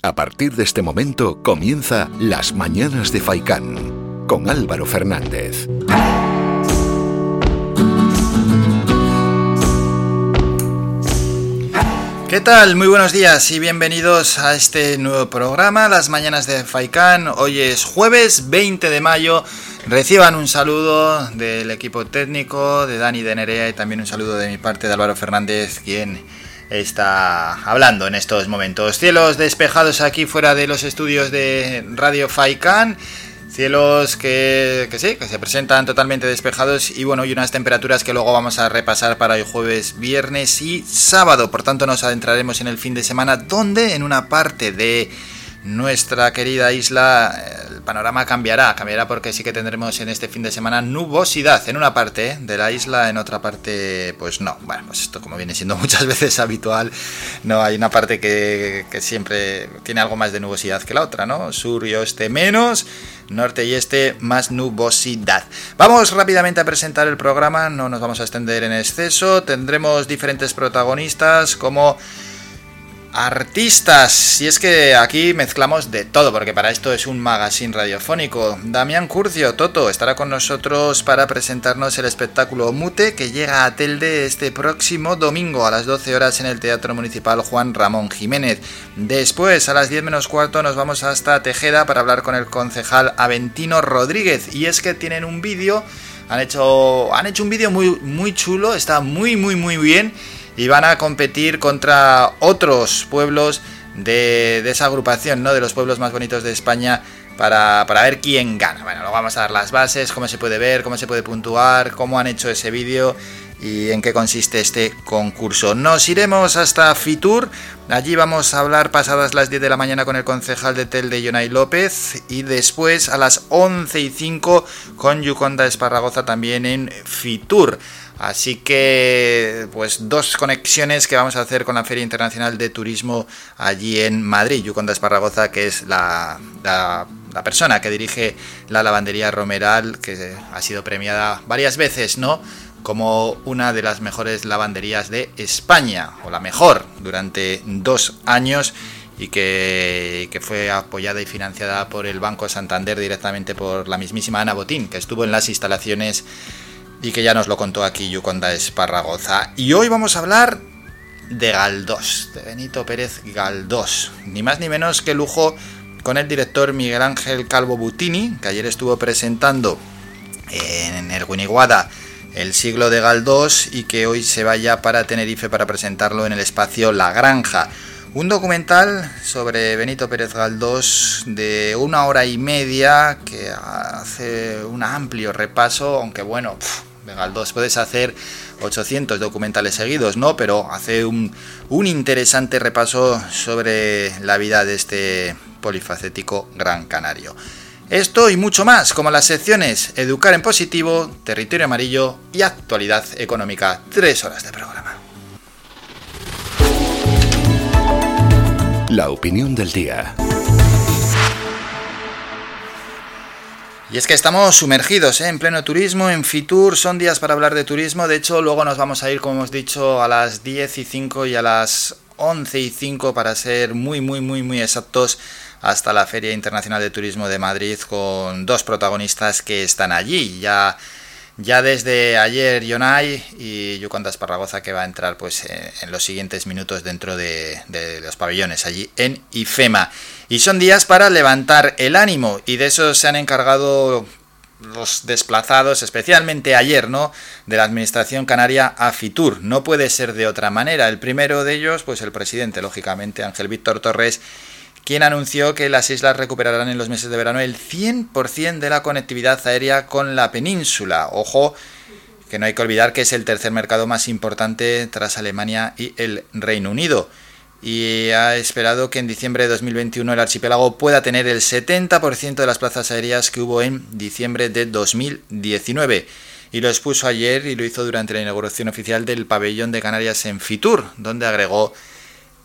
A partir de este momento comienza Las Mañanas de Faicán con Álvaro Fernández. ¿Qué tal? Muy buenos días y bienvenidos a este nuevo programa, Las Mañanas de Faicán. Hoy es jueves 20 de mayo. Reciban un saludo del equipo técnico, de Dani de Nerea y también un saludo de mi parte de Álvaro Fernández, quien está hablando en estos momentos. Cielos despejados aquí fuera de los estudios de Radio Faicán. Cielos que, que, sí, que se presentan totalmente despejados y bueno, y unas temperaturas que luego vamos a repasar para el jueves, viernes y sábado. Por tanto, nos adentraremos en el fin de semana, donde en una parte de nuestra querida isla el panorama cambiará, cambiará porque sí que tendremos en este fin de semana nubosidad en una parte de la isla, en otra parte pues no. Bueno, pues esto como viene siendo muchas veces habitual, no hay una parte que, que siempre tiene algo más de nubosidad que la otra, ¿no? Sur y oeste menos, norte y este más nubosidad. Vamos rápidamente a presentar el programa, no nos vamos a extender en exceso, tendremos diferentes protagonistas como artistas. Si es que aquí mezclamos de todo, porque para esto es un magazine radiofónico. Damián Curcio, Toto, estará con nosotros para presentarnos el espectáculo Mute que llega a Telde este próximo domingo a las 12 horas en el Teatro Municipal Juan Ramón Jiménez. Después, a las 10 menos cuarto, nos vamos hasta Tejeda para hablar con el concejal Aventino Rodríguez. Y es que tienen un vídeo, han hecho, han hecho un vídeo muy, muy chulo, está muy, muy, muy bien y van a competir contra otros pueblos de, de, esa agrupación, ¿no? De los pueblos más bonitos de España para, para, ver quién gana. Bueno, luego vamos a dar las bases, cómo se puede ver, cómo se puede puntuar, cómo han hecho ese vídeo y en qué consiste este concurso. Nos iremos hasta Fitur, allí vamos a hablar pasadas las 10 de la mañana con el concejal de Tel de Yonay López y después a las 11 y 5 con Yuconda Esparragoza también en Fitur. Así que, pues dos conexiones que vamos a hacer con la Feria Internacional de Turismo allí en Madrid. Yuconda Esparragoza, que es la, la, la, persona que dirige la lavandería Romeral, que ha sido premiada varias veces, ¿no? Como una de las mejores lavanderías de España, o la mejor, durante dos años y que, que, fue apoyada y financiada por el Banco Santander directamente por la mismísima Ana Botín, que estuvo en las instalaciones y que ya nos lo contó aquí Yuconda Esparragoza. Y hoy vamos a hablar de Galdós, de Benito Pérez Galdós, ni más ni menos que lujo con el director Miguel Ángel Calvo Butini, que ayer estuvo presentando en el Winiguada el siglo de Galdós y que hoy se vaya para Tenerife para presentarlo en el espacio La Granja. Un documental sobre Benito Pérez Galdós de una hora y media que hace un amplio repaso, aunque bueno, Galdós puedes hacer 800 documentales seguidos, ¿no? Pero hace un, un interesante repaso sobre la vida de este polifacético gran canario. Esto y mucho más, como las secciones Educar en Positivo, Territorio Amarillo y Actualidad Económica. Tres horas de programa. La opinión del día. Y es que estamos sumergidos ¿eh? en pleno turismo, en Fitur, son días para hablar de turismo, de hecho luego nos vamos a ir, como hemos dicho, a las 10 y 5 y a las 11 y 5 para ser muy, muy, muy, muy exactos hasta la Feria Internacional de Turismo de Madrid con dos protagonistas que están allí. Ya, ya desde ayer Yonai y Yuconda Esparragoza que va a entrar pues en los siguientes minutos dentro de, de los pabellones allí en IFEMA. Y son días para levantar el ánimo y de eso se han encargado los desplazados, especialmente ayer, ¿no? De la Administración Canaria a Fitur. No puede ser de otra manera. El primero de ellos, pues el presidente, lógicamente, Ángel Víctor Torres, quien anunció que las islas recuperarán en los meses de verano el 100% de la conectividad aérea con la península. Ojo, que no hay que olvidar que es el tercer mercado más importante tras Alemania y el Reino Unido. Y ha esperado que en diciembre de 2021 el archipiélago pueda tener el 70% de las plazas aéreas que hubo en diciembre de 2019. Y lo expuso ayer y lo hizo durante la inauguración oficial del pabellón de Canarias en Fitur, donde agregó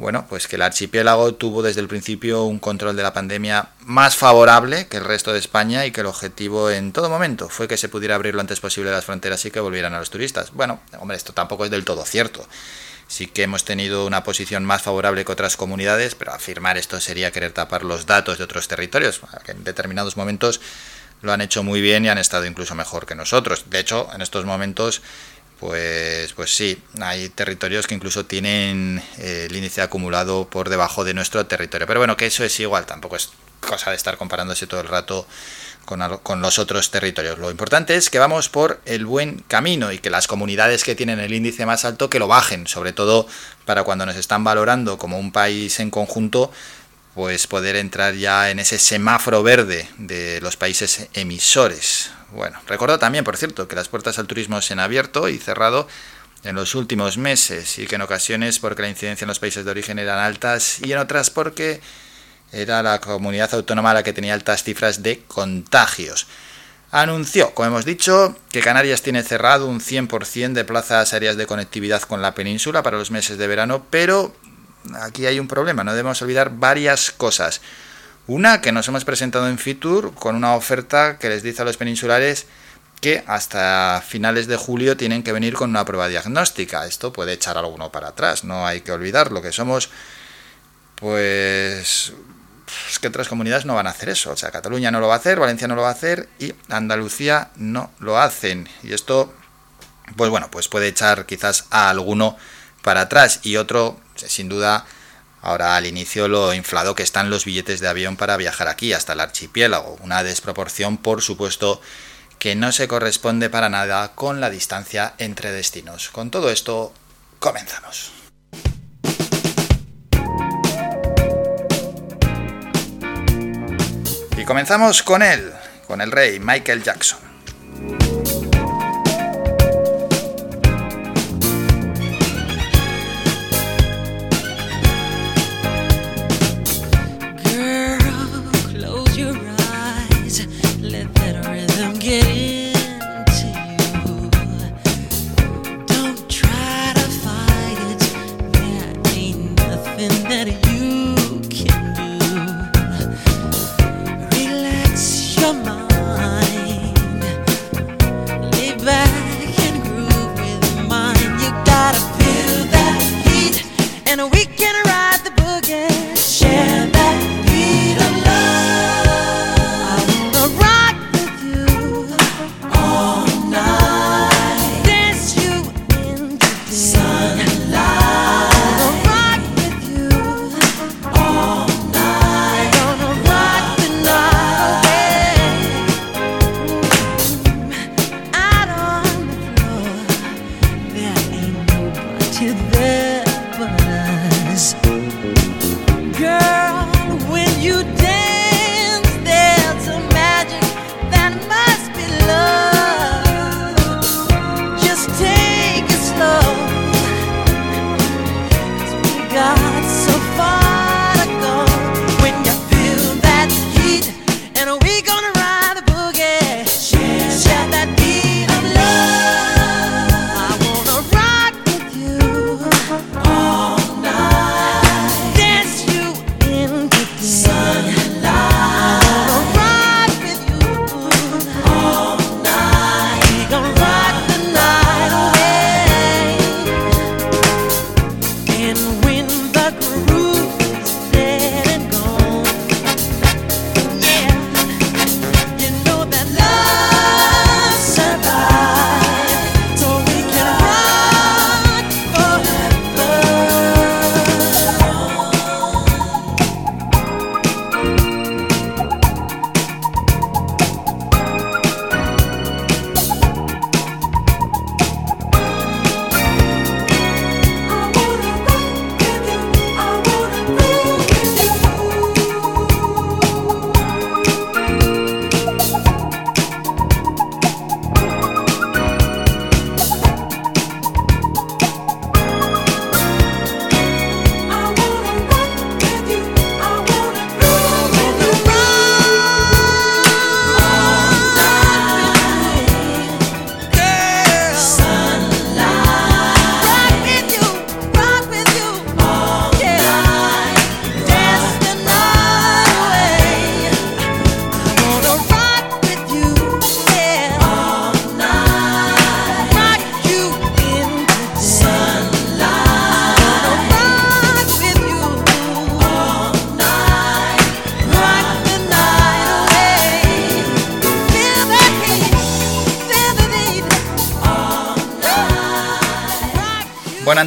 bueno, pues que el archipiélago tuvo desde el principio un control de la pandemia más favorable que el resto de España y que el objetivo en todo momento fue que se pudiera abrir lo antes posible las fronteras y que volvieran a los turistas. Bueno, hombre, esto tampoco es del todo cierto. sí que hemos tenido una posición más favorable que otras comunidades, pero afirmar esto sería querer tapar los datos de otros territorios, que en determinados momentos lo han hecho muy bien y han estado incluso mejor que nosotros. De hecho, en estos momentos, pues, pues sí, hay territorios que incluso tienen eh, el índice acumulado por debajo de nuestro territorio. Pero bueno, que eso es igual, tampoco es cosa de estar comparándose todo el rato con, los otros territorios. Lo importante es que vamos por el buen camino y que las comunidades que tienen el índice más alto que lo bajen, sobre todo para cuando nos están valorando como un país en conjunto, pues poder entrar ya en ese semáforo verde de los países emisores. Bueno, recuerdo también, por cierto, que las puertas al turismo se han abierto y cerrado en los últimos meses y que en ocasiones porque la incidencia en los países de origen eran altas y en otras porque era la comunidad autónoma la que tenía altas cifras de contagios. Anunció, como hemos dicho, que Canarias tiene cerrado un 100% de plazas aéreas de conectividad con la península para los meses de verano, pero aquí hay un problema, no debemos olvidar varias cosas. Una, que nos hemos presentado en Fitur con una oferta que les dice a los peninsulares que hasta finales de julio tienen que venir con una prueba diagnóstica. Esto puede echar alguno para atrás, no hay que olvidarlo, que somos pues es que otras comunidades no van a hacer eso. O sea, Cataluña no lo va a hacer, Valencia no lo va a hacer y Andalucía no lo hacen. Y esto, pues bueno, pues puede echar quizás a alguno para atrás. Y otro, sin duda, ahora al inicio lo inflado que están los billetes de avión para viajar aquí, hasta el archipiélago. Una desproporción, por supuesto, que no se corresponde para nada con la distancia entre destinos. Con todo esto, comenzamos. Y comenzamos con él, con el rey Michael Jackson.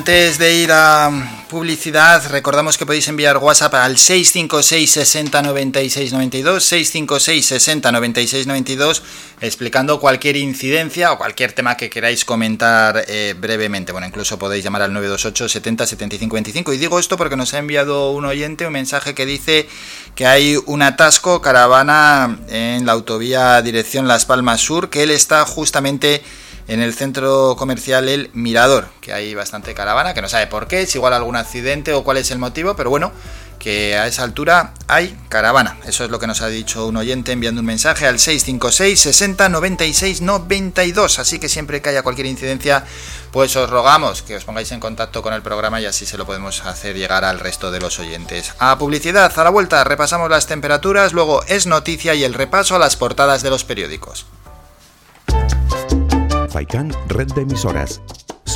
Antes de ir a publicidad, recordamos que podéis enviar WhatsApp al 656 60 96 92, 656 60 96 92, explicando cualquier incidencia o cualquier tema que queráis comentar eh, brevemente. Bueno, incluso podéis llamar al 928 70 75 25. Y digo esto porque nos ha enviado un oyente un mensaje que dice que hay un atasco caravana en la autovía dirección Las Palmas Sur, que él está justamente en el centro comercial El Mirador, que hay bastante caravana, que no sabe por qué, si igual algún accidente o cuál es el motivo, pero bueno, que a esa altura hay caravana. Eso es lo que nos ha dicho un oyente enviando un mensaje al 656 60 96 92. Así que siempre que haya cualquier incidencia, pues os rogamos que os pongáis en contacto con el programa y así se lo podemos hacer llegar al resto de los oyentes. A publicidad, a la vuelta, repasamos las temperaturas, luego es noticia y el repaso a las portadas de los periódicos. Faikan, red de emisoras.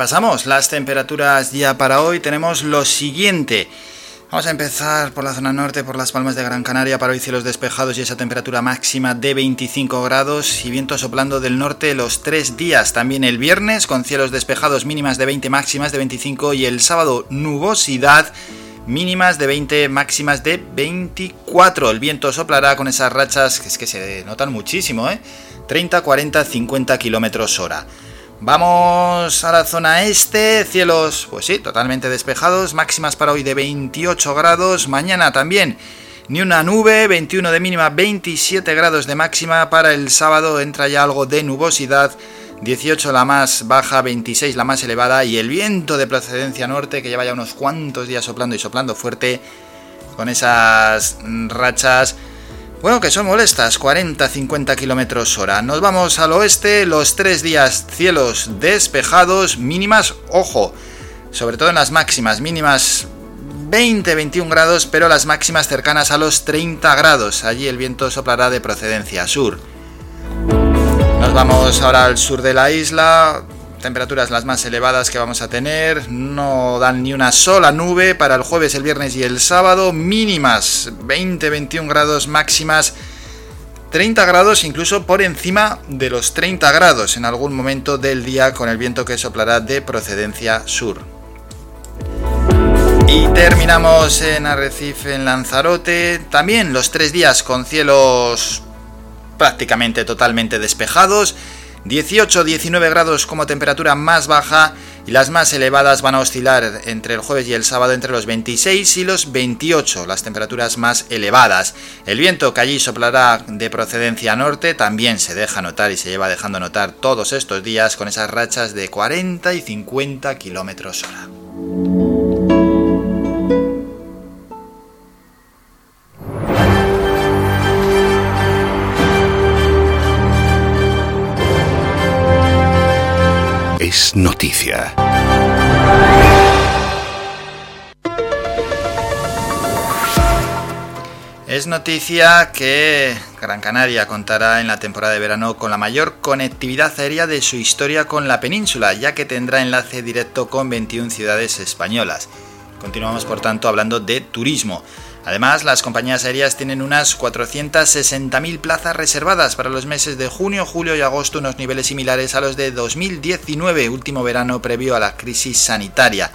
Repasamos las temperaturas ya para hoy. Tenemos lo siguiente. Vamos a empezar por la zona norte, por las palmas de Gran Canaria, para hoy cielos despejados y esa temperatura máxima de 25 grados y viento soplando del norte los tres días. También el viernes con cielos despejados mínimas de 20, máximas de 25 y el sábado nubosidad mínimas de 20, máximas de 24. El viento soplará con esas rachas que es que se notan muchísimo, ¿eh? 30, 40, 50 kilómetros hora. Vamos a la zona este, cielos, pues sí, totalmente despejados, máximas para hoy de 28 grados, mañana también ni una nube, 21 de mínima, 27 grados de máxima, para el sábado entra ya algo de nubosidad, 18 la más baja, 26 la más elevada y el viento de procedencia norte que lleva ya unos cuantos días soplando y soplando fuerte con esas rachas bueno, que son molestas, 40-50 kilómetros hora. Nos vamos al oeste, los tres días cielos despejados, mínimas, ojo, sobre todo en las máximas, mínimas 20-21 grados, pero las máximas cercanas a los 30 grados. Allí el viento soplará de procedencia sur. Nos vamos ahora al sur de la isla, temperaturas las más elevadas que vamos a tener, no dan ni una sola nube para el jueves, el viernes y el sábado, mínimas 20-21 grados máximas. 30 grados incluso por encima de los 30 grados en algún momento del día con el viento que soplará de procedencia sur. Y terminamos en Arrecife, en Lanzarote, también los tres días con cielos prácticamente totalmente despejados, 18-19 grados como temperatura más baja y las más elevadas van a oscilar entre el jueves y el sábado entre los 26 y los 28, las temperaturas más elevadas. El viento que allí soplará de procedencia norte también se deja notar y se lleva dejando notar todos estos días con esas rachas de 40 y 50 kilómetros hora. Es noticia. Es noticia que Gran Canaria contará en la temporada de verano con la mayor conectividad aérea de su historia con la península, ya que tendrá enlace directo con 21 ciudades españolas. Continuamos por tanto hablando de turismo. Además, las compañías aéreas tienen unas 460.000 plazas reservadas para los meses de junio, julio y agosto, unos niveles similares a los de 2019, último verano previo a la crisis sanitaria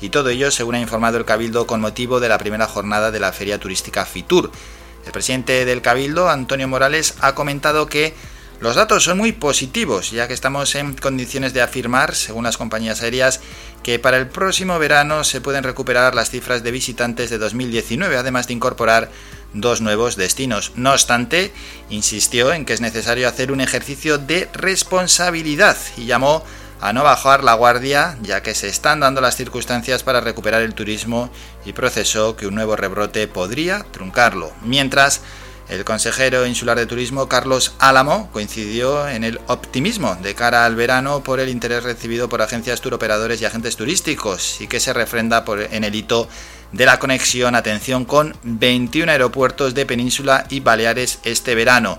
y todo ello según ha informado el Cabildo con motivo de la primera jornada de la Feria Turística Fitur. El presidente del Cabildo, Antonio Morales, ha comentado que los datos son muy positivos, ya que estamos en condiciones de afirmar, según las compañías aéreas, que para el próximo verano se pueden recuperar las cifras de visitantes de 2019, además de incorporar dos nuevos destinos. No obstante, insistió en que es necesario hacer un ejercicio de responsabilidad y llamó a no bajar la guardia, ya que se están dando las circunstancias para recuperar el turismo y procesó que un nuevo rebrote podría truncarlo. Mientras, el consejero insular de turismo Carlos Álamo coincidió en el optimismo de cara al verano por el interés recibido por agencias turoperadores y agentes turísticos y que se refrenda en el hito de la conexión, atención, con 21 aeropuertos de Península y Baleares este verano.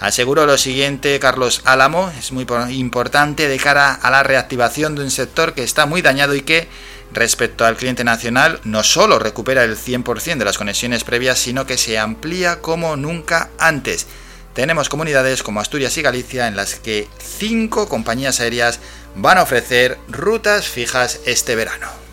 Aseguró lo siguiente Carlos Álamo, es muy importante de cara a la reactivación de un sector que está muy dañado y que, respecto al cliente nacional, no solo recupera el 100% de las conexiones previas, sino que se amplía como nunca antes. Tenemos comunidades como Asturias y Galicia en las que cinco compañías aéreas van a ofrecer rutas fijas este verano.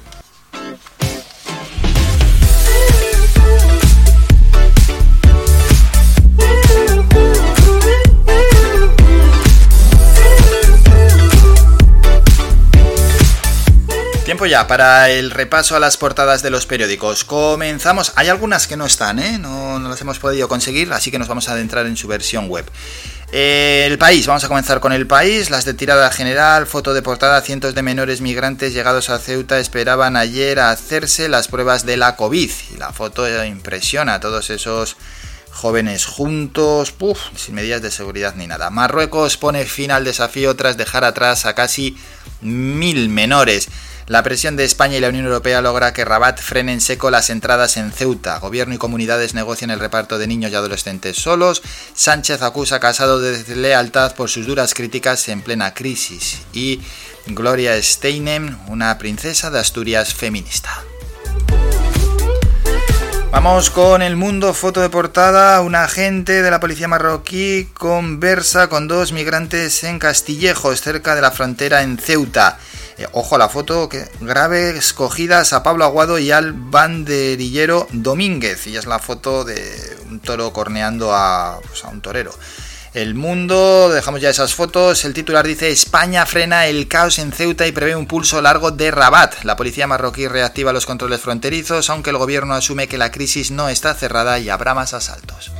Tiempo ya para el repaso a las portadas de los periódicos. Comenzamos. Hay algunas que no están, ¿eh? no, las hemos podido conseguir, así que nos vamos a adentrar en su versión web. Eh, el país, vamos a comenzar con el país. Las de tirada general, foto de portada. Cientos de menores migrantes llegados a Ceuta esperaban ayer a hacerse las pruebas de la COVID. Y la foto impresiona a todos esos jóvenes juntos, puff, sin medidas de seguridad ni nada. Marruecos pone fin al desafío tras dejar atrás a casi mil menores. La presión de España y la Unión Europea logra que Rabat frene en seco las entradas en Ceuta. Gobierno y comunidades negocian el reparto de niños y adolescentes solos. Sánchez acusa a Casado de deslealtad por sus duras críticas en plena crisis. Y Gloria Steinem, una princesa de Asturias feminista. Vamos con el mundo, foto de portada. Un agente de la policía marroquí conversa con dos migrantes en Castillejos, cerca de la frontera en Ceuta. Eh, ojo a la foto, que grave escogidas a Pablo Aguado y al banderillero Domínguez. Y es la foto de un toro corneando a, pues, a un torero. El mundo, dejamos ya esas fotos. El titular dice: España frena el caos en Ceuta y prevé un pulso largo de Rabat. La policía marroquí reactiva los controles fronterizos, aunque el gobierno asume que la crisis no está cerrada y habrá más asaltos.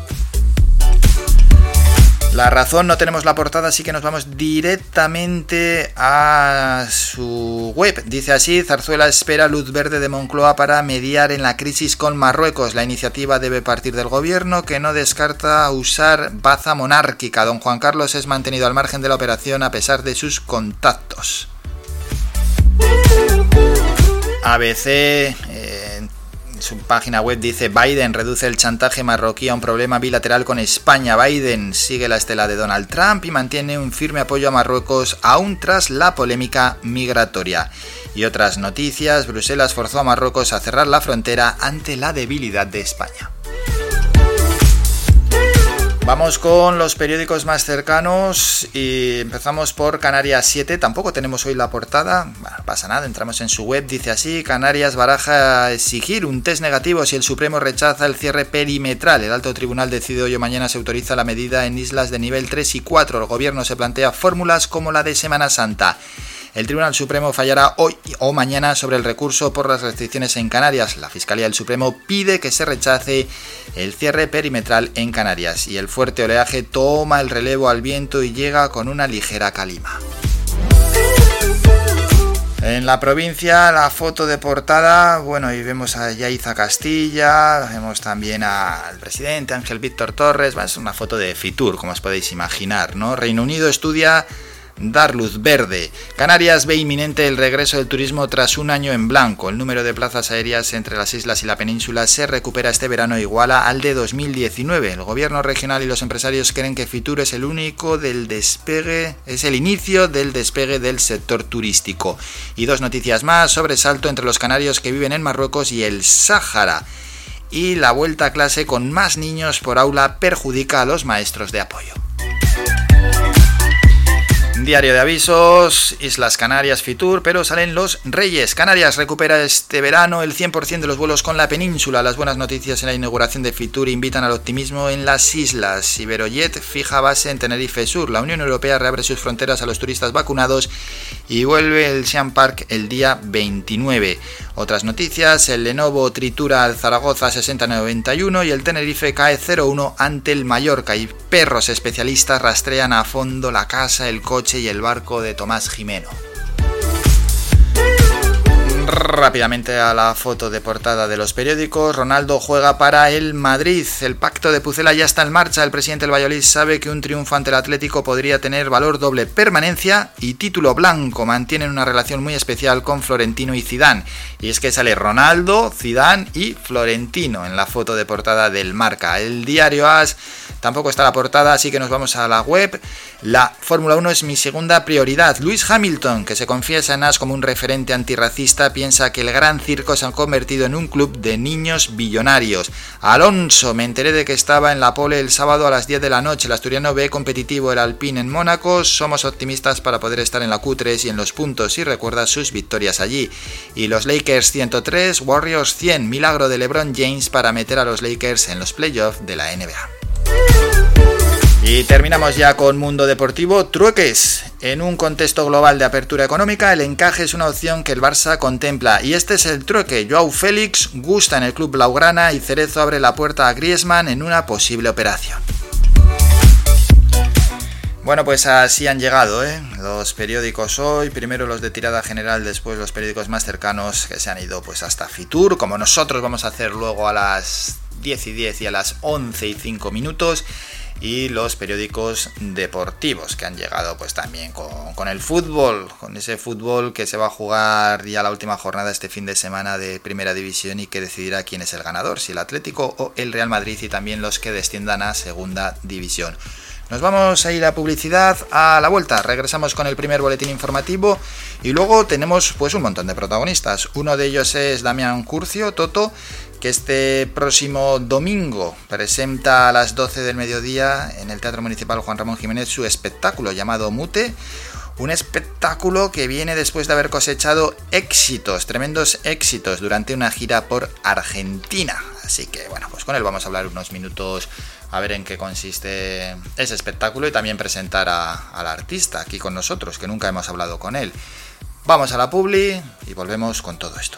La razón no tenemos la portada, así que nos vamos directamente a su web. Dice así, Zarzuela espera luz verde de Moncloa para mediar en la crisis con Marruecos. La iniciativa debe partir del gobierno que no descarta usar baza monárquica. Don Juan Carlos es mantenido al margen de la operación a pesar de sus contactos. ABC su página web dice Biden reduce el chantaje marroquí a un problema bilateral con España. Biden sigue la estela de Donald Trump y mantiene un firme apoyo a Marruecos aún tras la polémica migratoria. Y otras noticias, Bruselas forzó a Marruecos a cerrar la frontera ante la debilidad de España. Vamos con los periódicos más cercanos y empezamos por Canarias 7. Tampoco tenemos hoy la portada, bueno, pasa nada, entramos en su web, dice así, Canarias baraja exigir un test negativo si el Supremo rechaza el cierre perimetral. El alto tribunal decide hoy o mañana se autoriza la medida en islas de nivel 3 y 4. El gobierno se plantea fórmulas como la de Semana Santa. El Tribunal Supremo fallará hoy o mañana sobre el recurso por las restricciones en Canarias. La Fiscalía del Supremo pide que se rechace el cierre perimetral en Canarias y el fuerte oleaje toma el relevo al viento y llega con una ligera calima. En la provincia, la foto de portada, bueno, y vemos a Yaiza Castilla, vemos también al presidente Ángel Víctor Torres, es una foto de Fitur, como os podéis imaginar, ¿no? Reino Unido estudia dar luz verde. Canarias ve inminente el regreso del turismo tras un año en blanco. El número de plazas aéreas entre las islas y la península se recupera este verano iguala al de 2019. El gobierno regional y los empresarios creen que Fitur es el único del despegue, es el inicio del despegue del sector turístico. Y dos noticias más, sobresalto entre los canarios que viven en Marruecos y el Sáhara. Y la vuelta a clase con más niños por aula perjudica a los maestros de apoyo. Diario de avisos, Islas Canarias Fitur, pero salen los Reyes. Canarias recupera este verano el 100% de los vuelos con la península. Las buenas noticias en la inauguración de Fitur invitan al optimismo en las islas. Iberojet fija base en Tenerife Sur. La Unión Europea reabre sus fronteras a los turistas vacunados y vuelve el Sean Park el día 29. Otras noticias, el Lenovo tritura al Zaragoza 60-91 y el Tenerife cae 0-1 ante el Mallorca y perros especialistas rastrean a fondo la casa, el coche y el barco de Tomás Jimeno. Rápidamente a la foto de portada de los periódicos. Ronaldo juega para el Madrid. El pacto de Pucela ya está en marcha. El presidente del Valladolid sabe que un triunfo ante el Atlético podría tener valor doble permanencia y título blanco. Mantienen una relación muy especial con Florentino y Zidane. Y es que sale Ronaldo, Zidane y Florentino en la foto de portada del Marca. El diario AS tampoco está la portada, así que nos vamos a la web. La Fórmula 1 es mi segunda prioridad. Luis Hamilton, que se confiesa en AS como un referente antirracista, piensa que el gran circo se ha convertido en un club de niños billonarios. Alonso, me enteré de que estaba en la pole el sábado a las 10 de la noche. El asturiano ve competitivo el Alpine en Mónaco. Somos optimistas para poder estar en la Q3 y en los puntos y recuerda sus victorias allí. Y los Lakers 103, Warriors 100. Milagro de LeBron James para meter a los Lakers en los playoffs de la NBA. Y terminamos ya con Mundo Deportivo. Trueques. En un contexto global de apertura económica, el encaje es una opción que el Barça contempla. Y este es el trueque. Joao Félix gusta en el club Blaugrana y Cerezo abre la puerta a Griezmann en una posible operación. Bueno, pues así han llegado ¿eh? los periódicos hoy, primero los de tirada general, después los periódicos más cercanos que se han ido pues hasta Fitur, como nosotros vamos a hacer luego a las 10 y 10 y a las 11 y 5 minutos y los periódicos deportivos que han llegado pues también con, el fútbol, con ese fútbol que se va a jugar ya la última jornada este fin de semana de primera división y que decidirá quién es el ganador, si el Atlético o el Real Madrid y también los que desciendan a segunda división. Nos vamos a ir a publicidad a la vuelta. Regresamos con el primer boletín informativo y luego tenemos pues un montón de protagonistas. Uno de ellos es Damián Curcio, Toto, que este próximo domingo presenta a las 12 del mediodía en el Teatro Municipal Juan Ramón Jiménez su espectáculo llamado Mute. Un espectáculo que viene después de haber cosechado éxitos, tremendos éxitos durante una gira por Argentina. Así que bueno, pues con él vamos a hablar unos minutos a ver en qué consiste ese espectáculo y también presentar al artista aquí con nosotros, que nunca hemos hablado con él. Vamos a la publi y volvemos con todo esto.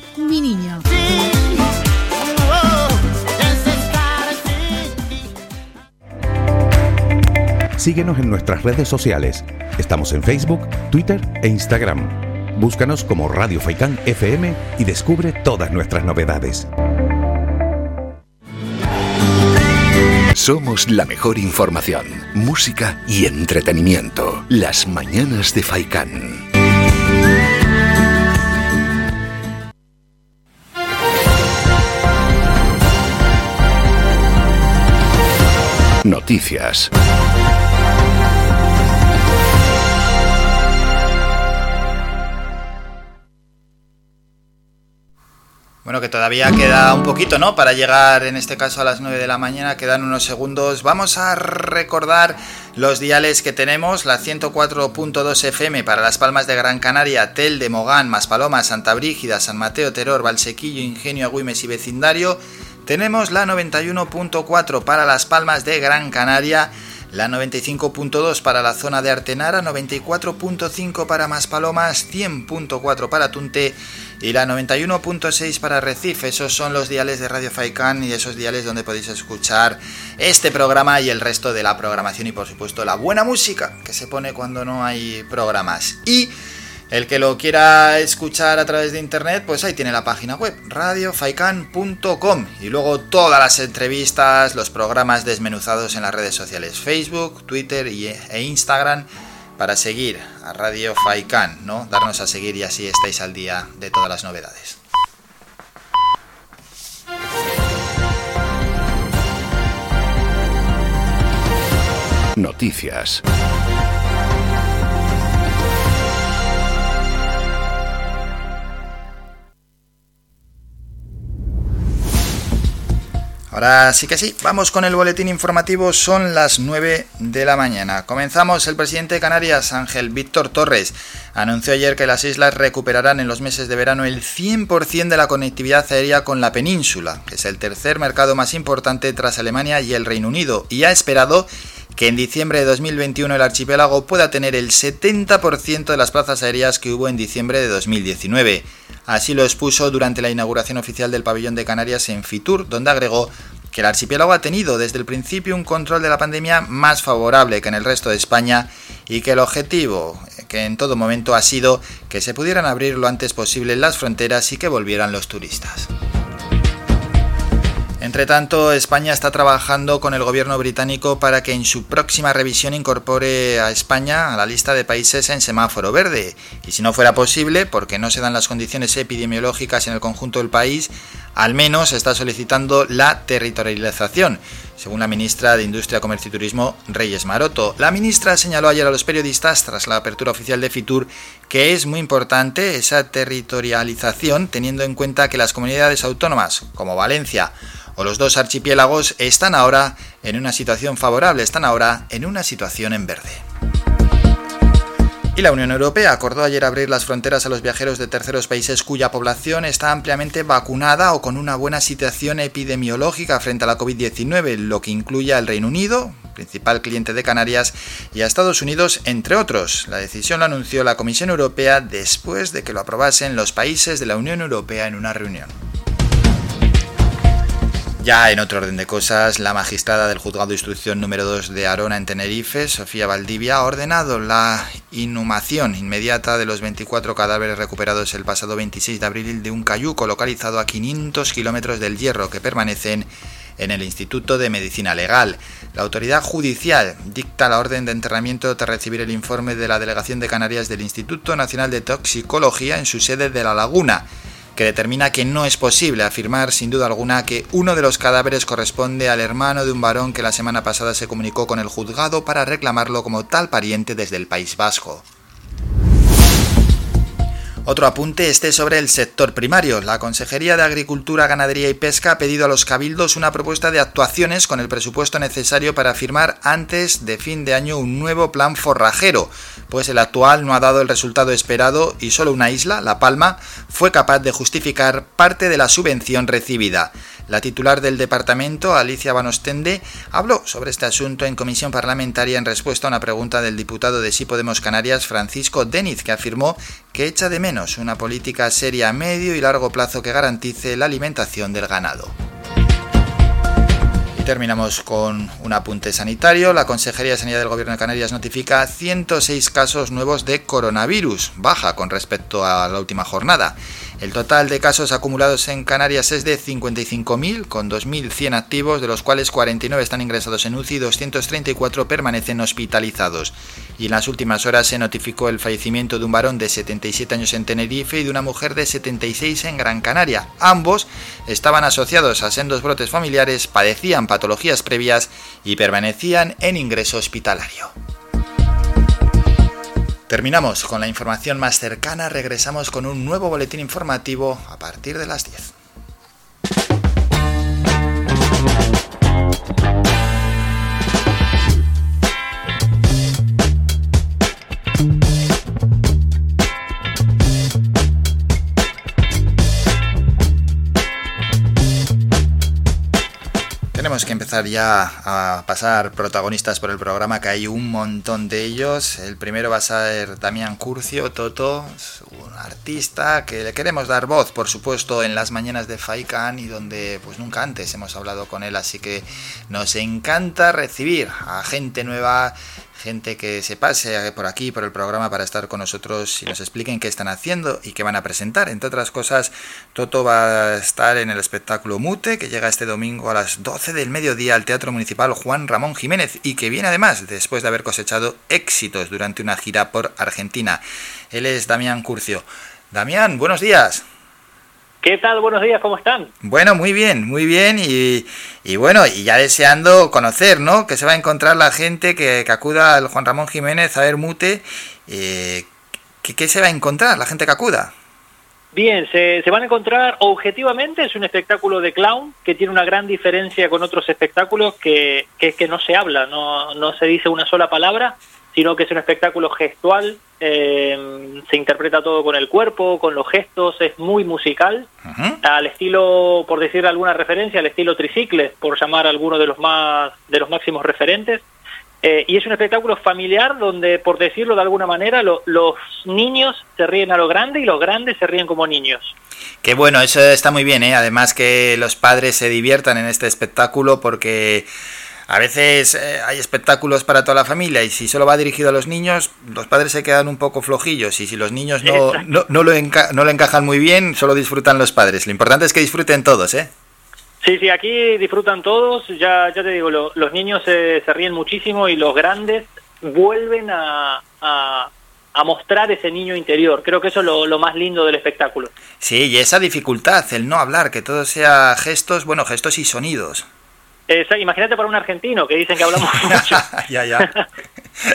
Mi Niño. Síguenos en nuestras redes sociales. Estamos en Facebook, Twitter e Instagram. Búscanos como Radio Faikán FM y descubre todas nuestras novedades. Somos la mejor información, música y entretenimiento. Las mañanas de Faikán. Bueno, que todavía queda un poquito, ¿no? Para llegar, en este caso, a las 9 de la mañana, quedan unos segundos. Vamos a recordar los diales que tenemos. La 104.2 FM para Las Palmas de Gran Canaria, Tel de Mogán, Maspaloma, Santa Brígida, San Mateo, Teror, Valsequillo, Ingenio, Agüimes y Vecindario. Tenemos la 91.4 para Las Palmas de Gran Canaria, la 95.2 para la zona de Artenara, 94.5 para Maspalomas, 100.4 para Tunte y la 91.6 para Recife. Esos son los diales de Radio Faikan y esos diales donde podéis escuchar este programa y el resto de la programación y por supuesto la buena música que se pone cuando no hay programas. Y el que lo quiera escuchar a través de internet, pues ahí tiene la página web, radiofaikan.com. Y luego todas las entrevistas, los programas desmenuzados en las redes sociales, Facebook, Twitter e Instagram para seguir a Radio Faikan, ¿no? Darnos a seguir y así estáis al día de todas las novedades. Noticias. Ahora sí que sí, vamos con el boletín informativo, son las 9 de la mañana. Comenzamos, el presidente de Canarias, Ángel Víctor Torres, anunció ayer que las islas recuperarán en los meses de verano el 100% de la conectividad aérea con la península, que es el tercer mercado más importante tras Alemania y el Reino Unido, y ha esperado que en diciembre de 2021 el archipiélago pueda tener el 70% de las plazas aéreas que hubo en diciembre de 2019. Así lo expuso durante la inauguración oficial del pabellón de Canarias en Fitur, donde agregó que el archipiélago ha tenido desde el principio un control de la pandemia más favorable que en el resto de España y que el objetivo que en todo momento ha sido que se pudieran abrir lo antes posible las fronteras y que volvieran los turistas. Entre tanto, España está trabajando con el gobierno británico para que en su próxima revisión incorpore a España a la lista de países en semáforo verde. Y si no fuera posible, porque no se dan las condiciones epidemiológicas en el conjunto del país, al menos está solicitando la territorialización, según la ministra de Industria, Comercio y Turismo, Reyes Maroto. La ministra señaló ayer a los periodistas, tras la apertura oficial de Fitur, que es muy importante esa territorialización, teniendo en cuenta que las comunidades autónomas, como Valencia, o los dos archipiélagos están ahora en una situación favorable, están ahora en una situación en verde. Y la Unión Europea acordó ayer abrir las fronteras a los viajeros de terceros países cuya población está ampliamente vacunada o con una buena situación epidemiológica frente a la COVID-19, lo que incluye al Reino Unido, principal cliente de Canarias, y a Estados Unidos, entre otros. La decisión la anunció la Comisión Europea después de que lo aprobasen los países de la Unión Europea en una reunión. Ya en otro orden de cosas, la magistrada del juzgado de instrucción número 2 de Arona en Tenerife, Sofía Valdivia, ha ordenado la inhumación inmediata de los 24 cadáveres recuperados el pasado 26 de abril de un cayuco localizado a 500 kilómetros del hierro que permanecen en el Instituto de Medicina Legal. La autoridad judicial dicta la orden de enterramiento tras recibir el informe de la Delegación de Canarias del Instituto Nacional de Toxicología en su sede de La Laguna que determina que no es posible afirmar sin duda alguna que uno de los cadáveres corresponde al hermano de un varón que la semana pasada se comunicó con el juzgado para reclamarlo como tal pariente desde el País Vasco. Otro apunte este sobre el sector primario. La Consejería de Agricultura, Ganadería y Pesca ha pedido a los cabildos una propuesta de actuaciones con el presupuesto necesario para firmar antes de fin de año un nuevo plan forrajero, pues el actual no ha dado el resultado esperado y solo una isla, La Palma, fue capaz de justificar parte de la subvención recibida. La titular del departamento, Alicia Banostende, habló sobre este asunto en comisión parlamentaria en respuesta a una pregunta del diputado de Sí Podemos Canarias, Francisco Deniz, que afirmó que echa de menos una política seria a medio y largo plazo que garantice la alimentación del ganado. Y terminamos con un apunte sanitario. La Consejería de Sanidad del Gobierno de Canarias notifica 106 casos nuevos de coronavirus, baja con respecto a la última jornada. El total de casos acumulados en Canarias es de 55.000, con 2.100 activos, de los cuales 49 están ingresados en UCI y 234 permanecen hospitalizados. Y en las últimas horas se notificó el fallecimiento de un varón de 77 años en Tenerife y de una mujer de 76 en Gran Canaria. Ambos estaban asociados a sendos brotes familiares, padecían patologías previas y permanecían en ingreso hospitalario. Terminamos con la información más cercana, regresamos con un nuevo boletín informativo a partir de las 10. Tenemos que empezar ya a pasar protagonistas por el programa, que hay un montón de ellos. El primero va a ser Damián Curcio, Toto, un artista que le queremos dar voz, por supuesto, en las mañanas de Faikan y donde pues nunca antes hemos hablado con él, así que nos encanta recibir a gente nueva gente que se pase por aquí, por el programa, para estar con nosotros y nos expliquen qué están haciendo y qué van a presentar. Entre otras cosas, Toto va a estar en el espectáculo Mute, que llega este domingo a las 12 del mediodía al Teatro Municipal Juan Ramón Jiménez y que viene además después de haber cosechado éxitos durante una gira por Argentina. Él es Damián Curcio. Damián, buenos días. ¿Qué tal? Buenos días, ¿cómo están? Bueno, muy bien, muy bien y, y bueno, y ya deseando conocer, ¿no? Que se va a encontrar la gente que, que acuda al Juan Ramón Jiménez a ver Mute. Eh, ¿qué, ¿Qué se va a encontrar la gente que acuda? Bien, se, se van a encontrar objetivamente, es un espectáculo de clown que tiene una gran diferencia con otros espectáculos que, que es que no se habla, no, no se dice una sola palabra, sino que es un espectáculo gestual, eh, se interpreta todo con el cuerpo, con los gestos, es muy musical, al estilo, por decir alguna referencia, al estilo tricicles, por llamar a alguno de los más de los máximos referentes. Eh, y es un espectáculo familiar donde, por decirlo de alguna manera, lo- los niños se ríen a lo grande y los grandes se ríen como niños. Qué bueno, eso está muy bien, ¿eh? Además que los padres se diviertan en este espectáculo porque a veces eh, hay espectáculos para toda la familia y si solo va dirigido a los niños, los padres se quedan un poco flojillos y si los niños no, no, no lo, enca- no lo encajan muy bien, solo disfrutan los padres. Lo importante es que disfruten todos, ¿eh? Sí, sí, aquí disfrutan todos, ya, ya te digo, lo- los niños se, se ríen muchísimo y los grandes vuelven a, a, a mostrar ese niño interior. Creo que eso es lo, lo más lindo del espectáculo. Sí, y esa dificultad, el no hablar, que todo sea gestos, bueno, gestos y sonidos. Imagínate para un argentino que dicen que hablamos mucho. ya, ya.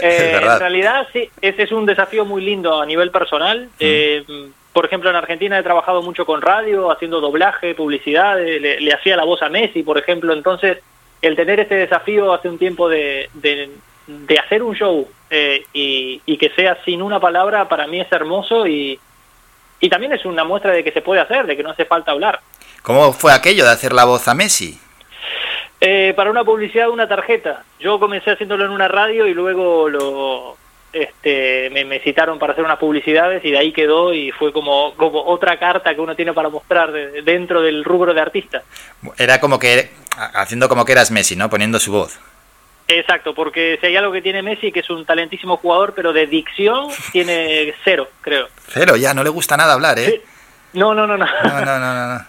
Eh, en realidad, sí, ese es un desafío muy lindo a nivel personal. Eh, por ejemplo, en Argentina he trabajado mucho con radio, haciendo doblaje, publicidad, le, le hacía la voz a Messi, por ejemplo. Entonces, el tener este desafío hace un tiempo de, de, de hacer un show eh, y, y que sea sin una palabra, para mí es hermoso y, y también es una muestra de que se puede hacer, de que no hace falta hablar. ¿Cómo fue aquello de hacer la voz a Messi? Eh, para una publicidad de una tarjeta. Yo comencé haciéndolo en una radio y luego lo este me, me citaron para hacer unas publicidades y de ahí quedó y fue como, como otra carta que uno tiene para mostrar de- dentro del rubro de artista. Era como que, haciendo como que eras Messi, ¿no? Poniendo su voz. Exacto, porque si hay algo que tiene Messi, que es un talentísimo jugador, pero de dicción tiene cero, creo. Cero, ya, no le gusta nada hablar, ¿eh? No, no, no, no. No, no, no, no. no.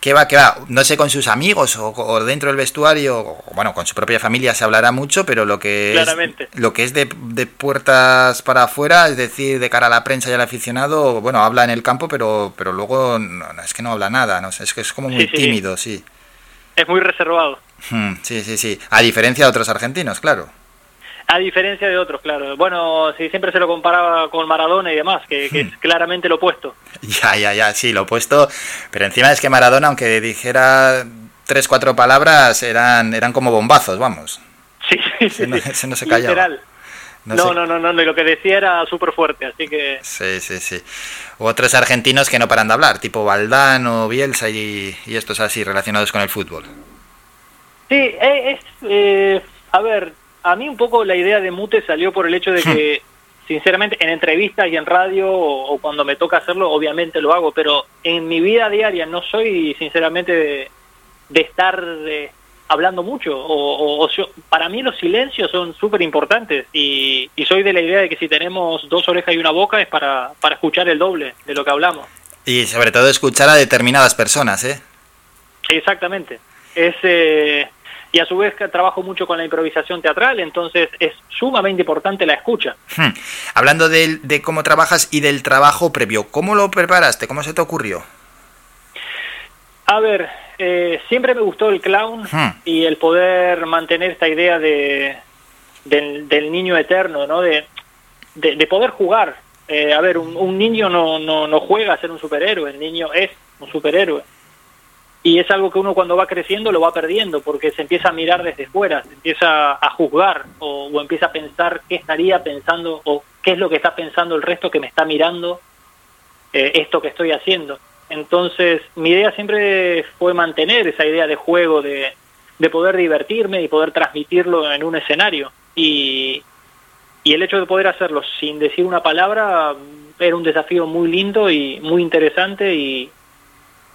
¿Qué va, qué va? No sé, con sus amigos o, o dentro del vestuario, o, bueno, con su propia familia se hablará mucho, pero lo que Claramente. es, lo que es de, de puertas para afuera, es decir, de cara a la prensa y al aficionado, bueno, habla en el campo, pero, pero luego no, es que no habla nada, no es que es como muy Sí, sí. tímido, sí. Es muy reservado. Hmm, Sí, sí, sí. A diferencia de otros argentinos, claro. A diferencia de otros, claro. Bueno, si siempre se lo comparaba con Maradona y demás, que, que es claramente lo opuesto. Ya, ya, ya, sí, lo opuesto. Pero encima es que Maradona, aunque dijera tres, cuatro palabras, eran, eran como bombazos, vamos. Sí, sí, no- sí. ese no se callaba. Literal. No No, sé. no, no, no, lo que decía era súper fuerte, así que Sí, sí, sí. U otros argentinos que no paran de hablar, tipo Valdán o Bielsa y, y estos así relacionados con el fútbol. sí, eh, es, eh, a ver, a mí un poco la idea de Mute salió por el hecho de que, sinceramente, en entrevistas y en radio o, o cuando me toca hacerlo, obviamente lo hago, pero en mi vida diaria no soy, sinceramente, de, de estar eh, hablando mucho. O, o- o yo- para mí los silencios son súper importantes y, y soy de la idea de que si tenemos dos orejas y una boca es para, para escuchar el doble de lo que hablamos. Y sobre todo escuchar a determinadas personas, ¿eh? Exactamente. Es, eh, y a su vez trabajo mucho con la improvisación teatral, entonces es sumamente importante la escucha. Hmm. Hablando del- de, cómo trabajas y del trabajo previo, ¿cómo lo preparaste? ¿Cómo se te ocurrió? A ver, eh, siempre me gustó el clown Hmm. y el poder mantener esta idea de del, del niño eterno, ¿no? De, de, de poder jugar. Eh, a ver, un, un niño no, no, no juega a ser un superhéroe, el niño es un superhéroe. Y es algo que uno cuando va creciendo lo va perdiendo, porque se empieza a mirar desde fuera, se empieza a juzgar o, empieza a pensar qué estaría pensando o qué es lo que está pensando el resto que me está mirando eh, esto que estoy haciendo. Entonces, mi idea siempre fue mantener esa idea de juego, de, de poder divertirme y poder transmitirlo en un escenario. Y, y el hecho de poder hacerlo sin decir una palabra mm, era un desafío muy lindo y muy interesante y,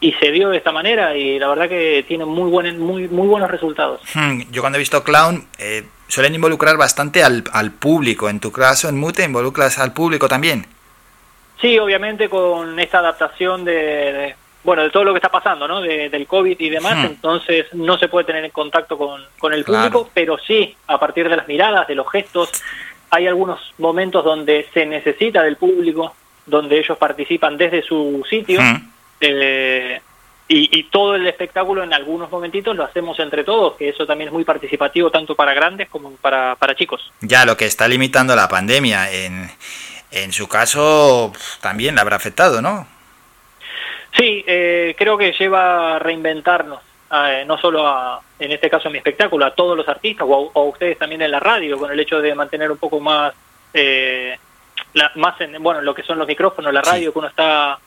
y se dio de esta manera y la verdad que tiene muy buen, muy muy buenos resultados. Hmm, Yo cuando he visto Clown eh, suelen involucrar bastante al, al público. En tu caso, en Mute, involucras al público también. Sí, obviamente con esta adaptación de, de- bueno, de todo lo que está pasando, ¿no? De- del COVID y demás, Hmm. entonces no se puede tener en contacto con, con el Claro. público, pero sí, a partir de las miradas, de los gestos, hay algunos momentos donde se necesita del público, donde ellos participan desde su sitio, Hmm. Eh, y, y todo el espectáculo en algunos momentitos lo hacemos entre todos, que eso también es muy participativo tanto para grandes como para, para chicos. Ya lo que está limitando la pandemia, en, en su caso también le habrá afectado, ¿no? Sí, eh, creo que lleva a reinventarnos, eh, no solo a, en este caso en mi espectáculo, a todos los artistas o a, o a ustedes también en la radio, con el hecho de mantener un poco más, eh, la- más en, bueno, lo que son los micrófonos, la Sí. radio, que uno está,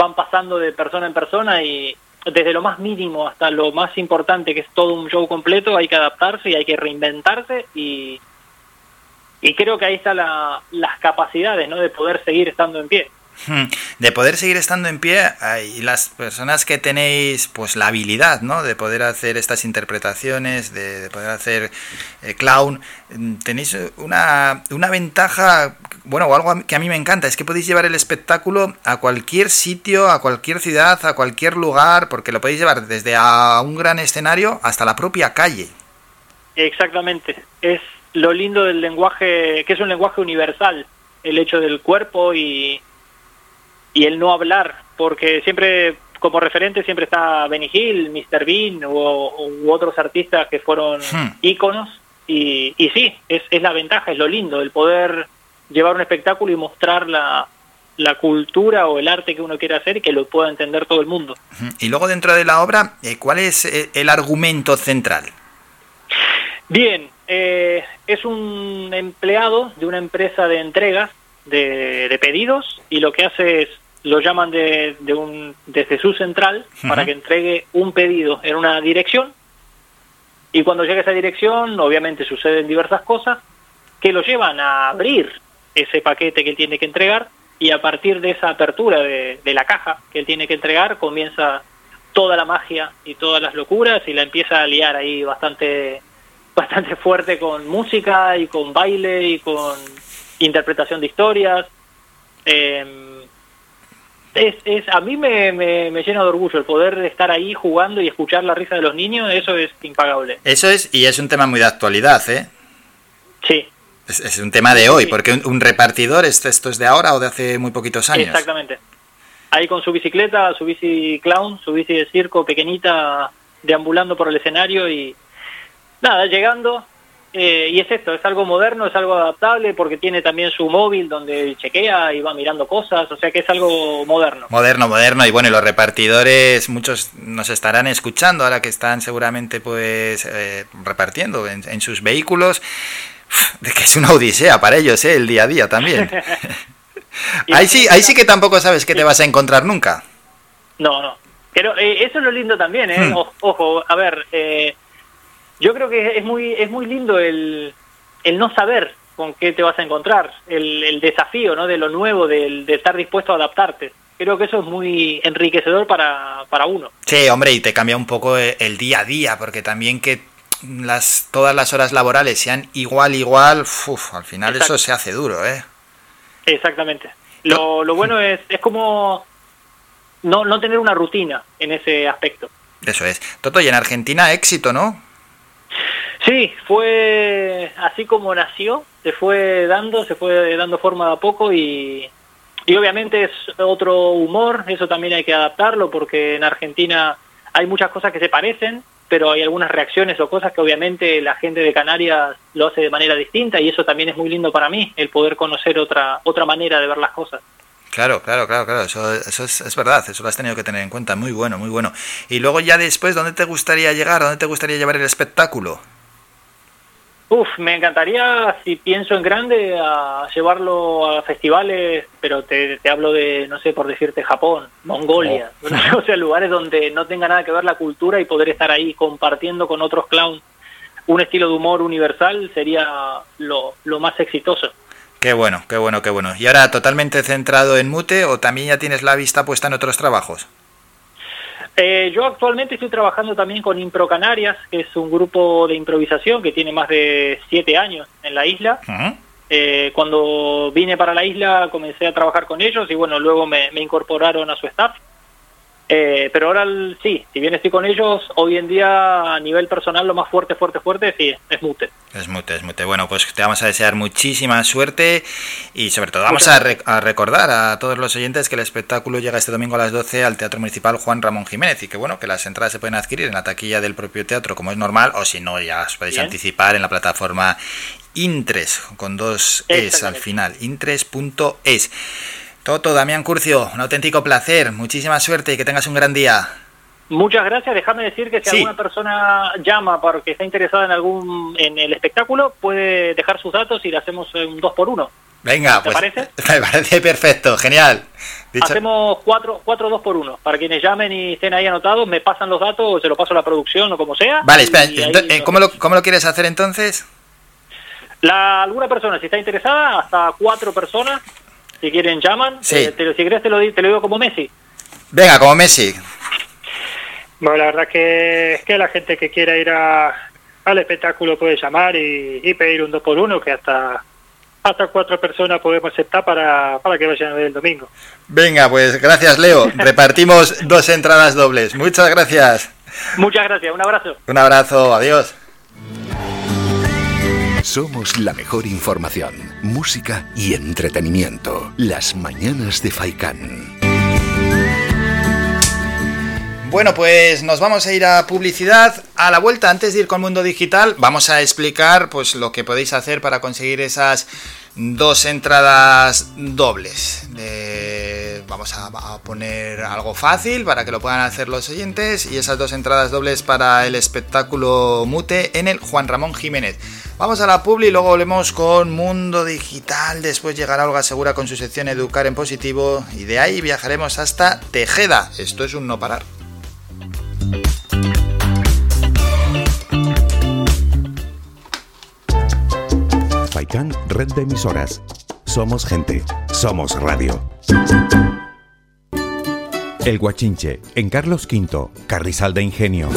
van pasando de persona en persona y desde lo más mínimo hasta lo más importante, que es todo un show completo, hay que adaptarse y hay que reinventarse y, y creo que ahí están la, las capacidades, ¿no? De poder seguir estando en pie. De poder seguir estando en pie y las personas que tenéis pues la habilidad, ¿no? De poder hacer estas interpretaciones, de, de poder hacer eh, clown, mm, tenéis una, una ventaja, bueno, o algo que a mí me encanta, es que podéis llevar el espectáculo a cualquier sitio, a cualquier ciudad, a cualquier lugar, porque lo podéis llevar desde a un gran escenario hasta la propia calle. Exactamente. Es lo lindo del lenguaje, que es un lenguaje universal, el hecho del cuerpo y, y el no hablar, porque siempre, como referente, siempre está Benny Hill, Mr. Bean o, u otros artistas que fueron Hmm. íconos. Y, y sí, es, es la ventaja, es lo lindo, el poder llevar un espectáculo y mostrar la, la cultura o el arte que uno quiere hacer y que lo pueda entender todo el mundo. Hmm, Y luego dentro de la obra, eh, ¿cuál es eh, el argumento central? Bien, eh, es un empleado de una empresa de entregas de, de pedidos y lo que hace es, lo llaman de, de un, desde su central para que entregue un pedido en una dirección y cuando llega a esa dirección obviamente suceden diversas cosas que lo llevan a abrir ese paquete que él tiene que entregar y a partir de esa apertura de, de la caja que él tiene que entregar comienza toda la magia y todas las locuras y la empieza a liar ahí bastante bastante fuerte con música y con baile y con interpretación de historias. Eh, es, es, a mí me, me, me llena de orgullo el poder estar ahí jugando y escuchar la risa de los niños, eso es impagable. Eso es, y es un tema muy de actualidad, ¿eh? Sí, Es, es un tema de hoy, porque un, un repartidor, ¿esto, ¿esto es de ahora o de hace muy poquitos años? exactamente. Ahí con su bicicleta, su bici clown, su bici de circo pequeñita, deambulando por el escenario y nada, llegando. Eh, y es esto, es algo moderno, es algo adaptable porque tiene también su móvil donde chequea y va mirando cosas, o sea que es algo moderno. Moderno, moderno, y bueno, y los repartidores, muchos nos estarán escuchando ahora que están seguramente pues eh, repartiendo en, en sus vehículos, de que es una odisea para ellos, ¿eh? El día a día también. ahí sí, ahí sí que tampoco sabes qué te vas a encontrar nunca. No, no. Pero eh, eso es lo lindo también, ¿eh? Hmm. O- Ojo, a ver, eh, yo creo que es muy es muy lindo el, el no saber con qué te vas a encontrar, el, el desafío, ¿no? De lo nuevo, del, de estar dispuesto a adaptarte. Creo que eso es muy enriquecedor para, para uno. Sí, hombre, y te cambia un poco eh, el día a día, porque también que las todas las horas laborales sean igual, igual, uf, al final Exacto. eso se hace duro, ¿eh? Exactamente. Lo, lo bueno es, es como no, no tener una rutina en ese aspecto. Eso es. Toto, y en Argentina éxito, ¿no? Sí, fue así como nació, se fue dando, se fue dando forma de a poco y, y obviamente es otro humor, eso también hay que adaptarlo porque en Argentina hay muchas cosas que se parecen, pero hay algunas reacciones o cosas que obviamente la gente de Canarias lo hace de manera distinta y eso también es muy lindo para mí, el poder conocer otra otra manera de ver las cosas. Claro, claro, claro, claro, eso, eso es, es verdad, eso lo has tenido que tener en cuenta, muy bueno, muy bueno. Y luego ya después, ¿dónde te gustaría llegar? ¿Dónde te gustaría llevar el espectáculo? Uf, me encantaría, si pienso en grande, a llevarlo a festivales, pero te, te hablo de, no sé, por decirte, Japón, Mongolia, o sea, lugares donde no tenga nada que ver la cultura y poder estar ahí compartiendo con otros clowns un estilo de humor universal sería lo, lo más exitoso. Qué bueno, qué bueno, qué bueno. ¿Y ahora totalmente centrado en Mute o también ya tienes la vista puesta en otros trabajos? Eh, yo actualmente estoy trabajando también con Impro Canarias, que es un grupo de improvisación que tiene más de siete años en la isla. Eh, cuando vine para la isla comencé a trabajar con ellos y bueno, luego me, me incorporaron a su staff. Eh, pero ahora el- sí, si bien estoy con ellos, hoy en día a nivel personal lo más fuerte, fuerte, fuerte, sí, es Mute. Es mute, es mute. Bueno, pues te vamos a desear muchísima suerte y sobre todo vamos a, re- a recordar a todos los oyentes que el espectáculo llega este domingo a las 12 al Teatro Municipal Juan Ramón Jiménez y que bueno, que las entradas se pueden adquirir en la taquilla del propio teatro como es normal o si no ya os podéis Bien. anticipar en la plataforma Intres con dos es al final, intres.es. Toto, Damián Curcio, un auténtico placer, muchísima suerte y que tengas un gran día. Muchas gracias. Déjame decir que si Sí. alguna persona llama porque está interesada en algún en el espectáculo, puede dejar sus datos y le hacemos un dos por uno. Venga, ¿Te pues parece? me parece perfecto, genial. Dicho- Hacemos cuatro, cuatro dos por uno. Para quienes llamen y estén ahí anotados, me pasan los datos o se los paso a la producción o como sea. Vale, espera, eh, ¿cómo, lo, ¿cómo lo quieres hacer entonces? La, alguna persona, si está interesada, hasta cuatro personas, si quieren llaman. Sí. Eh, te si quieres te lo, te lo digo como Messi. Venga, como Messi. Bueno, la verdad que, que la gente que quiera ir a, al espectáculo puede llamar y, y pedir un 2 por uno que hasta hasta cuatro personas podemos aceptar para, para que vayan a ver el domingo. Venga, pues gracias, Leo. Repartimos dos entradas dobles. Muchas gracias. Muchas gracias, un abrazo. Un abrazo, adiós. Somos la mejor información, música y entretenimiento. Las mañanas de Faikán. Bueno, pues nos vamos a ir a publicidad. A la vuelta, antes de ir con Mundo Digital, vamos a explicar pues lo que podéis hacer para conseguir esas dos entradas dobles. Vamos a, a poner algo fácil para que lo puedan hacer los oyentes y esas dos entradas dobles para el espectáculo Mute en el Juan Ramón Jiménez. Vamos a la publi y luego volvemos con Mundo Digital. Después llegará Olga Segura con su sección Educar en Positivo y de ahí viajaremos hasta Tejeda. Esto es un no parar. Red de emisoras. Somos gente, somos radio. El Guachinche, en Carlos V, Carrizal de Ingenio.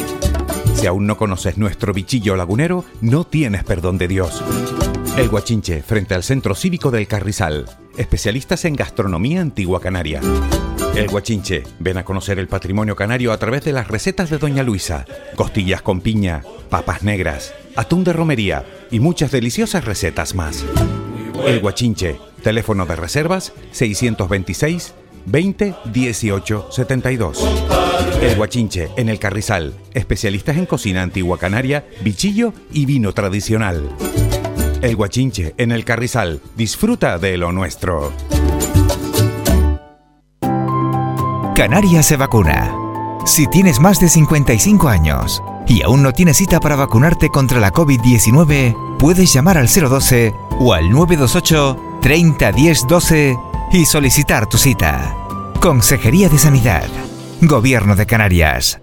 Si aún no conoces nuestro bichillo lagunero, no tienes perdón de Dios. El Guachinche, frente al Centro Cívico del Carrizal. Especialistas en gastronomía antigua canaria. El Guachinche, ven a conocer el patrimonio canario a través de las recetas de Doña Luisa. Costillas con piña, papas negras, atún de romería y muchas deliciosas recetas más. El Guachinche, teléfono de reservas 626 20 18 72. El Guachinche, en el Carrizal, especialistas en cocina antigua canaria, bichillo y vino tradicional. El Guachinche, en el Carrizal, disfruta de lo nuestro. Canarias se vacuna. Si tienes más de 55 años y aún no tienes cita para vacunarte contra la COVID-19, puedes llamar al 012 o al 928 30 10 12 y solicitar tu cita. Consejería de Sanidad. Gobierno de Canarias.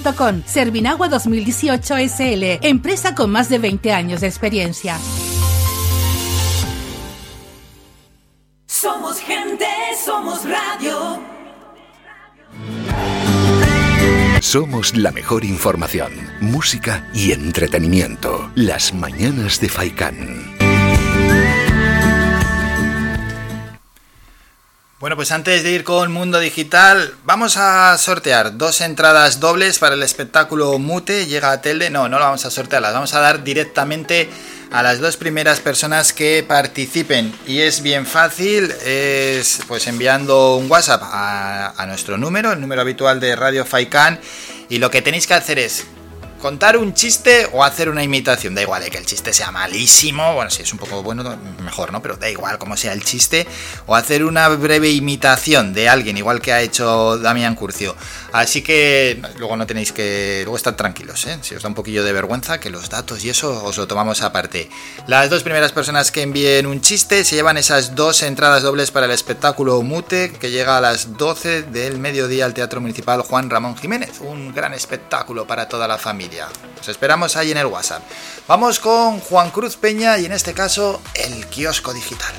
servinaguas.com. Servinagua 2018 SL, empresa con más de 20 años de experiencia. Somos gente, somos radio. Somos la mejor información, música y entretenimiento. Las mañanas de Faikán. Bueno, pues antes de ir con Mundo Digital, vamos a sortear dos entradas dobles para el espectáculo Mute. Llega a Telde. No, no lo vamos a sortear, las vamos a dar directamente a las dos primeras personas que participen. Y es bien fácil, es pues enviando un WhatsApp a, a nuestro número, el número habitual de Radio Faikan. Y lo que tenéis que hacer es contar un chiste o hacer una imitación. Da igual, eh, que el chiste sea malísimo. Bueno, si es un poco bueno, mejor, ¿no? Pero da igual como sea el chiste. O hacer una breve imitación de alguien, igual que ha hecho Damián Curcio. Así que luego no tenéis que. Luego estar tranquilos, ¿eh? Si os da un poquillo de vergüenza, que los datos y eso os lo tomamos aparte. Las dos primeras personas que envíen un chiste se llevan esas dos entradas dobles para el espectáculo Mute, que llega a las 12 del mediodía al Teatro Municipal Juan Ramón Jiménez. Un gran espectáculo para toda la familia. Os esperamos ahí en el WhatsApp. Vamos con Juan Cruz Peña y en este caso el kiosco digital.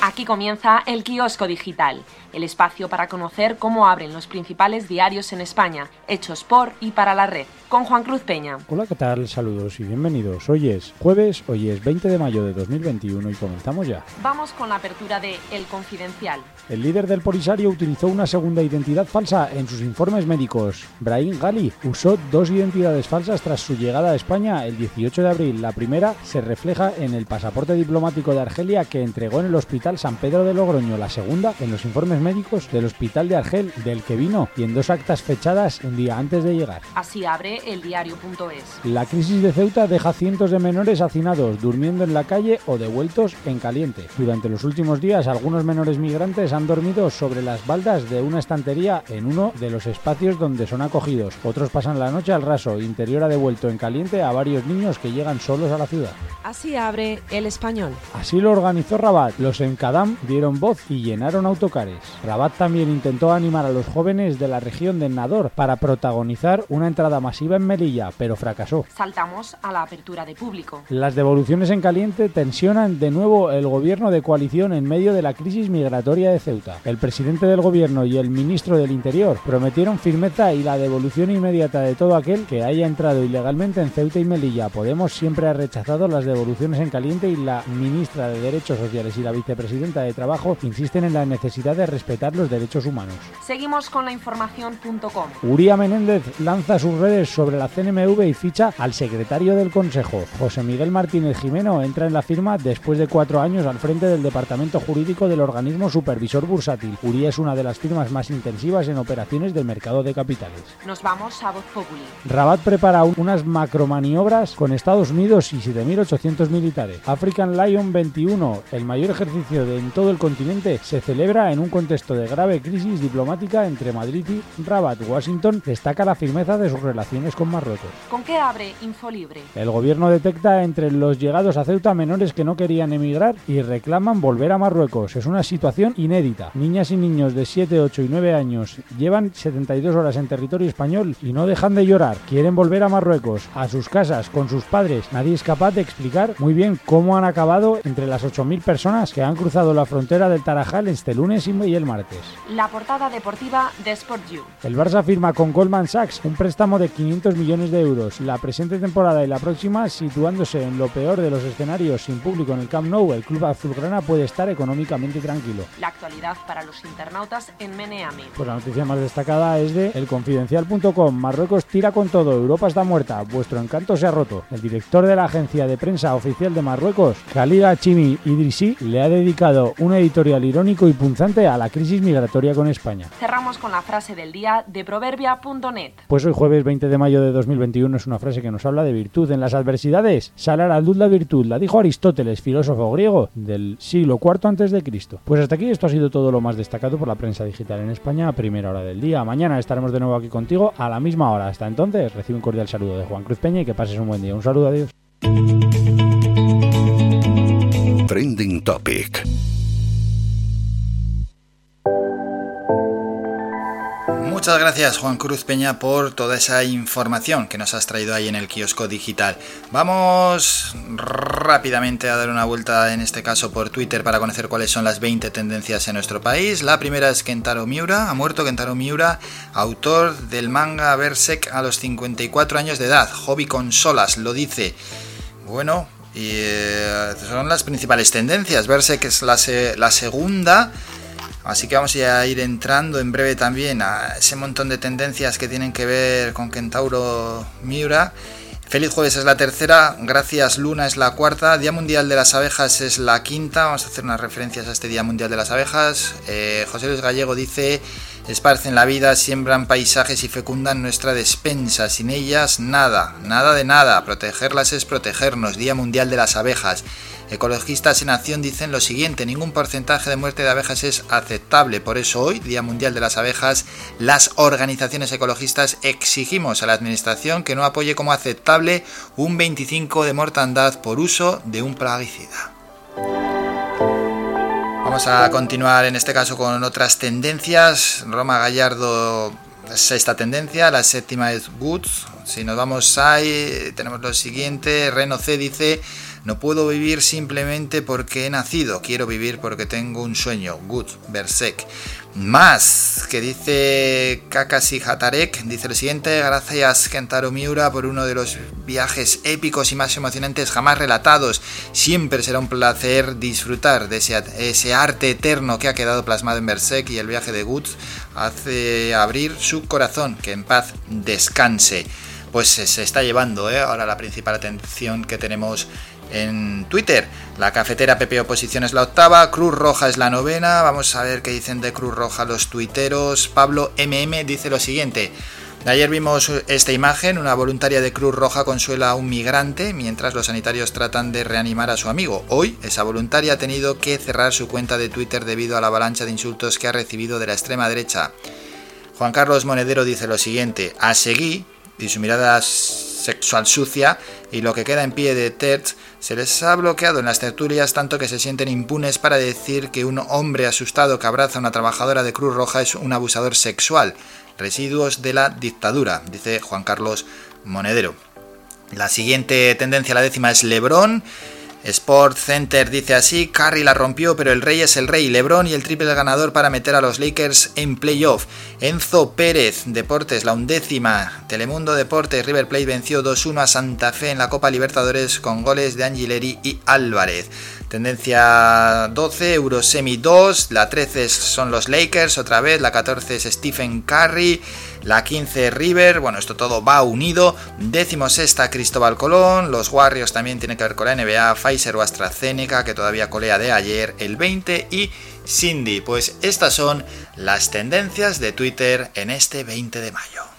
Aquí comienza el kiosco digital, el espacio para conocer cómo abren los principales diarios en España, hechos por y para la red, con Juan Cruz Peña. Hola, ¿qué tal? Saludos y bienvenidos. Hoy es jueves, hoy es 20 de mayo de 2021 y comenzamos ya. Vamos con la apertura de El Confidencial. El líder del Polisario utilizó una segunda identidad falsa en sus informes médicos. Brahim Gali usó dos identidades falsas tras su llegada a España el 18 de abril. La primera se refleja en el pasaporte diplomático de Argelia que entregó en el Hospital San Pedro de Logroño. La segunda en los informes médicos del Hospital de Argel, del que vino, y en dos actas fechadas un día antes de llegar. Así abre el diario.es. La crisis de Ceuta deja cientos de menores hacinados, durmiendo en la calle o devueltos en caliente. Durante los últimos días, algunos menores migrantes han dormido sobre las baldas de una estantería en uno de los espacios donde son acogidos. Otros pasan la noche al raso. Interior ha devuelto en caliente a varios niños que llegan solos a la ciudad. Así abre el español. Así lo organizó Rabat. Los Encadam dieron voz y llenaron autocares. Rabat también intentó animar a los jóvenes de la región de Nador para protagonizar una entrada masiva en Melilla, pero fracasó. Saltamos a la apertura de público. Las devoluciones en caliente tensionan de nuevo el gobierno de coalición en medio de la crisis migratoria de Ceuta. El presidente del gobierno y el ministro del Interior prometieron firmeza y la devolución inmediata de todo aquel que haya entrado ilegalmente en Ceuta y Melilla. Podemos siempre ha rechazado las devoluciones en caliente y la ministra de Derechos Sociales y la vicepresidenta de Trabajo insisten en la necesidad de respetar los derechos humanos. Seguimos con la información.com. Uría Menéndez lanza sus redes sobre la CNMV y ficha al secretario del Consejo. José Miguel Martínez Jimeno entra en la firma después de cuatro años al frente del departamento jurídico del organismo supervisor bursátil. Uría es una de las firmas más intensivas en operaciones del mercado de capitales. Nos vamos a Voz Populi. Rabat prepara un- unas macromaniobras con Estados Unidos y 7.800 militares. African Lion 21, el mayor ejercicio de en todo el continente, se celebra en un contexto de grave crisis diplomática entre Madrid y Rabat. Washington destaca la firmeza de sus relaciones con Marruecos. ¿Con qué abre Infolibre? El gobierno detecta entre los llegados a Ceuta menores que no querían emigrar y reclaman volver a Marruecos. Es una situación inédita. Niñas y niños de 7, 8 y 9 años llevan 72 horas en territorio español y no dejan de llorar. Quieren volver a Marruecos, a sus casas, con sus padres. Nadie es capaz de explicar muy bien cómo han acabado entre las 8.000 personas que han cruzado la frontera del Tarajal este lunes y el martes. La portada deportiva de Sport You. El Barça firma con Goldman Sachs un préstamo de 500 millones de euros. La presente temporada y la próxima, situándose en lo peor de los escenarios sin público en el Camp Nou, el club azulgrana puede estar económicamente tranquilo. La actualidad para los internautas en Meneami. Pues la noticia más destacada es de elconfidencial.com. Marruecos tira con todo, Europa está muerta, vuestro encanto se ha roto. El director de la agencia de prensa oficial de Marruecos, Khalida Chimi Idrissi, le ha dedicado un editorial irónico y punzante a la crisis migratoria con España. Cerramos con la frase del día de proverbia.net. Pues hoy jueves 20 de mayo de 2021 es una frase que nos habla de virtud. En las adversidades sale a la luz la virtud. La dijo Aristóteles, filósofo griego del siglo IV antes de Cristo. Pues hasta aquí esto ha sido todo lo más destacado por la prensa digital en España a primera hora del día. Mañana estaremos de nuevo aquí contigo a la misma hora. Hasta entonces, recibe un cordial saludo de Juan Cruz Peña y que pases un buen día. Un saludo, adiós. Trending Topic. Muchas gracias Juan Cruz Peña por toda esa información que nos has traído ahí en el kiosco digital. Vamos rápidamente a dar una vuelta en este caso por Twitter para conocer cuáles son las 20 tendencias en nuestro país. La primera es Kentaro Miura, ha muerto Kentaro Miura, autor del manga Berserk a los 54 años de edad. Hobby consolas, lo dice. Bueno, y eh, son las principales tendencias. Berserk es la, la segunda Así que vamos a ir entrando en breve también a ese montón de tendencias que tienen que ver con Kentauro Miura. Feliz jueves es la tercera, gracias Luna es la cuarta, Día Mundial de las Abejas es la quinta, vamos a hacer unas referencias a este Día Mundial de las Abejas. Eh, José Luis Gallego dice, esparcen la vida, siembran paisajes y fecundan nuestra despensa, sin ellas nada, nada de nada, protegerlas es protegernos, Día Mundial de las Abejas. Ecologistas en Acción dicen lo siguiente, ningún porcentaje de muerte de abejas es aceptable, por eso hoy, Día Mundial de las Abejas, las organizaciones ecologistas exigimos a la Administración que no apoye como aceptable un 25 de mortandad por uso de un plaguicida. Vamos a continuar en este caso con otras tendencias. Roma Gallardo, sexta tendencia, la séptima es Woods. Si nos vamos ahí, tenemos lo siguiente. Reno C dice no puedo vivir simplemente porque he nacido, quiero vivir porque tengo un sueño. Good, Berserk. Más, que dice Kakashi Hatarek, dice lo siguiente, gracias Kentaro Miura por uno de los viajes épicos y más emocionantes jamás relatados. Siempre será un placer disfrutar de ese, ese arte eterno que ha quedado plasmado en Berserk y el viaje de Good hace abrir su corazón, que en paz descanse. Pues se está llevando ¿eh? ahora la principal atención que tenemos en Twitter. La cafetera PP Oposición es la octava, Cruz Roja es la novena. Vamos a ver qué dicen de Cruz Roja los tuiteros. Pablo MM dice lo siguiente. Ayer vimos esta imagen, una voluntaria de Cruz Roja consuela a un migrante mientras los sanitarios tratan de reanimar a su amigo. Hoy, esa voluntaria ha tenido que cerrar su cuenta de Twitter debido a la avalancha de insultos que ha recibido de la extrema derecha. Juan Carlos Monedero dice lo siguiente, a seguir, y su mirada sexual sucia y lo que queda en pie de Terz se les ha bloqueado en las tertulias tanto que se sienten impunes para decir que un hombre asustado que abraza a una trabajadora de Cruz Roja es un abusador sexual. Residuos de la dictadura, dice Juan Carlos Monedero. La siguiente tendencia, la décima, es Lebron. Sport Center dice así, Curry la rompió, pero el rey es el rey, Lebron y el triple ganador para meter a los Lakers en playoff. Enzo Pérez, Deportes, la undécima, Telemundo Deportes, River Plate venció 2-1 a Santa Fe en la Copa Libertadores con goles de Angileri y Álvarez. Tendencia 12, Eurosemi 2, la 13 son los Lakers, otra vez, la 14 es Stephen Curry, la 15 River, bueno, esto todo va unido, décimo sexta Cristóbal Colón, los Warriors también tienen que ver con la NBA, Pfizer o AstraZeneca, que todavía colea de ayer, el 20 y Cindy, pues estas son las tendencias de Twitter en este 20 de mayo.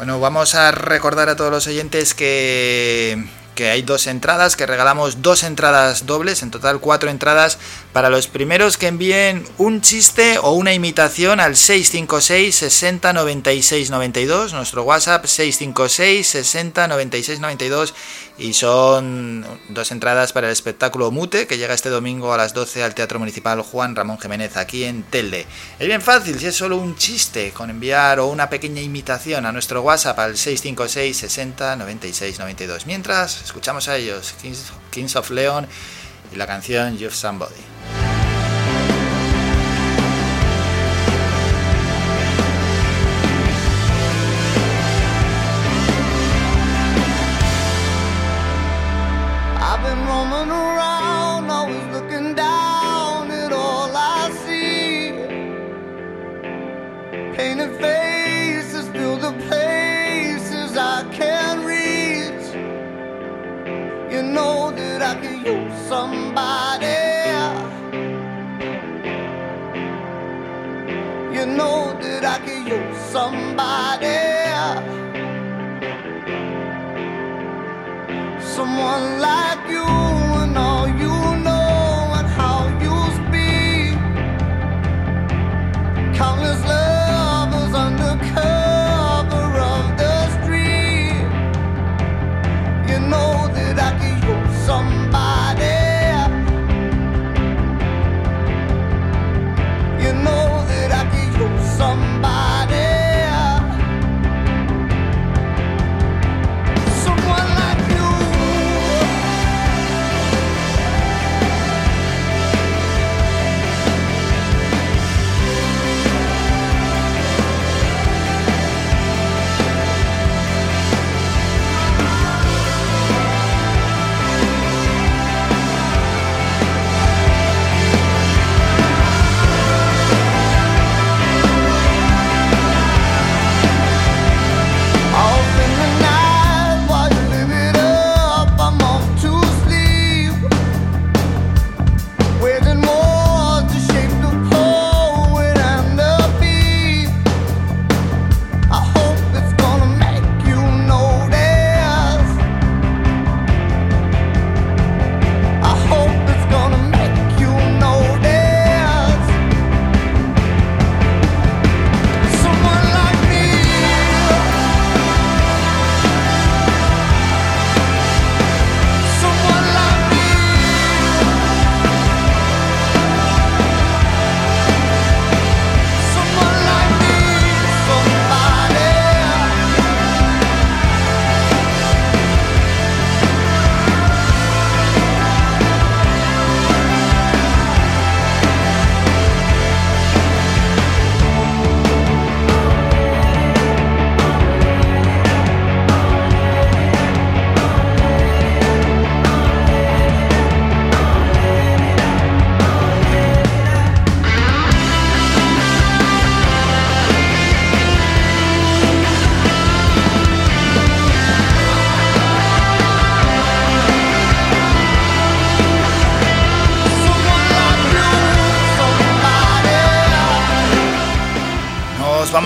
Bueno, vamos a recordar a todos los oyentes que, que hay dos entradas, que regalamos dos entradas dobles, en total cuatro entradas para los primeros que envíen un chiste o una imitación al 656 60 96 92, nuestro WhatsApp 656 60 96 92 y son dos entradas para el espectáculo Mute que llega este domingo a las 12 al Teatro Municipal Juan Ramón Jiménez aquí en Telde. Es bien fácil, si es solo un chiste con enviar o una pequeña imitación a nuestro WhatsApp al 656 60 96 92. Mientras escuchamos a ellos, Kings, Kings of Leon y la canción You've Somebody. Somebody. You know that I could use somebody. Someone like you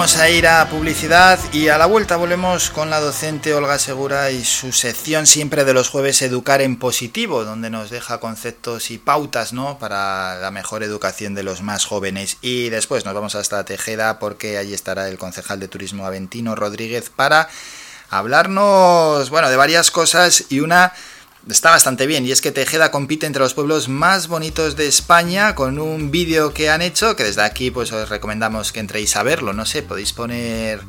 vamos a ir a publicidad y a la vuelta volvemos con la docente Olga Segura y su sección siempre de los jueves Educar en Positivo, donde nos deja conceptos y pautas ¿no? para la mejor educación de los más jóvenes. Y después nos vamos hasta Tejeda porque allí estará el concejal de turismo Aventino Rodríguez para hablarnos bueno, de varias cosas y una está bastante bien y es que Tejeda compite entre los pueblos más bonitos de España con un vídeo que han hecho que desde aquí pues os recomendamos que entréis a verlo, no sé, podéis poner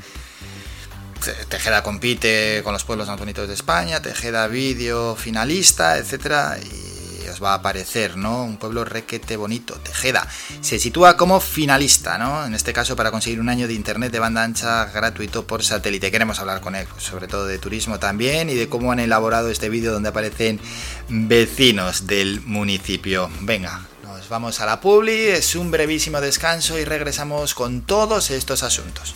Tejeda compite con los pueblos más bonitos de España, Tejeda vídeo finalista, etcétera y os va a aparecer, ¿no? Un pueblo requete bonito, Tejeda. Se sitúa como finalista, ¿no? En este caso para conseguir un año de internet de banda ancha gratuito por satélite. Queremos hablar con él, pues, sobre todo de turismo también y de cómo han elaborado este vídeo donde aparecen vecinos del municipio. Venga, nos vamos a la publi, es un brevísimo descanso y regresamos con todos estos asuntos.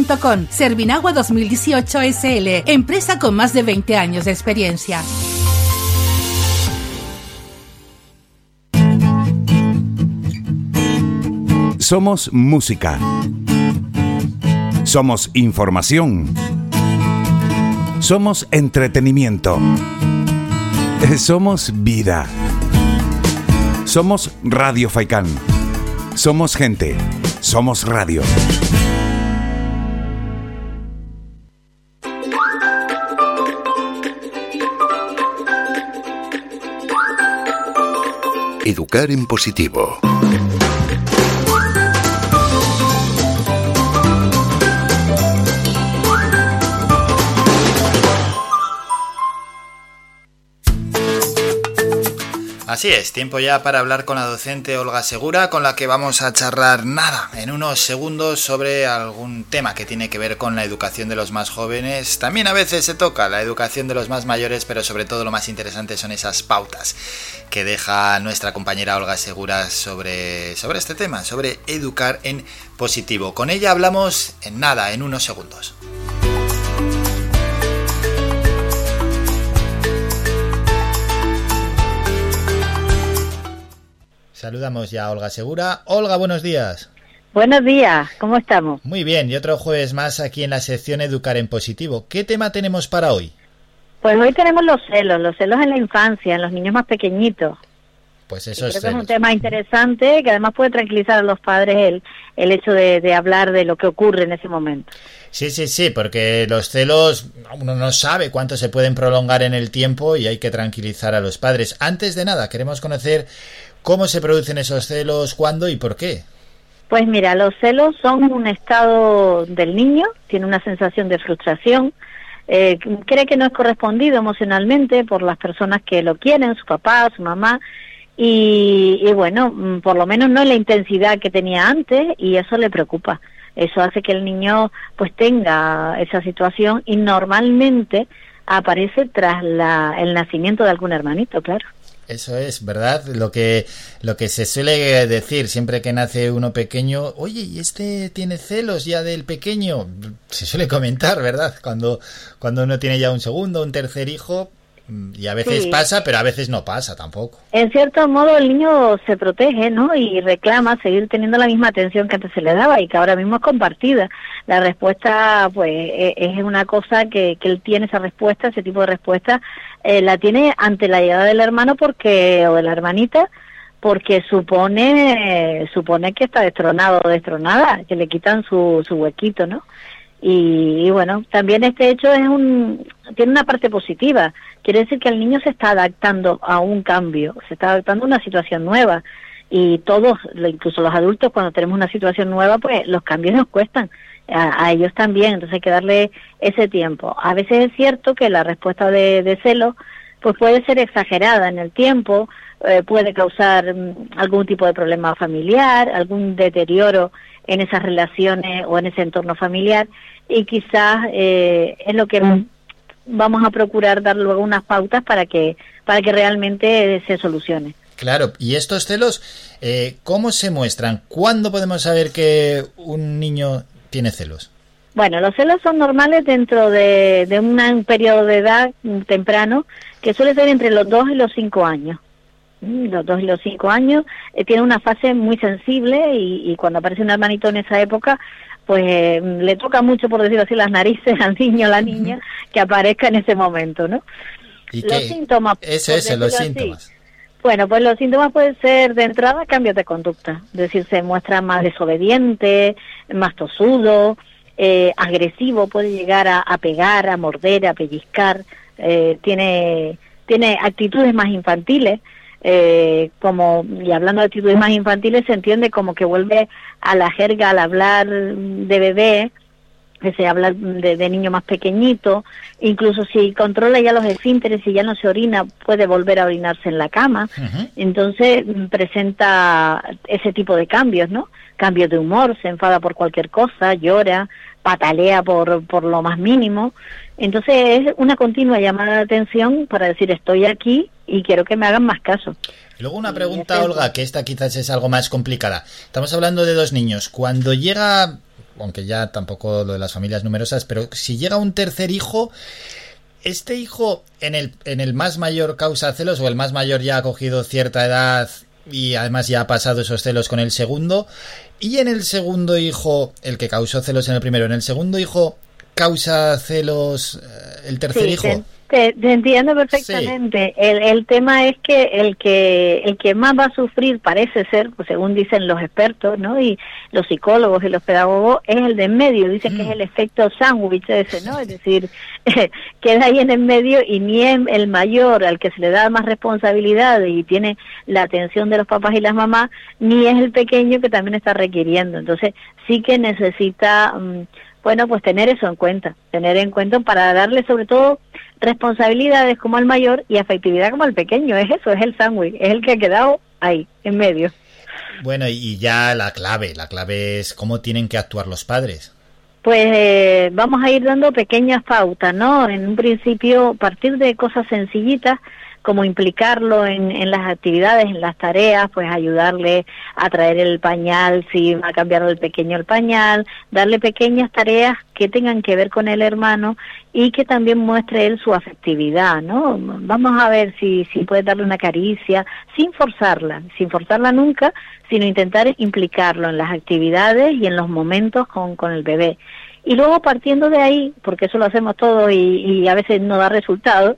Servinagua 2018 SL, empresa con más de 20 años de experiencia. Somos música. Somos información. Somos entretenimiento. Somos vida. Somos Radio Faikán. Somos gente. Somos radio. Educar en positivo. Así es, tiempo ya para hablar con la docente Olga Segura, con la que vamos a charlar nada, en unos segundos sobre algún tema que tiene que ver con la educación de los más jóvenes. También a veces se toca la educación de los más mayores, pero sobre todo lo más interesante son esas pautas que deja nuestra compañera Olga Segura sobre, sobre este tema, sobre educar en positivo. Con ella hablamos en nada, en unos segundos. Saludamos ya a Olga Segura. Olga, buenos días. Buenos días, ¿cómo estamos? Muy bien, y otro jueves más aquí en la sección Educar en Positivo. ¿Qué tema tenemos para hoy? Pues hoy tenemos los celos, los celos en la infancia, en los niños más pequeñitos. Pues eso es creo que es un tema interesante que además puede tranquilizar a los padres el, el hecho de, de hablar de lo que ocurre en ese momento. Sí, sí, sí, porque los celos uno no sabe cuánto se pueden prolongar en el tiempo y hay que tranquilizar a los padres. Antes de nada, queremos conocer cómo se producen esos celos, cuándo y por qué. Pues mira, los celos son un estado del niño, tiene una sensación de frustración, eh, cree que no es correspondido emocionalmente por las personas que lo quieren, su papá, su mamá, y, bueno, mm, por lo menos no la intensidad que tenía antes y eso le preocupa. Eso hace que el niño pues tenga esa situación y normalmente aparece tras la, el nacimiento de algún hermanito, claro. Eso es, ¿verdad? Lo que, lo que se suele decir siempre que nace uno pequeño, oye, ¿y este tiene celos ya del pequeño? Se suele comentar, ¿verdad? Cuando, cuando uno tiene ya un segundo, un tercer hijo, y a veces Sí. pasa, pero a veces no pasa tampoco. En cierto modo el niño se protege, ¿no? Y reclama seguir teniendo la misma atención que antes se le daba y que ahora mismo es compartida. La respuesta, pues, e- es una cosa que, que él tiene esa respuesta, ese tipo de respuesta, eh, la tiene ante la llegada del hermano porque o de la hermanita, porque supone supone que está destronado o destronada, que le quitan su, su huequito, ¿no? Y, y bueno, también este hecho es un tiene una parte positiva. Quiere decir que el niño se está adaptando a un cambio, se está adaptando a una situación nueva. Y todos, incluso los adultos, cuando tenemos una situación nueva, pues los cambios nos cuestan. A, ellos también, entonces hay que darle ese tiempo. A veces es cierto que la respuesta de, celo pues puede ser exagerada en el tiempo, eh, puede causar mm, algún tipo de problema familiar, algún deterioro en esas relaciones o en ese entorno familiar y quizás eh, es lo que vamos a procurar dar luego unas pautas para que para que realmente se solucione. Claro, y estos celos, eh, ¿cómo se muestran? ¿Cuándo podemos saber que un niño tiene celos? Bueno, los celos son normales dentro de, de una- un periodo de edad temprano que suele ser entre los 2 y los 5 años. Mm, Los 2 y los 5 años eh, tiene una fase muy sensible y, y cuando aparece un hermanito en esa época, pues eh, le toca mucho, por decirlo así, las narices al niño o la niña que aparezca en ese momento, ¿no? ¿Y Los qué? síntomas. Eso por es, los decirlo así. síntomas. Bueno, pues los síntomas pueden ser de entrada cambios de conducta, es decir, se muestra más desobediente, más tosudo, eh, agresivo, puede llegar a, a pegar, a morder, a pellizcar, eh, tiene, tiene actitudes más infantiles, eh, como, y hablando de actitudes más infantiles, se entiende como que vuelve a la jerga al hablar de bebé, que se habla de, de niño más pequeñito, incluso si controla ya los esfínteres y ya no se orina, puede volver a orinarse en la cama. Entonces mm, presenta ese tipo de cambios, ¿no? Cambios de humor, se enfada por cualquier cosa, llora, patalea por, por lo más mínimo. Entonces es una continua llamada de atención para decir estoy aquí y quiero que me hagan más caso. Luego una pregunta, Olga, que esta quizás es algo más complicada. Estamos hablando de dos niños. Cuando llega, aunque ya tampoco lo de las familias numerosas, pero si llega un tercer hijo, ¿este hijo en el, en el más mayor causa celos o el más mayor ya ha cogido cierta edad y además ya ha pasado esos celos con el segundo? Y en el segundo hijo, el que causó celos en el primero, en el segundo hijo causa celos eh, el tercer Sí, hijo. Te- te entiendo perfectamente. El, el tema es que el que el que más va a sufrir parece ser, pues, según dicen los expertos, ¿no? Y los psicólogos y los pedagogos es el de en medio. Dicen que es el efecto sándwich ese, ¿no? Es decir, queda ahí en el medio y ni es el mayor al que se le da más responsabilidad y tiene la atención de los papás y las mamás, ni es el pequeño que también está requiriendo. Entonces sí que necesita mm, bueno, pues tener eso en cuenta, tener en cuenta para darle sobre todo responsabilidades como al mayor y afectividad como al pequeño, es eso, es el sándwich, es el que ha quedado ahí, en medio. Bueno, y ya la clave, la clave es cómo tienen que actuar los padres. Pues eh, vamos a ir dando pequeñas pautas, ¿no? En un principio, partir de cosas sencillitas, como implicarlo en, en las actividades, en las tareas, pues ayudarle a traer el pañal, si va a cambiar el pequeño el pañal, darle pequeñas tareas que tengan que ver con el hermano y que también muestre él su afectividad, ¿no? Vamos a ver si, si puede darle una caricia, sin forzarla, sin forzarla nunca, sino intentar implicarlo en las actividades y en los momentos con, con el bebé. Y luego partiendo de ahí, porque eso lo hacemos todo y, y a veces no da resultado,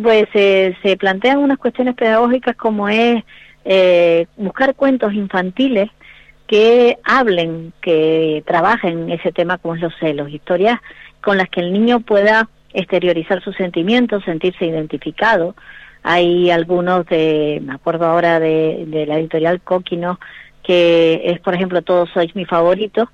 pues se plantean unas cuestiones pedagógicas como es eh, buscar cuentos infantiles que hablen, que trabajen ese tema como es los celos, historias con las que el niño pueda exteriorizar sus sentimientos, sentirse identificado. Hay algunos de, me acuerdo ahora de, de la editorial Coquino, que es, por ejemplo, Todos sois mi favorito,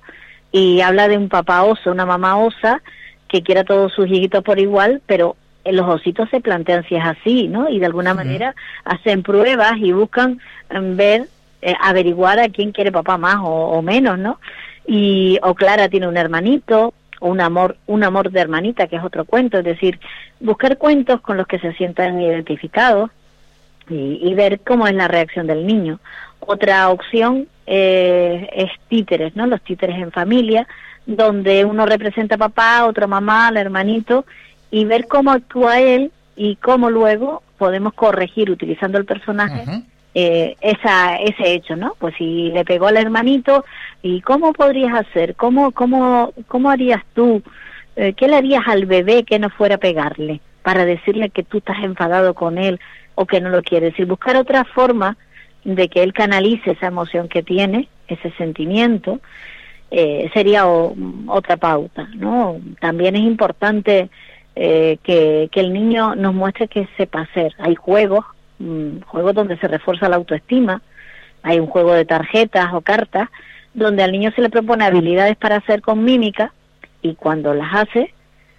y habla de un papá oso, una mamá osa, que quiere a todos sus hijitos por igual, pero los ositos se plantean si es así, ¿no? Y de alguna manera hacen pruebas y buscan em, ver, eh, averiguar a quién quiere papá más o, o menos, ¿no? Y o Clara tiene un hermanito, o un amor, un amor de hermanita, que es otro cuento, es decir, buscar cuentos con los que se sientan identificados y, y ver cómo es la reacción del niño. Otra opción eh, es títeres, ¿no? Los títeres en familia, donde uno representa a papá, otro a mamá, al hermanito, y ver cómo actúa él y cómo luego podemos corregir utilizando el personaje eh, esa, ese hecho, ¿no? Pues si le pegó al hermanito, ¿y cómo podrías hacer? ¿Cómo, cómo, cómo harías tú? Eh, ¿Qué le harías al bebé que no fuera a pegarle? Para decirle que tú estás enfadado con él o que no lo quieres. Y buscar otra forma de que él canalice esa emoción que tiene, ese sentimiento, eh, sería o- otra pauta, ¿no? También es importante eh, que, que el niño nos muestre que sepa hacer. Hay juegos, mm, juegos donde se refuerza la autoestima, hay un juego de tarjetas o cartas, donde al niño se le propone habilidades para hacer con mímica y cuando las hace,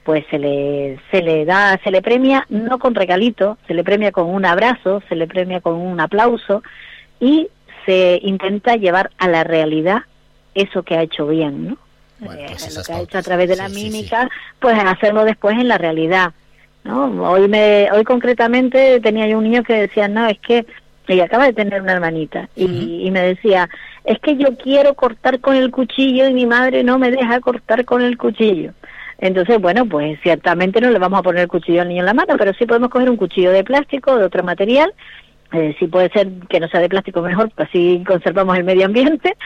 pues se le, se le da, se le premia no con regalito, se le premia con un abrazo, se le premia con un aplauso y se intenta llevar a la realidad eso que ha hecho bien, ¿no? Eh, lo que ha hecho a través de la mímica, pues hacerlo después en la realidad, ¿no? Hoy me, hoy concretamente tenía yo un niño que decía, no, es que ella acaba de tener una hermanita y, y me decía, es que yo quiero cortar con el cuchillo y mi madre no me deja cortar con el cuchillo. Entonces, bueno, pues ciertamente no le vamos a poner el cuchillo al niño en la mano, pero sí podemos coger un cuchillo de plástico, de otro material, eh, si puede ser que no sea de plástico mejor, pues así conservamos el medio ambiente,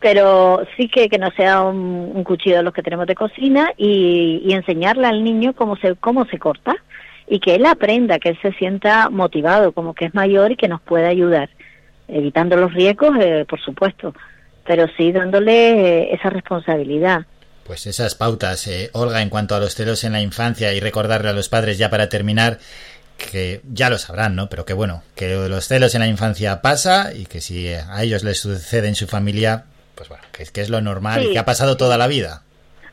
pero sí que, que no sea un, un cuchillo de los que tenemos de cocina y, y enseñarle al niño cómo se, cómo se corta y que él aprenda, que él se sienta motivado, como que es mayor y que nos pueda ayudar, evitando los riesgos, eh, por supuesto, pero sí dándole eh, esa responsabilidad. Pues esas pautas, eh, Olga, en cuanto a los celos en la infancia y recordarle a los padres ya para terminar que ya lo sabrán, ¿no? Pero que bueno, que los celos en la infancia pasa y que si a ellos les sucede en su familia, pues bueno, que, es- que es lo normal y que ha pasado toda la vida.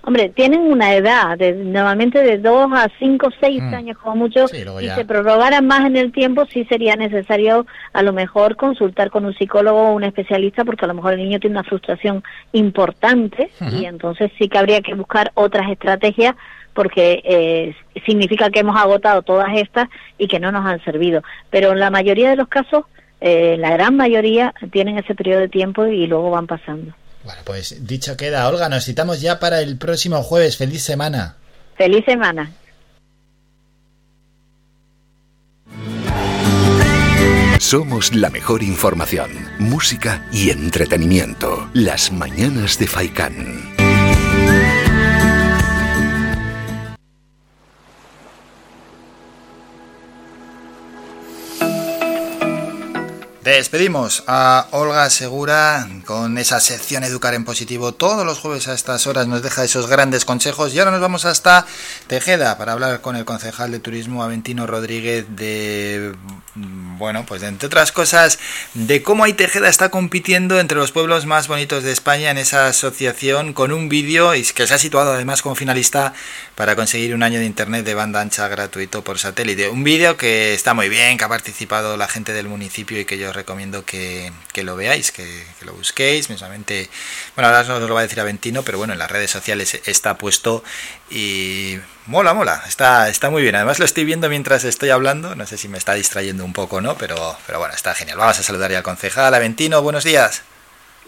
Hombre, tienen una edad, de, normalmente de 2 a 5, 6 Mm. años como mucho. ya- se prorrogaran más en el tiempo, sí sería necesario a lo mejor consultar con un psicólogo o un especialista, porque a lo mejor el niño tiene una frustración importante y entonces sí que habría que buscar otras estrategias porque eh, significa que hemos agotado todas estas y que no nos han servido. Pero en la mayoría de los casos, eh, la gran mayoría tienen ese periodo de tiempo y luego van pasando. Bueno, pues dicho queda, Olga, nos citamos ya para el próximo jueves. Feliz semana. Feliz semana. Somos la mejor información, música y entretenimiento. Las mañanas de Faikán. Despedimos a Olga Segura con esa sección Educar en Positivo. Todos los jueves a estas horas nos deja esos grandes consejos. Y ahora nos vamos hasta Tejeda para hablar con el concejal de turismo Aventino Rodríguez de, bueno, pues entre otras cosas, de cómo ahí Tejeda está compitiendo entre los pueblos más bonitos de España en esa asociación con un vídeo y que se ha situado además como finalista para conseguir un año de internet de banda ancha gratuito por satélite. Un vídeo que está muy bien, que ha participado la gente del municipio y que yo recomiendo que, que lo veáis, que, que lo busquéis. Mismamente, bueno, ahora no os lo va a decir Aventino, pero bueno, en las redes sociales está puesto y mola, mola, está, está muy bien. Además lo estoy viendo mientras estoy hablando, no sé si me está distrayendo un poco, ¿no? Pero, pero bueno, está genial. Vamos a saludar ya al concejal. Aventino, buenos días.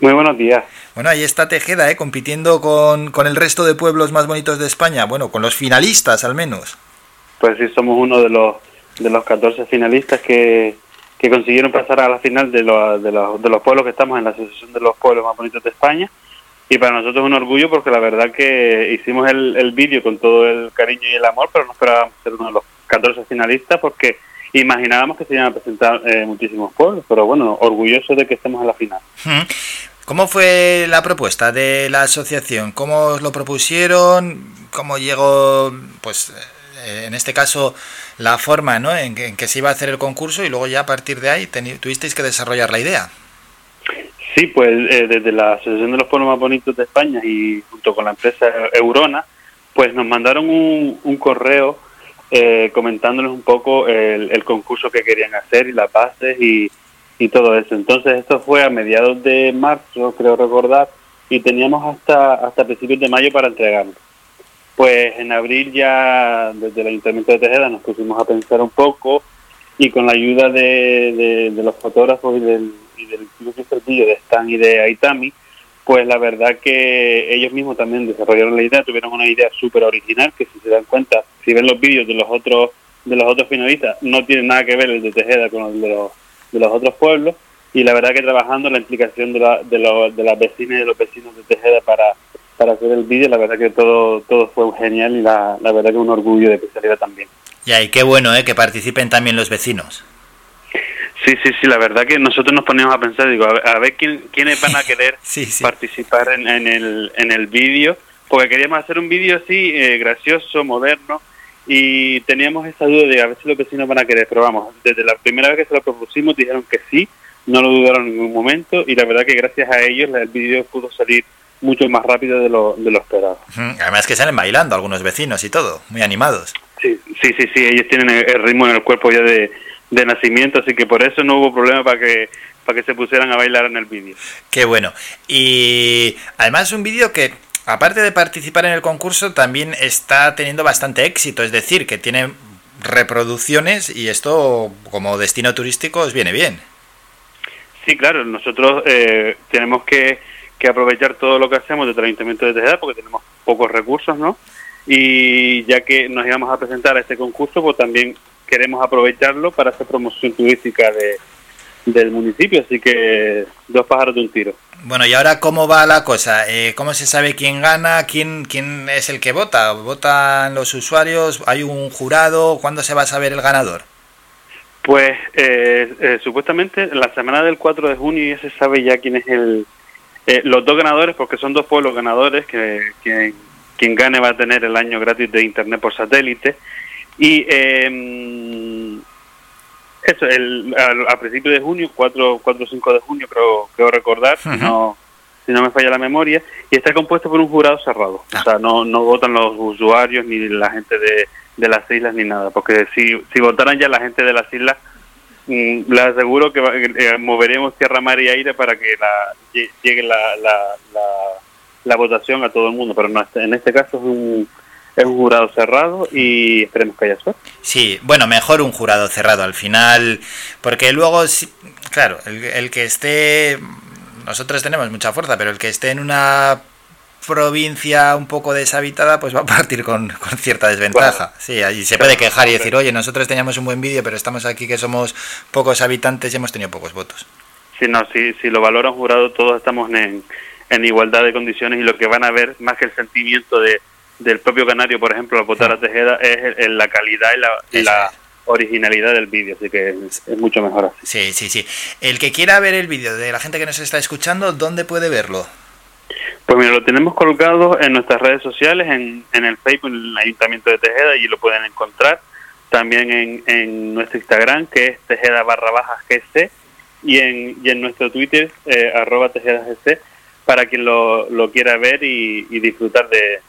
Muy buenos días. Bueno, ahí está Tejeda, ¿eh? compitiendo con, con el resto de pueblos más bonitos de España. Bueno, con los finalistas al menos. Pues sí, somos uno de los de los 14 finalistas que, que consiguieron pasar a la final de, los de, los, de los pueblos que estamos en la Asociación de los Pueblos Más Bonitos de España. Y para nosotros es un orgullo porque la verdad que hicimos el, el vídeo con todo el cariño y el amor, pero no esperábamos ser uno de los 14 finalistas porque imaginábamos que se iban a presentar eh, muchísimos pueblos, pero bueno, orgulloso de que estemos en la final. ¿Cómo fue la propuesta de la asociación? ¿Cómo os lo propusieron? ¿Cómo llegó, pues, eh, en este caso, la forma ¿no? en, que, en que se iba a hacer el concurso y luego ya a partir de ahí tuvisteis que desarrollar la idea? Sí, pues eh, desde la Asociación de los Pueblos Más Bonitos de España y junto con la empresa Eurona, pues nos mandaron un, un correo eh, comentándonos un poco el, el concurso que querían hacer y las bases y, y todo eso. Entonces esto fue a mediados de marzo, creo recordar, y teníamos hasta, hasta principios de mayo para entregarlo. Pues en abril ya desde el Ayuntamiento de Tejeda nos pusimos a pensar un poco y con la ayuda de, los fotógrafos y del, y del Club de Stan y de Aitami, pues la verdad que ellos mismos también desarrollaron la idea, tuvieron una idea súper original que si se dan cuenta, si ven los vídeos de los otros de los otros finalistas, no tiene nada que ver el de Tejeda con el de los, de los otros pueblos. Y la verdad que trabajando la implicación de, la, de, de las vecinas y de los vecinos de Tejeda para, para hacer el vídeo, la verdad que todo todo fue genial y la, la verdad que un orgullo de que saliera también. Ya, y qué bueno, ¿eh? Que participen también los vecinos. Sí, sí, sí, la verdad que nosotros nos poníamos a pensar, digo, a ver, a ver quién, quiénes van a querer participar en, en el, en el vídeo, porque queríamos hacer un vídeo así, eh, gracioso, moderno, y teníamos esa duda de a ver si los vecinos van a querer, pero vamos, desde la primera vez que se lo propusimos dijeron que sí, no lo dudaron en ningún momento, y la verdad que gracias a ellos el vídeo pudo salir mucho más rápido de lo, de lo esperado. Además que salen bailando algunos vecinos y todo, muy animados. Sí, sí, sí, sí, ellos tienen el, el ritmo en el cuerpo ya de, de nacimiento, así que por eso no hubo problema para que para que se pusieran a bailar en el vídeo. Qué bueno. Y además un vídeo que, aparte de participar en el concurso, también está teniendo bastante éxito, es decir, que tiene reproducciones y esto como destino turístico os viene bien. Sí, claro, nosotros eh, tenemos que, que aprovechar todo lo que hacemos desde el Ayuntamiento de Tejeda porque tenemos pocos recursos, ¿no? Y ya que nos íbamos a presentar a este concurso, pues también queremos aprovecharlo para hacer promoción turística de, del municipio, así que dos pájaros de un tiro. Bueno, y ahora cómo va la cosa? Eh, ¿Cómo se sabe quién gana? ¿Quién, ¿Quién es el que vota? ¿Votan los usuarios? ¿Hay un jurado? ¿Cuándo se va a saber el ganador? Pues eh, eh, supuestamente en la semana del 4 de junio ya se sabe ya quién es el eh, los dos ganadores, porque son dos pueblos ganadores, que, que quien gane va a tener el año gratis de internet por satélite. Y eh, eso, el, al- a, principios de junio, 4, 4 o 5 de junio creo, creo recordar, si, Ujú. no, si no me falla la memoria, y está compuesto por un jurado cerrado. O sea, no, no votan los usuarios ni la gente de, de las islas ni nada, porque si, si votaran ya la gente de las islas, mm, les aseguro que va- eh, moveremos tierra, mar y aire para que la, lle- llegue la, la, la, la votación a todo el mundo, pero no, este- en este caso es un, es un jurado cerrado y esperemos que haya suerte. Sí, bueno, mejor un jurado cerrado al final, porque luego, claro, el, el que esté, nosotros tenemos mucha fuerza, pero el que esté en una provincia un poco deshabitada, pues va a partir con, con cierta desventaja. Sí, allí se puede quejar y decir, oye, nosotros teníamos un buen vídeo, pero estamos aquí que somos pocos habitantes y hemos tenido pocos votos. Si no, si, si lo valora un jurado, todos estamos en, en igualdad de condiciones y lo que van a ver, más que el sentimiento de, del propio canario, por ejemplo, al votar a Tejeda, es el- el- la calidad y la, y la originalidad del vídeo, así que es, es mucho mejor así. Sí, sí, sí. El que quiera ver el vídeo de la gente que nos está escuchando, ¿dónde puede verlo? Pues mira, lo tenemos colgado en nuestras redes sociales, en, en el Facebook, en el Ayuntamiento de Tejeda, y lo pueden encontrar. También en, en nuestro Instagram, que es Tejeda barra baja GC, y en, y en nuestro Twitter, eh, arroba Tejeda GC, para quien lo, lo quiera ver y, disfrutar de,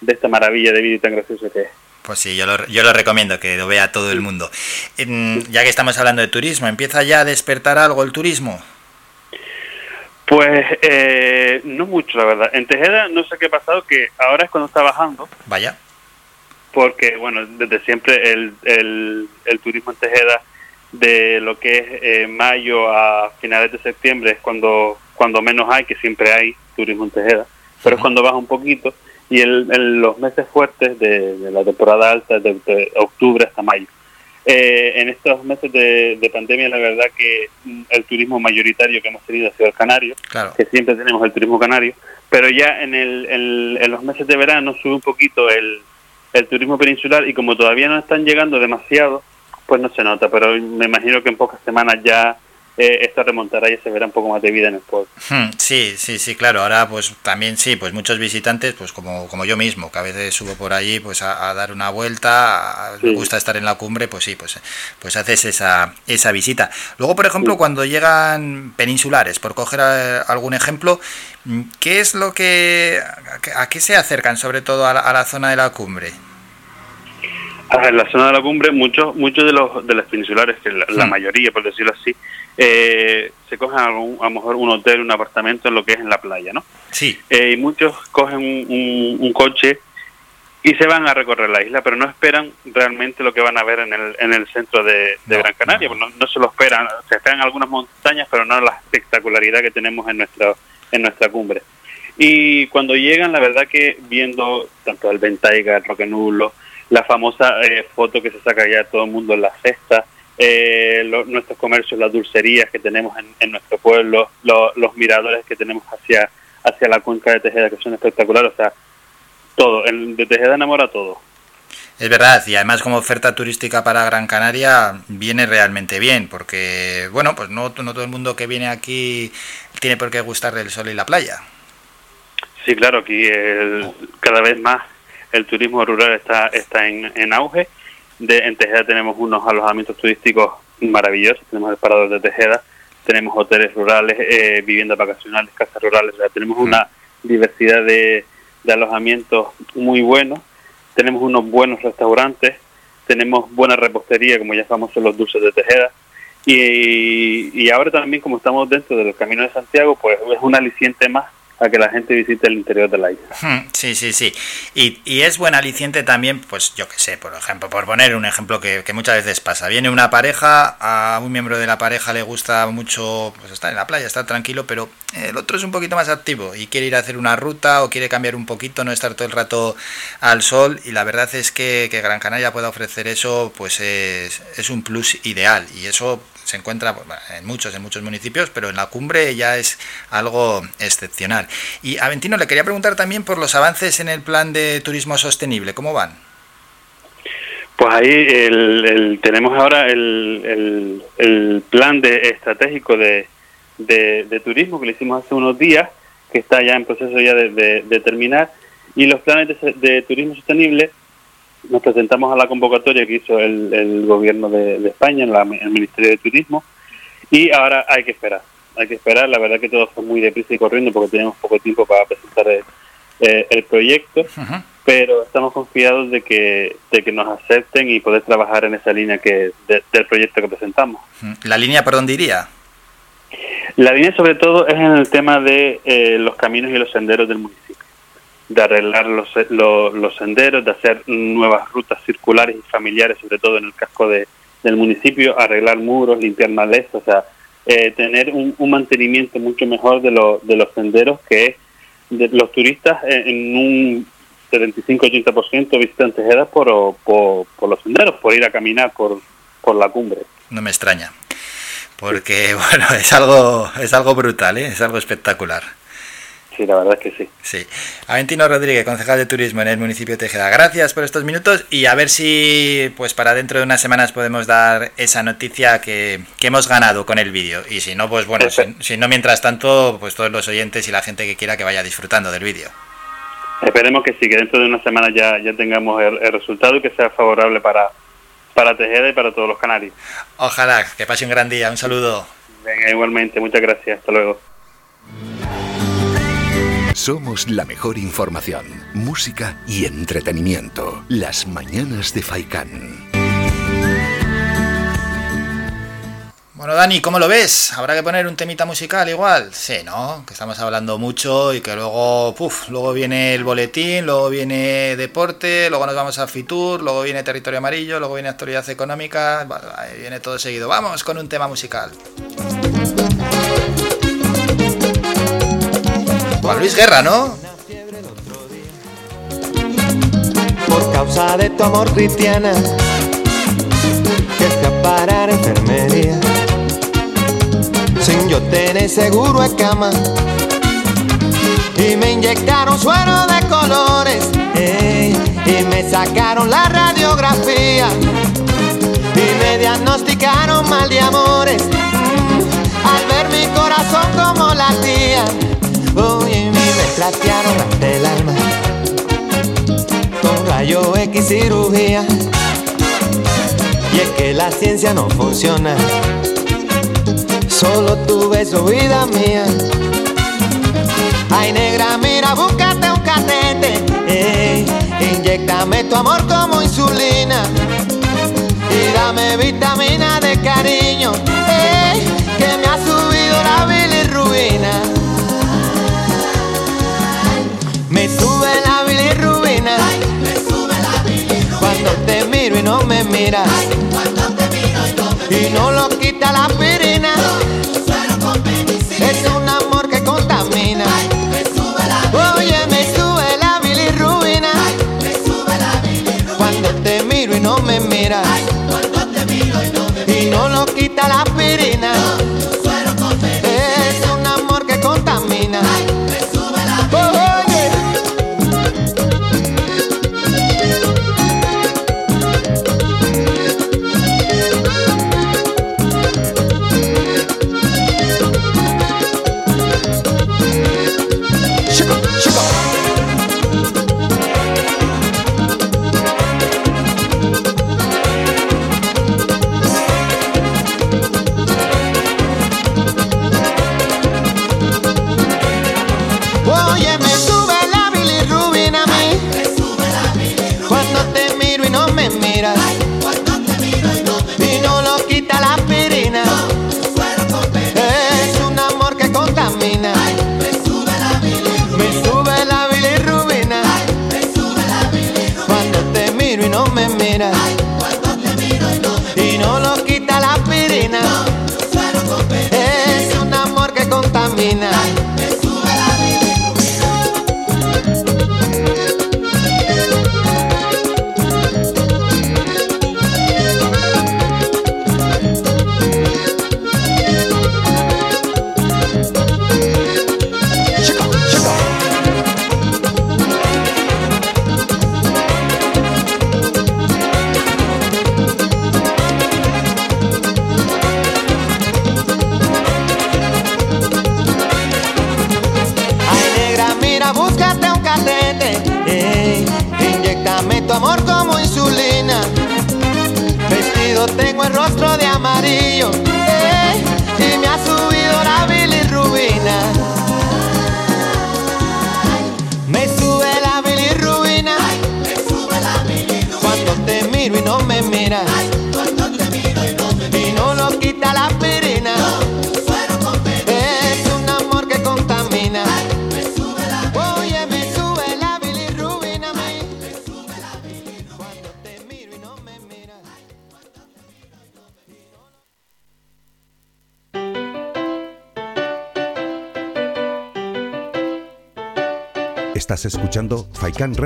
de esta maravilla de vídeo tan gracioso que es. Pues sí, yo lo, yo lo recomiendo que lo vea todo el mundo. Ya que estamos hablando de turismo, ¿empieza ya a despertar algo el turismo? Pues eh, no mucho, la verdad. En Tejeda no sé qué ha pasado, que ahora es cuando está bajando, Vaya. porque bueno, desde siempre el, el, el turismo en Tejeda, de lo que es eh, mayo a finales de septiembre, es cuando, cuando menos hay, que siempre hay turismo en Tejeda, pero es cuando baja un poquito, y el- los meses fuertes de, de la temporada alta, de, de octubre hasta mayo. Eh, en estos meses de, de pandemia, la verdad que mm, el turismo mayoritario que hemos tenido ha sido el canario, Claro. que siempre tenemos el turismo canario, pero ya en, el, el- en los meses de verano sube un poquito el, el turismo peninsular y como todavía no están llegando demasiado, pues no se nota, pero me imagino que en pocas semanas ya eh, esto remontará y se verá un poco más de vida en el pueblo. Hmm, Sí, sí, sí, claro. Ahora, pues también sí, pues muchos visitantes, pues como, como yo mismo, que a veces subo por allí, pues a, a dar una vuelta, a- me gusta estar en la cumbre, pues sí, pues, pues haces esa, esa visita. Luego, por ejemplo, cuando llegan peninsulares, por coger eh, algún ejemplo, mm, ¿qué es lo que, a qué- a qué se acercan, sobre todo a la, a la zona de la cumbre? En la zona de la cumbre, muchos muchos de los de los peninsulares, que la, la Hmm. mayoría, por decirlo así, eh, se cogen algún- a lo mejor un hotel, un apartamento en lo que es en la playa, ¿no? Sí. Eh, y muchos cogen un, un- un coche y se van a recorrer la isla, pero no esperan realmente lo que van a ver en el, en el centro de, de Gran Canaria. No, no se lo esperan, se esperan algunas montañas, pero no la espectacularidad que tenemos en, nuestro, en nuestra cumbre. Y cuando llegan, la verdad que viendo tanto el Ventaiga, el Roque Nulo, la famosa eh, foto que se saca ya todo el mundo en la cesta, eh, lo- nuestros comercios, las dulcerías que tenemos en, en nuestro pueblo, lo- los miradores que tenemos hacia, hacia la cuenca de Tejeda, que son espectaculares, o sea, todo, el de Tejeda enamora todo. Es verdad, y además como oferta turística para Gran Canaria viene realmente bien, porque, bueno, pues no, no todo el mundo que viene aquí tiene por qué gustarle el sol y la playa. Sí, claro, aquí el- cada vez más el turismo rural está, está en, en auge. De, en Tejeda tenemos unos alojamientos turísticos maravillosos, tenemos el Parador de Tejeda, tenemos hoteles rurales, eh, viviendas vacacionales, casas rurales, o sea, tenemos una diversidad de, de alojamientos muy buenos, tenemos unos buenos restaurantes, tenemos buena repostería, como ya es famoso los dulces de Tejeda, y, y ahora también como estamos dentro del Camino de Santiago, pues es un aliciente más a que la gente visite el interior de la isla. Hmm, Sí, sí, sí. Y, y es buen aliciente también, pues yo que sé, por ejemplo, por poner un ejemplo que, que muchas veces pasa. Viene una pareja, a un miembro de la pareja le gusta mucho pues, estar en la playa, estar tranquilo, pero el otro es un poquito más activo y quiere ir a hacer una ruta o quiere cambiar un poquito, no estar todo el rato al sol. Y la verdad es que, que Gran Canaria pueda ofrecer eso, pues es, es un plus ideal. Y eso se encuentra pues, en muchos, en muchos municipios, pero en la cumbre ya es algo excepcional. Y Aventino, le quería preguntar también por los avances en el plan de turismo sostenible, ¿cómo van? Pues ahí el, tenemos ahora el, el, plan de estratégico de, de, de turismo que le hicimos hace unos días, que está ya en proceso ya de, de- terminar, y los planes de turismo sostenible nos presentamos a la convocatoria que hizo el, el gobierno de, de España, en la- el Ministerio de Turismo, y ahora hay que esperar, hay que esperar, la verdad que todo fue muy deprisa y corriendo porque tenemos poco tiempo para presentar el, eh, el proyecto, pero estamos confiados de que, de que nos acepten y poder trabajar en esa línea que de- del proyecto que presentamos. ¿La línea por dónde iría? La línea sobre todo es en el tema de eh, los caminos y los senderos del municipio, de arreglar los, lo- los senderos, de hacer nuevas rutas circulares y familiares, sobre todo en el casco de, del municipio, arreglar muros, limpiar malezas, o sea, eh, tener un, un mantenimiento mucho mejor de, lo- de los senderos que los turistas en, en un 75-80% visitan Tejeda por, por, por los senderos, por ir a caminar por, por la cumbre. No me extraña. Porque, bueno, es algo, es algo brutal, ¿eh? es algo espectacular. Sí, la verdad es que sí. Sí. Aventino Rodríguez, concejal de turismo en el municipio de Tejeda. Gracias por estos minutos y a ver si pues para dentro de unas semanas podemos dar esa noticia que, que hemos ganado con el vídeo. Y si no, pues bueno, si, si no, mientras tanto, pues todos los oyentes y la gente que quiera que vaya disfrutando del vídeo. Esperemos que sí, que dentro de una semana ya, ya tengamos el, el resultado y que sea favorable para, para Tejeda y para todos los canarios. Ojalá, que pase un gran día. Un saludo. Venga, igualmente, muchas gracias. Hasta luego. Somos la mejor información, música y entretenimiento. Las mañanas de Faikán. Bueno, Dani, ¿cómo lo ves? ¿Habrá que poner un temita musical igual? Sí, ¿no? Que estamos hablando mucho y que luego, puf, luego viene el boletín, luego viene deporte, luego nos vamos a Fitur, luego viene territorio amarillo, luego viene actualidad económica, viene todo seguido. Vamos con un tema musical. Juan Luis Guerra, ¿no? Por causa de tu amor cristiana, que a enfermería. Sin yo tener seguro de cama. Y me inyectaron suero de colores. ey, y me sacaron la radiografía. Y me mal de amores. Al ver mi corazón como latía, oye, mi me trastearon hasta el alma. Con rayo X cirugía. Y es que la ciencia no funciona. Solo tu beso, vida mía. Ay, negra, mira, búscate un catete. ey, inyectame tu amor como insulina. Y dame vitamina de cariño. ey, que me ha subido la bilirrubina. Bilirrubina. Cuando te miro y no me miras. Y no lo quita la aspirina. Es un amor que contamina. Oye, me sube la bilirrubina. Cuando te miro y no me miras. Y no lo quita la aspirina. Es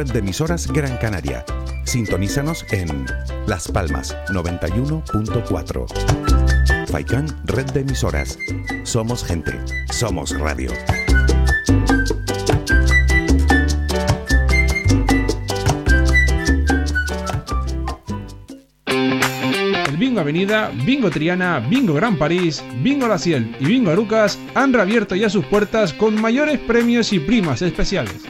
Red de emisoras Gran Canaria. Sintonízanos en Las Palmas 91.4. Faikan Red de emisoras. Somos gente. Somos radio. Bingo Avenida, Bingo Triana, Bingo Gran París, Bingo La Ciel y Bingo Arucas han reabierto ya sus puertas con mayores premios y primas especiales.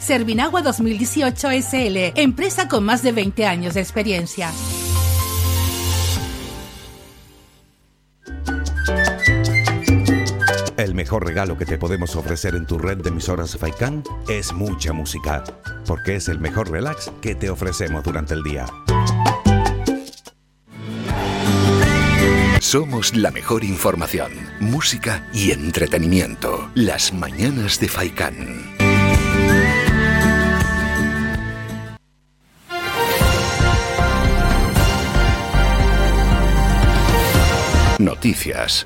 Servinagua 2018 SL, empresa con más de 20 años de experiencia. El mejor regalo que te podemos ofrecer en tu red de emisoras Faikan es mucha música, porque es el mejor relax que te ofrecemos durante el día. Somos la mejor información, música y entretenimiento. Las mañanas de Faikan. Noticias.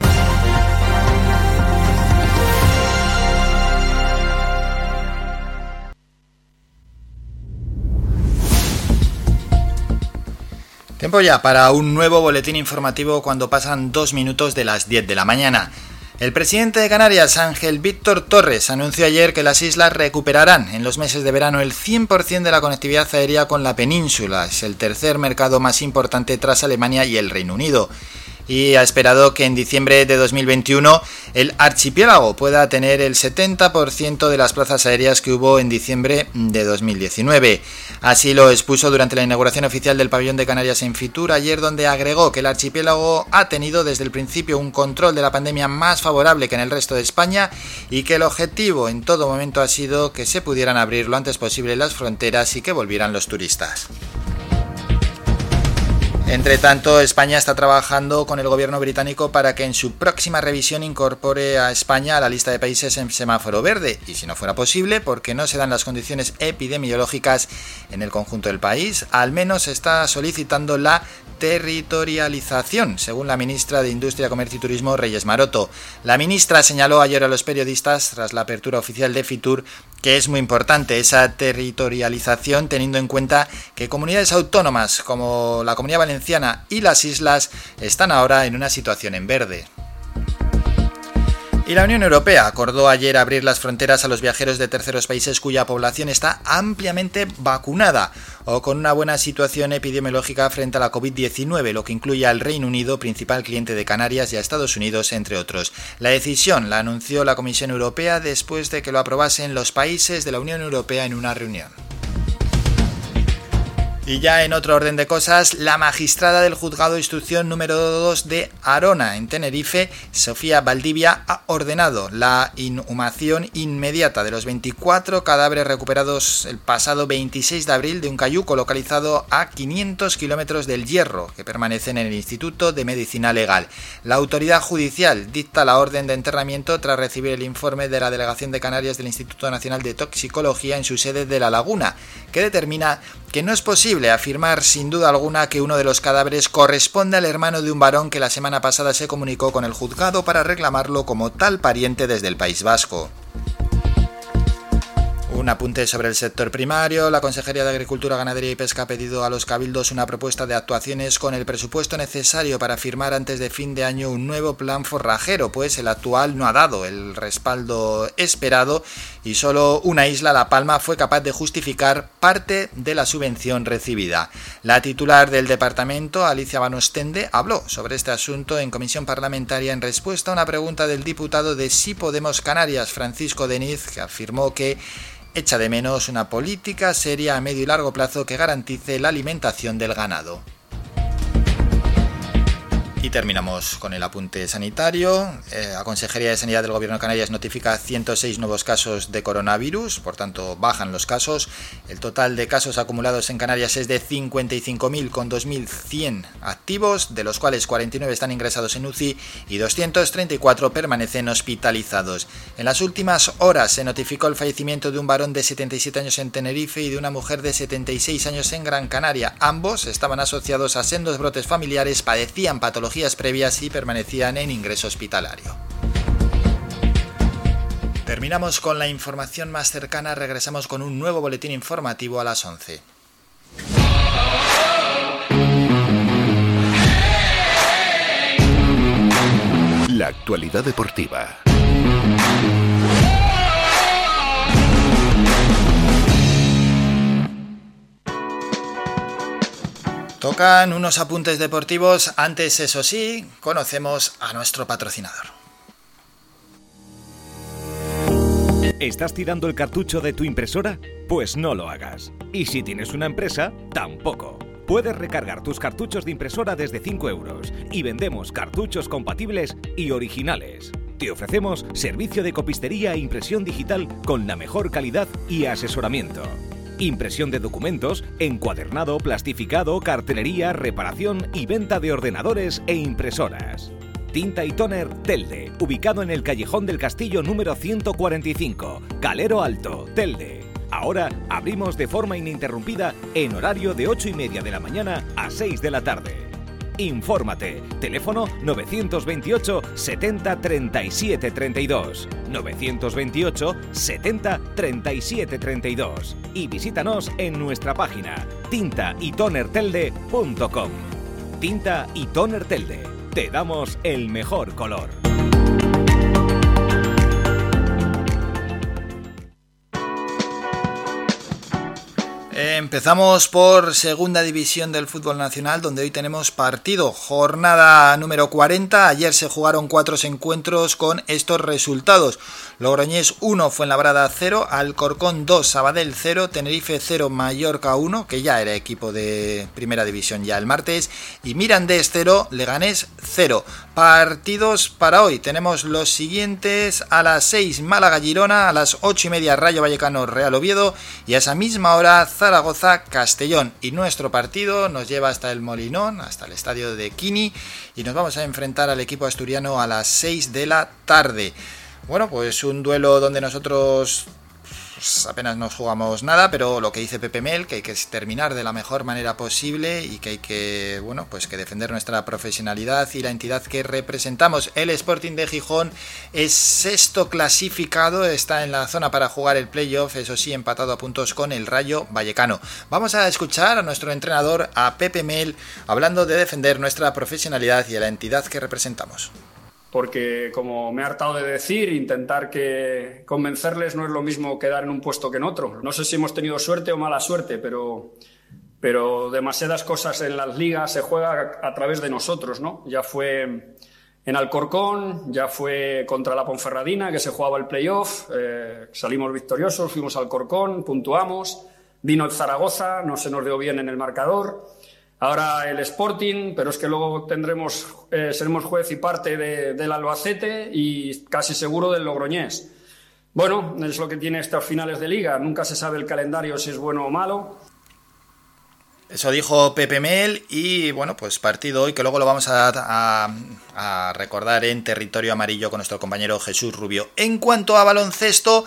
Tiempo ya para un nuevo boletín informativo cuando pasan dos minutos de las 10 de la mañana. El presidente de Canarias, Ángel Víctor Torres, anunció ayer que las islas recuperarán en los meses de verano el 100% de la conectividad aérea con la península. Es el tercer mercado más importante tras Alemania y el Reino Unido y ha esperado que en diciembre de 2021 el archipiélago pueda tener el 70% de las plazas aéreas que hubo en diciembre de 2019. Así lo expuso durante la inauguración oficial del pabellón de Canarias en Fitur ayer donde agregó que el archipiélago ha tenido desde el principio un control de la pandemia más favorable que en el resto de España y que el objetivo en todo momento ha sido que se pudieran abrir lo antes posible las fronteras y que volvieran los turistas. Entre tanto, España está trabajando con el gobierno británico para que en su próxima revisión incorpore a España a la lista de países en semáforo verde, y si no fuera posible, porque no se dan las condiciones epidemiológicas en el conjunto del país, al menos está solicitando la territorialización, según la ministra de Industria, Comercio y Turismo, Reyes Maroto. La ministra señaló ayer a los periodistas, tras la apertura oficial de Fitur, que es muy importante esa territorialización teniendo en cuenta que comunidades autónomas como la Comunidad Valenciana y las islas están ahora en una situación en verde. Y la Unión Europea acordó ayer abrir las fronteras a los viajeros de terceros países cuya población está ampliamente vacunada o con una buena situación epidemiológica frente a la COVID-19, lo que incluye al Reino Unido, principal cliente de Canarias, y a Estados Unidos, entre otros. La decisión la anunció la Comisión Europea después de que lo aprobasen los países de la Unión Europea en una reunión. Y ya en otro orden de cosas, la magistrada del juzgado de instrucción número 2 de Arona, en Tenerife, Sofía Valdivia, ha ordenado la inhumación inmediata de los 24 cadáveres recuperados el pasado 26 de abril de un cayuco localizado a 500 kilómetros del Hierro, que permanecen en el Instituto de Medicina Legal. La autoridad judicial dicta la orden de enterramiento tras recibir el informe de la Delegación de Canarias del Instituto Nacional de Toxicología en su sede de La Laguna, que determina que no es posible afirmar sin duda alguna que uno de los cadáveres corresponde al hermano de un varón que la semana pasada se comunicó con el juzgado para reclamarlo como tal pariente desde el País Vasco. Un apunte sobre el sector primario. La Consejería de Agricultura, Ganadería y Pesca ha pedido a los cabildos una propuesta de actuaciones con el presupuesto necesario para firmar antes de fin de año un nuevo plan forrajero, pues el actual no ha dado el respaldo esperado y solo una isla, La Palma, fue capaz de justificar parte de la subvención recibida. La titular del departamento, Alicia Banostende, habló sobre este asunto en comisión parlamentaria en respuesta a una pregunta del diputado de Sí Podemos Canarias, Francisco Deniz, que afirmó que echa de menos una política seria a medio y largo plazo que garantice la alimentación del ganado. Y terminamos con el apunte sanitario. Eh, la Consejería de Sanidad del Gobierno de Canarias notifica 106 nuevos casos de coronavirus, por tanto bajan los casos. El total de casos acumulados en Canarias es de 55.000 con 2.100 activos, de los cuales 49 están ingresados en UCI y 234 permanecen hospitalizados. En las últimas horas se notificó el fallecimiento de un varón de 77 años en Tenerife y de una mujer de 76 años en Gran Canaria. Ambos estaban asociados a sendos brotes familiares, padecían patologías previas y permanecían en ingreso hospitalario. Terminamos con la información más cercana, regresamos con un nuevo boletín informativo a las 11. La actualidad deportiva. Tocan unos apuntes deportivos. Antes, eso sí, conocemos a nuestro patrocinador. ¿Estás tirando el cartucho de tu impresora? Pues no lo hagas. Y si tienes una empresa, tampoco. Puedes recargar tus cartuchos de impresora desde 5 euros y vendemos cartuchos compatibles y originales. Te ofrecemos servicio de copistería e impresión digital con la mejor calidad y asesoramiento. Impresión de documentos, encuadernado, plastificado, cartelería, reparación y venta de ordenadores e impresoras. Tinta y Toner Telde, ubicado en el Callejón del Castillo número 145, Calero Alto, Telde. Ahora abrimos de forma ininterrumpida en horario de 8 y media de la mañana a 6 de la tarde. Infórmate. Teléfono 928 70 37 32. 928 70 37 32. Y visítanos en nuestra página tintaytonertelde.com. Tinta y Toner Telde. Te damos el mejor color. Empezamos por segunda división del fútbol nacional, donde hoy tenemos partido, jornada número 40. Ayer se jugaron cuatro encuentros con estos resultados: Logroñés 1, Fuenlabrada 0, Alcorcón 2, Sabadell 0, Tenerife 0, Mallorca 1, que ya era equipo de primera división ya el martes, y Mirandés 0, Leganés 0. Partidos para hoy: tenemos los siguientes: a las 6, Málaga Girona, a las 8 y media, Rayo Vallecano Real Oviedo, y a esa misma hora, Zaragoza, Castellón. Y nuestro partido nos lleva hasta el Molinón, hasta el estadio de Quini, y nos vamos a enfrentar al equipo asturiano a las 6 de la tarde. Bueno, pues un duelo donde nosotros pues, apenas nos jugamos nada, pero lo que dice Pepe Mel, que hay que terminar de la mejor manera posible y que hay que, bueno, pues que defender nuestra profesionalidad y la entidad que representamos. El Sporting de Gijón es sexto clasificado, está en la zona para jugar el playoff, eso sí, empatado a puntos con el Rayo Vallecano. Vamos a escuchar a nuestro entrenador, a Pepe Mel, hablando de defender nuestra profesionalidad y a la entidad que representamos porque como me he hartado de decir, intentar que convencerles no es lo mismo quedar en un puesto que en otro. No sé si hemos tenido suerte o mala suerte, pero, pero demasiadas cosas en las ligas se juega a, través de nosotros, ¿no? Ya fue en Alcorcón, ya fue contra la Ponferradina, que se jugaba el playoff, eh, salimos victoriosos, fuimos al Alcorcón, puntuamos, vino el Zaragoza, no se nos dio bien en el marcador. Ahora el Sporting, pero es que luego tendremos, eh, seremos juez y parte de, del Albacete y casi seguro del Logroñés. Bueno, es lo que tiene estas finales de liga. Nunca se sabe el calendario si es bueno o malo. Eso dijo Pepe Mel y bueno, pues partido hoy que luego lo vamos a, a recordar en territorio amarillo con nuestro compañero Jesús Rubio. En cuanto a baloncesto,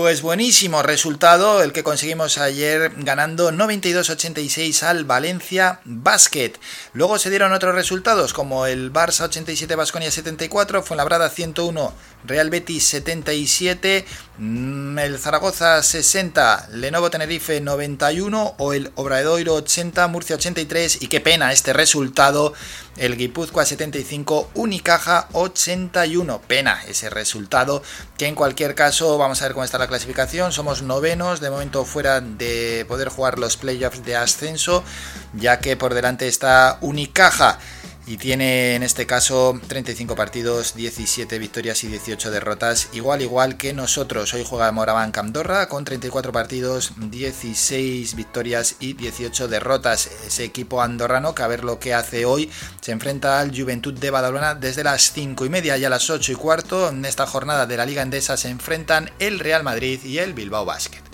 pues buenísimo resultado el que conseguimos ayer ganando 92-86 al Valencia Basket. Luego se dieron otros resultados como el Barça 87 Basconia 74, Fuenlabrada 101 Real Betis 77, mm, el Zaragoza 60, Lenovo Tenerife 91 o el Obradoiro 80, Murcia 83 y qué pena este resultado, el Guipúzcoa 75, Unicaja 81, pena ese resultado que en cualquier caso vamos a ver cómo está la clasificación, somos novenos, de momento fuera de poder jugar los playoffs de ascenso, ya que por delante está Unicaja y tiene en este caso 35 partidos, 17 victorias y 18 derrotas, igual igual que nosotros. Hoy juega Moraván Camdorra con 34 partidos, 16 victorias y 18 derrotas. Ese equipo andorrano que a ver lo que hace hoy se enfrenta al Juventud de Badalona desde las 5 y media y a las 8 y cuarto. En esta jornada de la Liga Endesa se enfrentan el Real Madrid y el Bilbao Basket.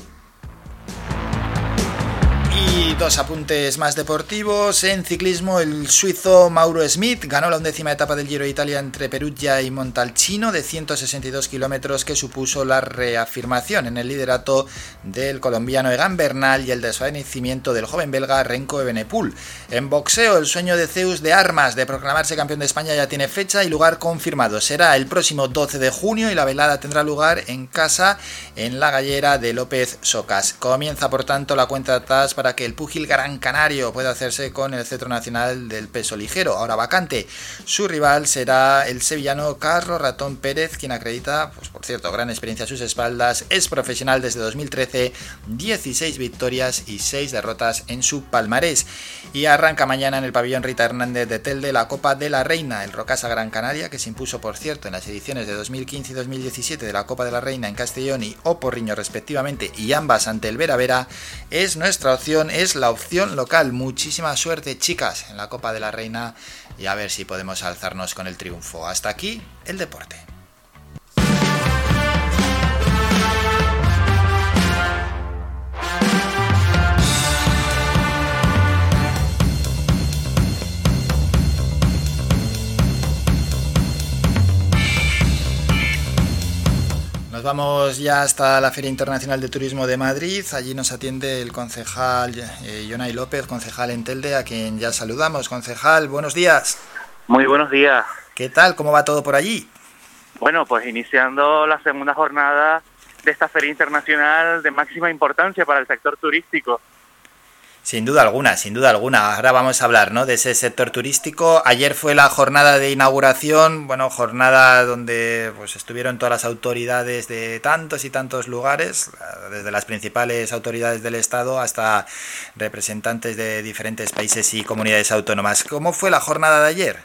Y dos apuntes más deportivos. En ciclismo, el suizo Mauro Smith ganó la undécima etapa del Giro de Italia entre Perugia y Montalcino de 162 kilómetros, que supuso la reafirmación en el liderato del colombiano Egan Bernal y el desvanecimiento del joven belga Renko Ebenepul. En boxeo, el sueño de Zeus de Armas de proclamarse campeón de España ya tiene fecha y lugar confirmado. Será el próximo 12 de junio y la velada tendrá lugar en casa en la gallera de López Socas. Comienza, por tanto, la cuenta atrás para que el púgil Gran Canario pueda hacerse con el cetro nacional del peso ligero, ahora vacante. Su rival será el sevillano Carlos Ratón Pérez, quien acredita, pues por cierto, gran experiencia a sus espaldas, es profesional desde 2013, 16 victorias y 6 derrotas en su palmarés. Y arranca mañana en el pabellón Rita Hernández de Telde la Copa de la Reina, el Rocasa Gran Canaria, que se impuso, por cierto, en las ediciones de 2015 y 2017 de la Copa de la Reina en Castellón y Oporriño respectivamente, y ambas ante el Vera Vera, es nuestra opción, es la opción local. Muchísima suerte, chicas, en la Copa de la Reina y a ver si podemos alzarnos con el triunfo. Hasta aquí el deporte. Vamos ya hasta la Feria Internacional de Turismo de Madrid. Allí nos atiende el concejal eh, Jonay López, concejal en Telde, a quien ya saludamos. Concejal, buenos días. Muy buenos días. ¿Qué tal? ¿Cómo va todo por allí? Bueno, pues iniciando la segunda jornada de esta Feria Internacional de máxima importancia para el sector turístico. Sin duda alguna, sin duda alguna. Ahora vamos a hablar ¿no? de ese sector turístico. Ayer fue la jornada de inauguración, bueno, jornada donde pues, estuvieron todas las autoridades de tantos y tantos lugares, desde las principales autoridades del Estado hasta representantes de diferentes países y comunidades autónomas. ¿Cómo fue la jornada de ayer?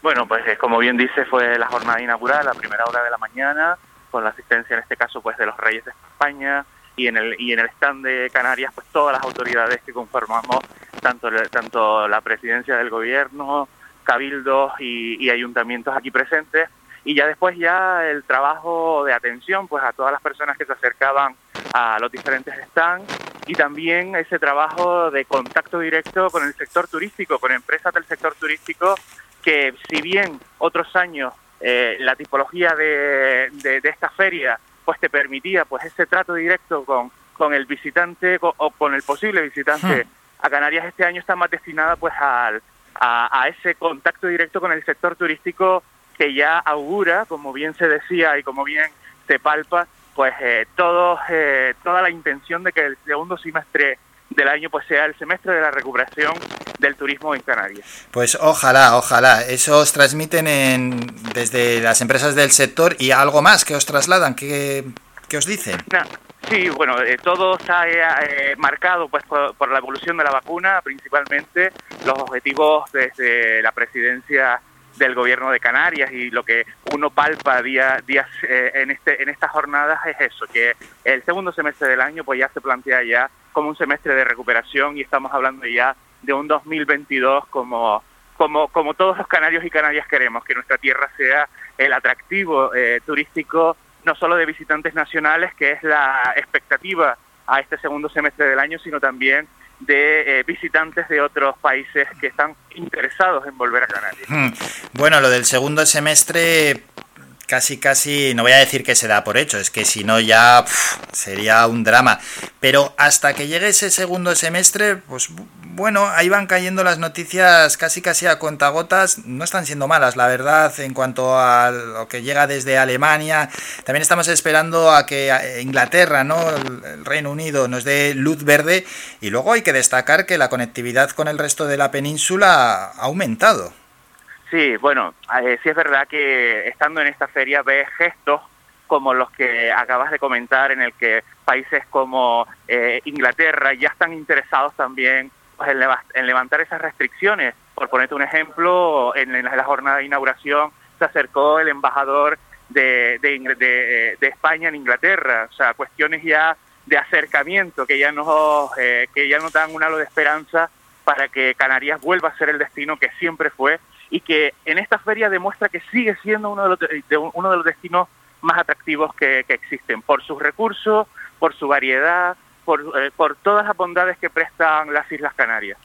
Bueno, pues eh, como bien dice, fue la jornada inaugural a primera hora de la mañana, con la asistencia en este caso pues de los Reyes de España, y en el y en el stand de Canarias pues todas las autoridades que conformamos tanto tanto la presidencia del gobierno cabildos y, y, ayuntamientos aquí presentes. Y ya después ya el trabajo de atención pues a todas las personas que se acercaban a los diferentes stands y también ese trabajo de contacto directo con el sector turístico con empresas del sector turístico que si bien otros años eh, la tipología de, de, de esta feria pues te permitía pues ese trato directo con, con el visitante con, o con el posible visitante Hmm. a Canarias este año está más destinada pues al, a, a ese contacto directo con el sector turístico que ya augura, como bien se decía y como bien se palpa, pues eh, todo, eh, toda la intención de que el segundo semestre del año pues sea el semestre de la recuperación del turismo en Canarias. Pues ojalá, ojalá. Eso os transmiten en, desde las empresas del sector y algo más que os trasladan, que, que os dicen. Nah, sí, bueno, eh, todo está eh, marcado pues por, por, la evolución de la vacuna, principalmente los objetivos desde la presidencia del gobierno de Canarias y lo que uno palpa día, días eh, en este en estas jornadas es eso, que el segundo semestre del año pues ya se plantea ya como un semestre de recuperación y estamos hablando ya de un 2022 como como como todos los canarios y canarias queremos que nuestra tierra sea el atractivo eh, turístico no solo de visitantes nacionales que es la expectativa a este segundo semestre del año sino también de eh, visitantes de otros países que están interesados en volver a Canarias. Hmm. Bueno, lo del segundo semestre casi casi no voy a decir que se da por hecho, es que si no ya sería un drama. Pero hasta que llegue ese segundo semestre, pues bueno, ahí van cayendo las noticias casi casi a cuentagotas, no están siendo malas, la verdad, en cuanto a lo que llega desde Alemania. También estamos esperando a que Inglaterra, ¿no? el Reino Unido nos dé luz verde y luego hay que destacar que la conectividad con el resto de la península ha aumentado. Sí, bueno, eh, sí es verdad que estando en esta feria ves gestos como los que acabas de comentar, en el que países como eh, Inglaterra ya están interesados también pues, en, leva en, levantar esas restricciones. Por ponerte un ejemplo, en, en, la jornada de inauguración se acercó el embajador de, de, de, de España en Inglaterra, o sea, cuestiones ya de acercamiento que ya nos, eh, que ya nos dan un halo de esperanza para que Canarias vuelva a ser el destino que siempre fue y que en esta feria demuestra que sigue siendo uno de los, de, uno de los destinos más atractivos que, que, existen, por sus recursos, por su variedad, por, eh, por todas las bondades que prestan las Islas Canarias.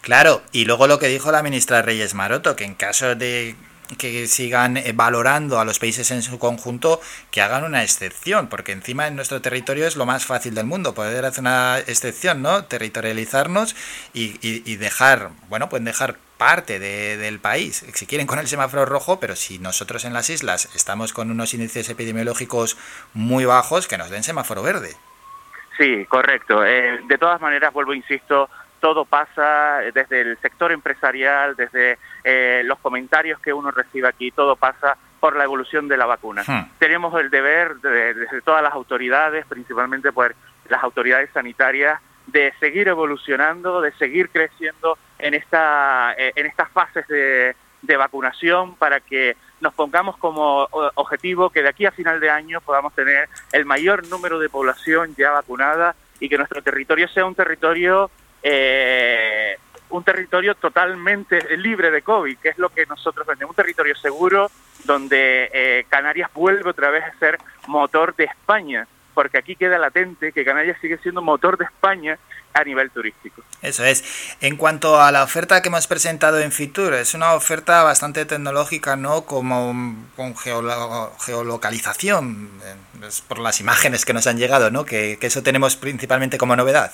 Claro, y luego lo que dijo la ministra Reyes Maroto, que en caso de que sigan eh, valorando a los países en su conjunto, que hagan una excepción, porque encima en nuestro territorio es lo más fácil del mundo, poder hacer una excepción, ¿no? Territorializarnos y, y- y dejar, bueno, pueden dejar parte de- del país, si quieren con el semáforo rojo, pero si nosotros en las islas estamos con unos índices epidemiológicos muy bajos, que nos den semáforo verde. Sí, correcto. Eh, de todas maneras, vuelvo, insisto, todo pasa desde el sector empresarial, desde eh, los comentarios que uno recibe aquí, todo pasa por la evolución de la vacuna. Hmm. Tenemos el deber, de- desde todas las autoridades, principalmente por las autoridades sanitarias, de seguir evolucionando, de seguir creciendo en, esta, eh, en estas fases de, de vacunación para que nos pongamos como objetivo que de aquí a final de año podamos tener el mayor número de población ya vacunada y que nuestro territorio sea un territorio eh, un territorio totalmente libre de COVID, que es lo que nosotros vendemos, un territorio seguro donde eh, Canarias vuelve otra vez a ser motor de España, porque aquí queda latente que Canarias sigue siendo motor de España a nivel turístico. Eso es. En cuanto a la oferta que hemos presentado en Fitur, es una oferta bastante tecnológica, ¿no? Como con geolo- geolocalización, eh, es por las imágenes que nos han llegado, ¿no? Que, que eso tenemos principalmente como novedad.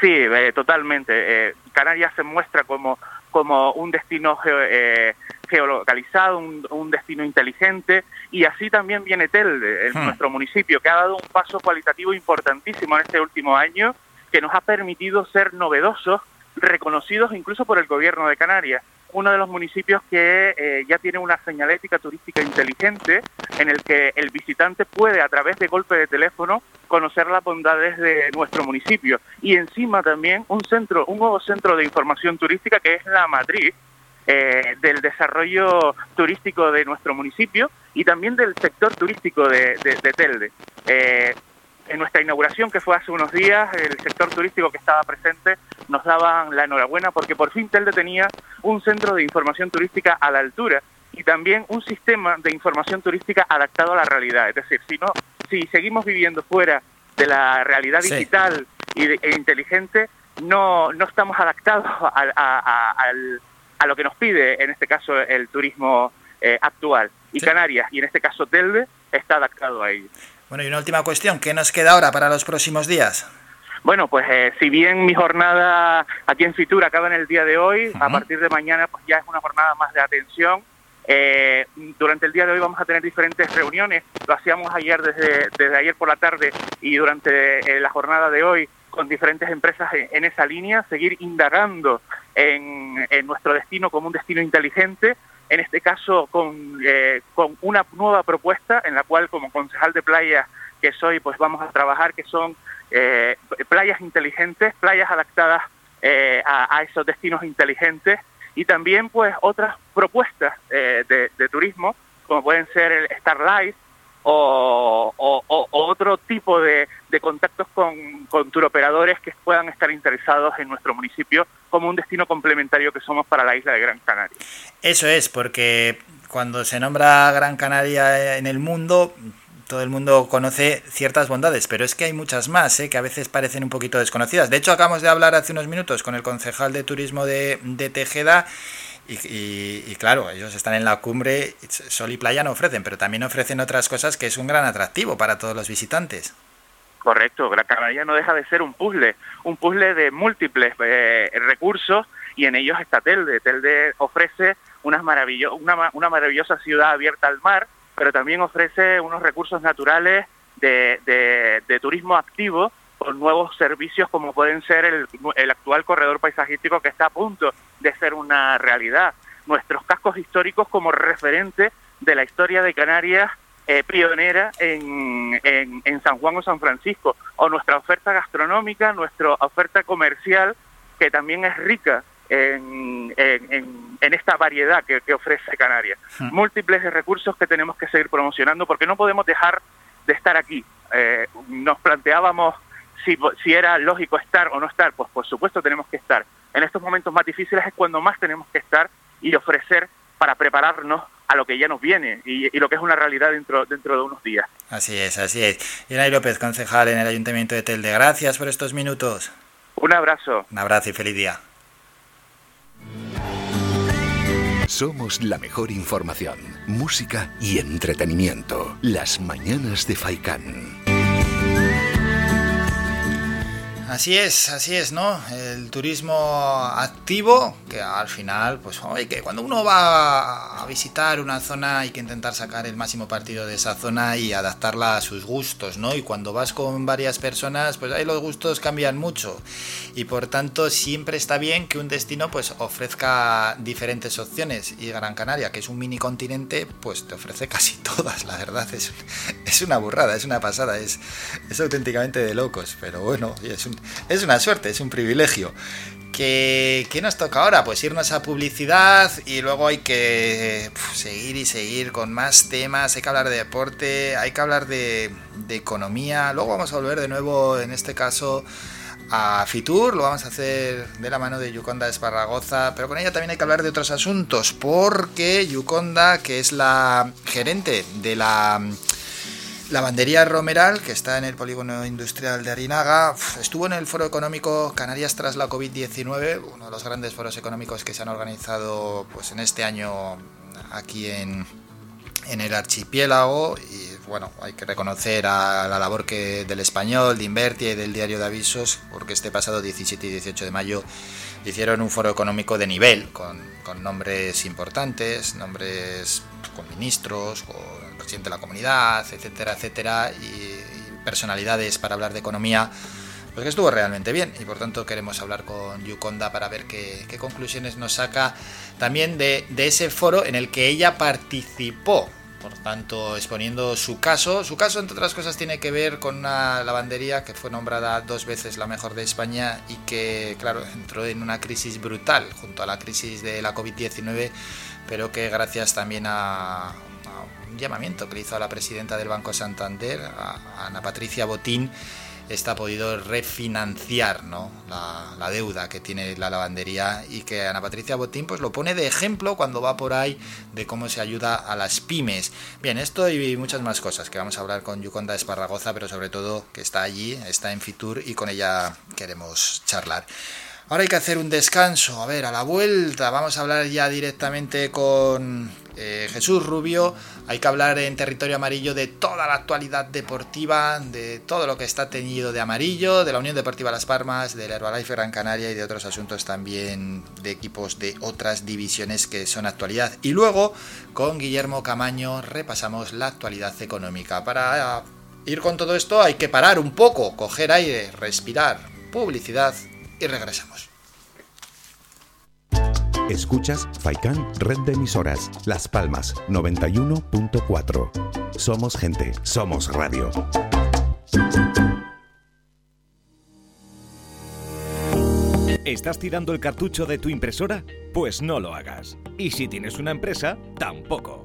Sí, eh, totalmente. Eh, Canarias se muestra como, como un destino geo- eh, geolocalizado, un, un destino inteligente, y así también viene Telde, en Hmm. nuestro municipio, que ha dado un paso cualitativo importantísimo en este último año, que nos ha permitido ser novedosos, reconocidos incluso por el gobierno de Canarias. Uno de los municipios que eh, ya tiene una señalética turística inteligente, en el que el visitante puede, a través de golpe de teléfono, conocer las bondades de nuestro municipio. Y encima también un centro, un nuevo centro de información turística que es la matriz eh, del desarrollo turístico de nuestro municipio y también del sector turístico de, de- de Telde. Eh, en nuestra inauguración, que fue hace unos días, el sector turístico que estaba presente nos daban la enhorabuena porque por fin Telde tenía un centro de información turística a la altura y también un sistema de información turística adaptado a la realidad. Es decir, si no, si seguimos viviendo fuera de la realidad Sí. digital y de- e inteligente, no, no estamos adaptados a, a- a- a lo que nos pide, en este caso, el turismo eh, actual. Y Canarias, y en este caso Telde, está adaptado a ello. Bueno, y una última cuestión, ¿qué nos queda ahora para los próximos días? Bueno, pues eh, si bien mi jornada aquí en Fitur acaba en el día de hoy, a partir de mañana pues ya es una jornada más de atención. Eh, durante el día de hoy vamos a tener diferentes reuniones, lo hacíamos ayer desde, desde ayer por la tarde y durante eh, la jornada de hoy con diferentes empresas en, en esa línea, seguir indagando en, en nuestro destino como un destino inteligente, en este caso con, eh, con una nueva propuesta en la cual como concejal de playa que soy, pues vamos a trabajar que son eh, playas inteligentes, playas adaptadas eh, a, a esos destinos inteligentes y también pues otras propuestas eh, de, de turismo como pueden ser el Starlight o, otro tipo de, de contactos con, turoperadores que puedan estar interesados en nuestro municipio como un destino complementario que somos para la isla de Gran Canaria. Eso es, porque cuando se nombra Gran Canaria en el mundo, todo el mundo conoce ciertas bondades, pero es que hay muchas más, ¿eh? que a veces parecen un poquito desconocidas. De hecho, acabamos de hablar hace unos minutos con el concejal de turismo de Tejeda. Y, y- claro, ellos están en la cumbre, sol y playa no ofrecen, pero también ofrecen otras cosas que es un gran atractivo para todos los visitantes. Correcto, Gran no deja de ser un puzzle, un puzzle de múltiples eh, recursos y en ellos está Telde. Telde ofrece unas maravillo una, una maravillosa ciudad abierta al mar, pero también ofrece unos recursos naturales de- de turismo activo con nuevos servicios como pueden ser el, el actual corredor paisajístico que está a punto de ser una realidad. Nuestros cascos históricos como referente de la historia de Canarias eh, pionera en, en, en San Juan o San Francisco, o nuestra oferta gastronómica, nuestra oferta comercial, que también es rica en, en- esta variedad que, que ofrece Canarias. Hmm. Múltiples recursos que tenemos que seguir promocionando porque no podemos dejar de estar aquí. Eh, nos planteábamos si, si era lógico estar o no estar, pues por supuesto tenemos que estar. En estos momentos más difíciles es cuando más tenemos que estar y ofrecer para prepararnos a lo que ya nos viene y, y lo que es una realidad dentro, dentro de unos días. Así es, así es. Yanay López, concejal en el Ayuntamiento de Telde, gracias por estos minutos. Un abrazo. Un abrazo y feliz día. Somos la mejor información, música y entretenimiento. Las mañanas de Faikán. Así es, así es, ¿no? El turismo activo, que al final, pues, oye, que cuando uno va a visitar una zona hay que intentar sacar el máximo partido de esa zona y adaptarla a sus gustos, ¿no? Y cuando vas con varias personas, pues ahí los gustos cambian mucho. Y por tanto, siempre está bien que un destino, pues, ofrezca diferentes opciones. Y Gran Canaria, que es un mini continente, pues te ofrece casi todas, la verdad. Es, es una burrada, es una pasada, es, es auténticamente de locos. Pero bueno, es un, es una suerte, es un privilegio. ¿Qué, ¿Qué, nos toca ahora? Pues irnos a publicidad y luego hay que seguir y seguir con más temas. Hay que hablar de deporte, hay que hablar de, de economía. Luego vamos a volver de nuevo, en este caso, a Fitur. Lo vamos a hacer de la mano de Yuconda Esparragoza, pero con ella también hay que hablar de otros asuntos, porque Yuconda, que es la gerente de la Lavandería Romeral, que está en el polígono industrial de Arinaga, estuvo en el Foro Económico Canarias tras la COVID-19, uno de los grandes foros económicos que se han organizado pues, en este año aquí en, en el archipiélago. Y bueno, hay que reconocer a la labor que del español, de Invertia y del diario de avisos, porque este pasado 17 y 18 de mayo hicieron un foro económico de nivel, con, con nombres importantes, nombres con ministros, con de la comunidad, etcétera, etcétera, y, personalidades para hablar de economía, pues que estuvo realmente bien. Y por tanto queremos hablar con Yuconda para ver qué, conclusiones nos saca también de, de ese foro en el que ella participó por tanto exponiendo su caso. Su caso, entre otras cosas, tiene que ver con una lavandería que fue nombrada dos veces la mejor de España y que, claro, entró en una crisis brutal junto a la crisis de la COVID-19, pero que gracias también a, llamamiento que le hizo a la presidenta del Banco Santander, Ana Patricia Botín, esta ha podido refinanciar ¿no? la, la, deuda que tiene la lavandería y que Ana Patricia Botín pues lo pone de ejemplo cuando va por ahí de cómo se ayuda a las pymes. Bien, esto y muchas más cosas que vamos a hablar con Yuconda Esparragoza, pero sobre todo que está allí, está en Fitur y con ella queremos charlar. Ahora hay que hacer un descanso. A ver, a la vuelta vamos a hablar ya directamente con eh, Jesús Rubio. Hay que hablar en territorio amarillo de toda la actualidad deportiva, de todo lo que está teñido de amarillo, de la Unión Deportiva Las Palmas, del Herbalife Gran Canaria y de otros asuntos también de equipos de otras divisiones que son actualidad. Y luego con Guillermo Camaño repasamos la actualidad económica. Para ir con todo esto hay que parar un poco, coger aire, respirar, publicidad y regresamos. Escuchas Faikan Red de Emisoras, Las Palmas 91.4. Somos gente, somos radio. ¿Estás tirando el cartucho de tu impresora? Pues no lo hagas. Y si tienes una empresa, tampoco.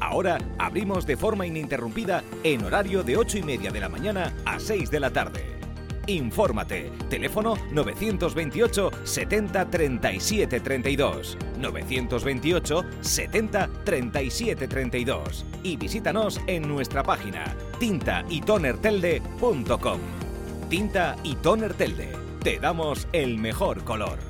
Ahora abrimos de forma ininterrumpida en horario de 8 y media de la mañana a 6 de la tarde. Infórmate. Teléfono 928 70 37 32. 928 70 37 32. Y visítanos en nuestra página tintaytonertelde.com. Tinta y Toner Telde. Te damos el mejor color.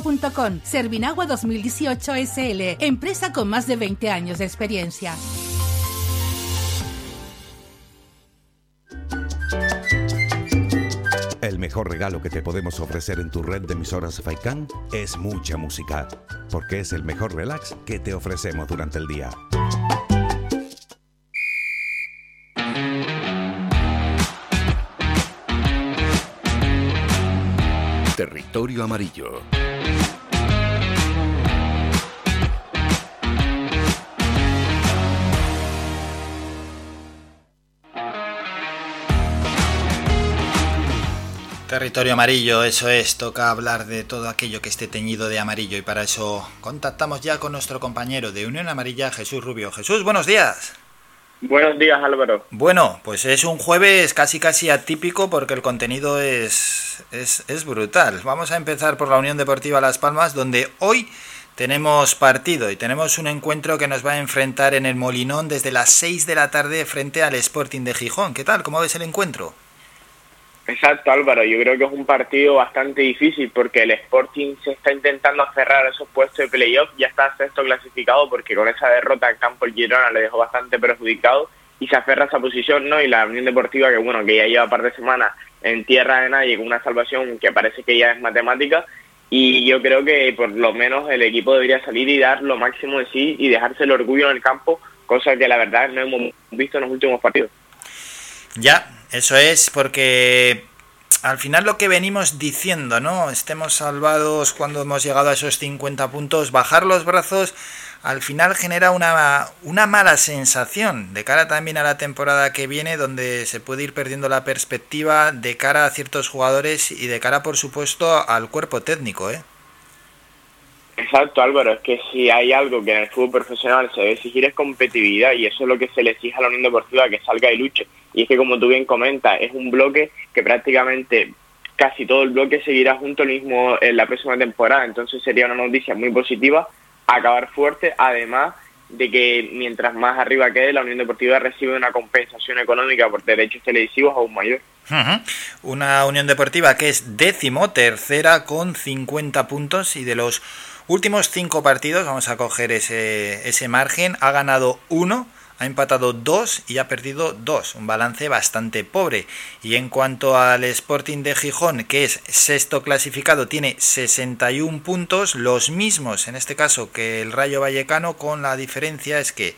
servinagua.com. Servinagua 2018 SL, empresa con más de 20 años de experiencia. El mejor regalo que te podemos ofrecer en tu red de emisoras Faikan es mucha música, porque es el mejor relax que te ofrecemos durante el día. Territorio Amarillo. Territorio amarillo, eso es, toca hablar de todo aquello que esté teñido de amarillo y para eso contactamos ya con nuestro compañero de Unión Amarilla, Jesús Rubio. Jesús, buenos días. Buenos días, Álvaro. Bueno, pues es un jueves casi casi atípico porque el contenido es, es, es brutal. Vamos a empezar por la Unión Deportiva Las Palmas, donde hoy tenemos partido y tenemos un encuentro que nos va a enfrentar en el Molinón desde las 6 de la tarde frente al Sporting de Gijón. ¿Qué tal? ¿Cómo ves el encuentro? Exacto, Álvaro. Yo creo que es un partido bastante difícil porque el Sporting se está intentando aferrar a esos puestos de playoff. Ya está sexto clasificado porque con esa derrota en campo el Girona le dejó bastante perjudicado y se aferra a esa posición, ¿no? Y la Unión Deportiva, que bueno, que ya lleva un par de semanas en tierra de nadie con una salvación que parece que ya es matemática. Y yo creo que por lo menos el equipo debería salir y dar lo máximo de sí y dejarse el orgullo en el campo, cosa que la verdad no hemos visto en los últimos partidos. Ya, eso es porque al final lo que venimos diciendo, ¿no? Estemos salvados cuando hemos llegado a esos 50 puntos, bajar los brazos al final genera una, una mala sensación de cara también a la temporada que viene donde se puede ir perdiendo la perspectiva de cara a ciertos jugadores y de cara por supuesto al cuerpo técnico, ¿eh? Exacto, Álvaro, es que si hay algo que en el fútbol profesional se debe exigir es competitividad y eso es lo que se le exige a la Unión Deportiva, que salga y luche. Y es que como tú bien comentas, es un bloque que prácticamente casi todo el bloque seguirá junto el mismo en la próxima temporada, entonces sería una noticia muy positiva acabar fuerte, además de que mientras más arriba quede, la Unión Deportiva recibe una compensación económica por derechos televisivos aún mayor. Una Unión Deportiva que es décimo tercera con 50 puntos y de los últimos cinco partidos, vamos a coger ese, ese margen, ha ganado uno, ha empatado dos y ha perdido dos, un balance bastante pobre. Y en cuanto al Sporting de Gijón, que es sexto clasificado, tiene 61 puntos, los mismos en este caso que el Rayo Vallecano, con la diferencia es que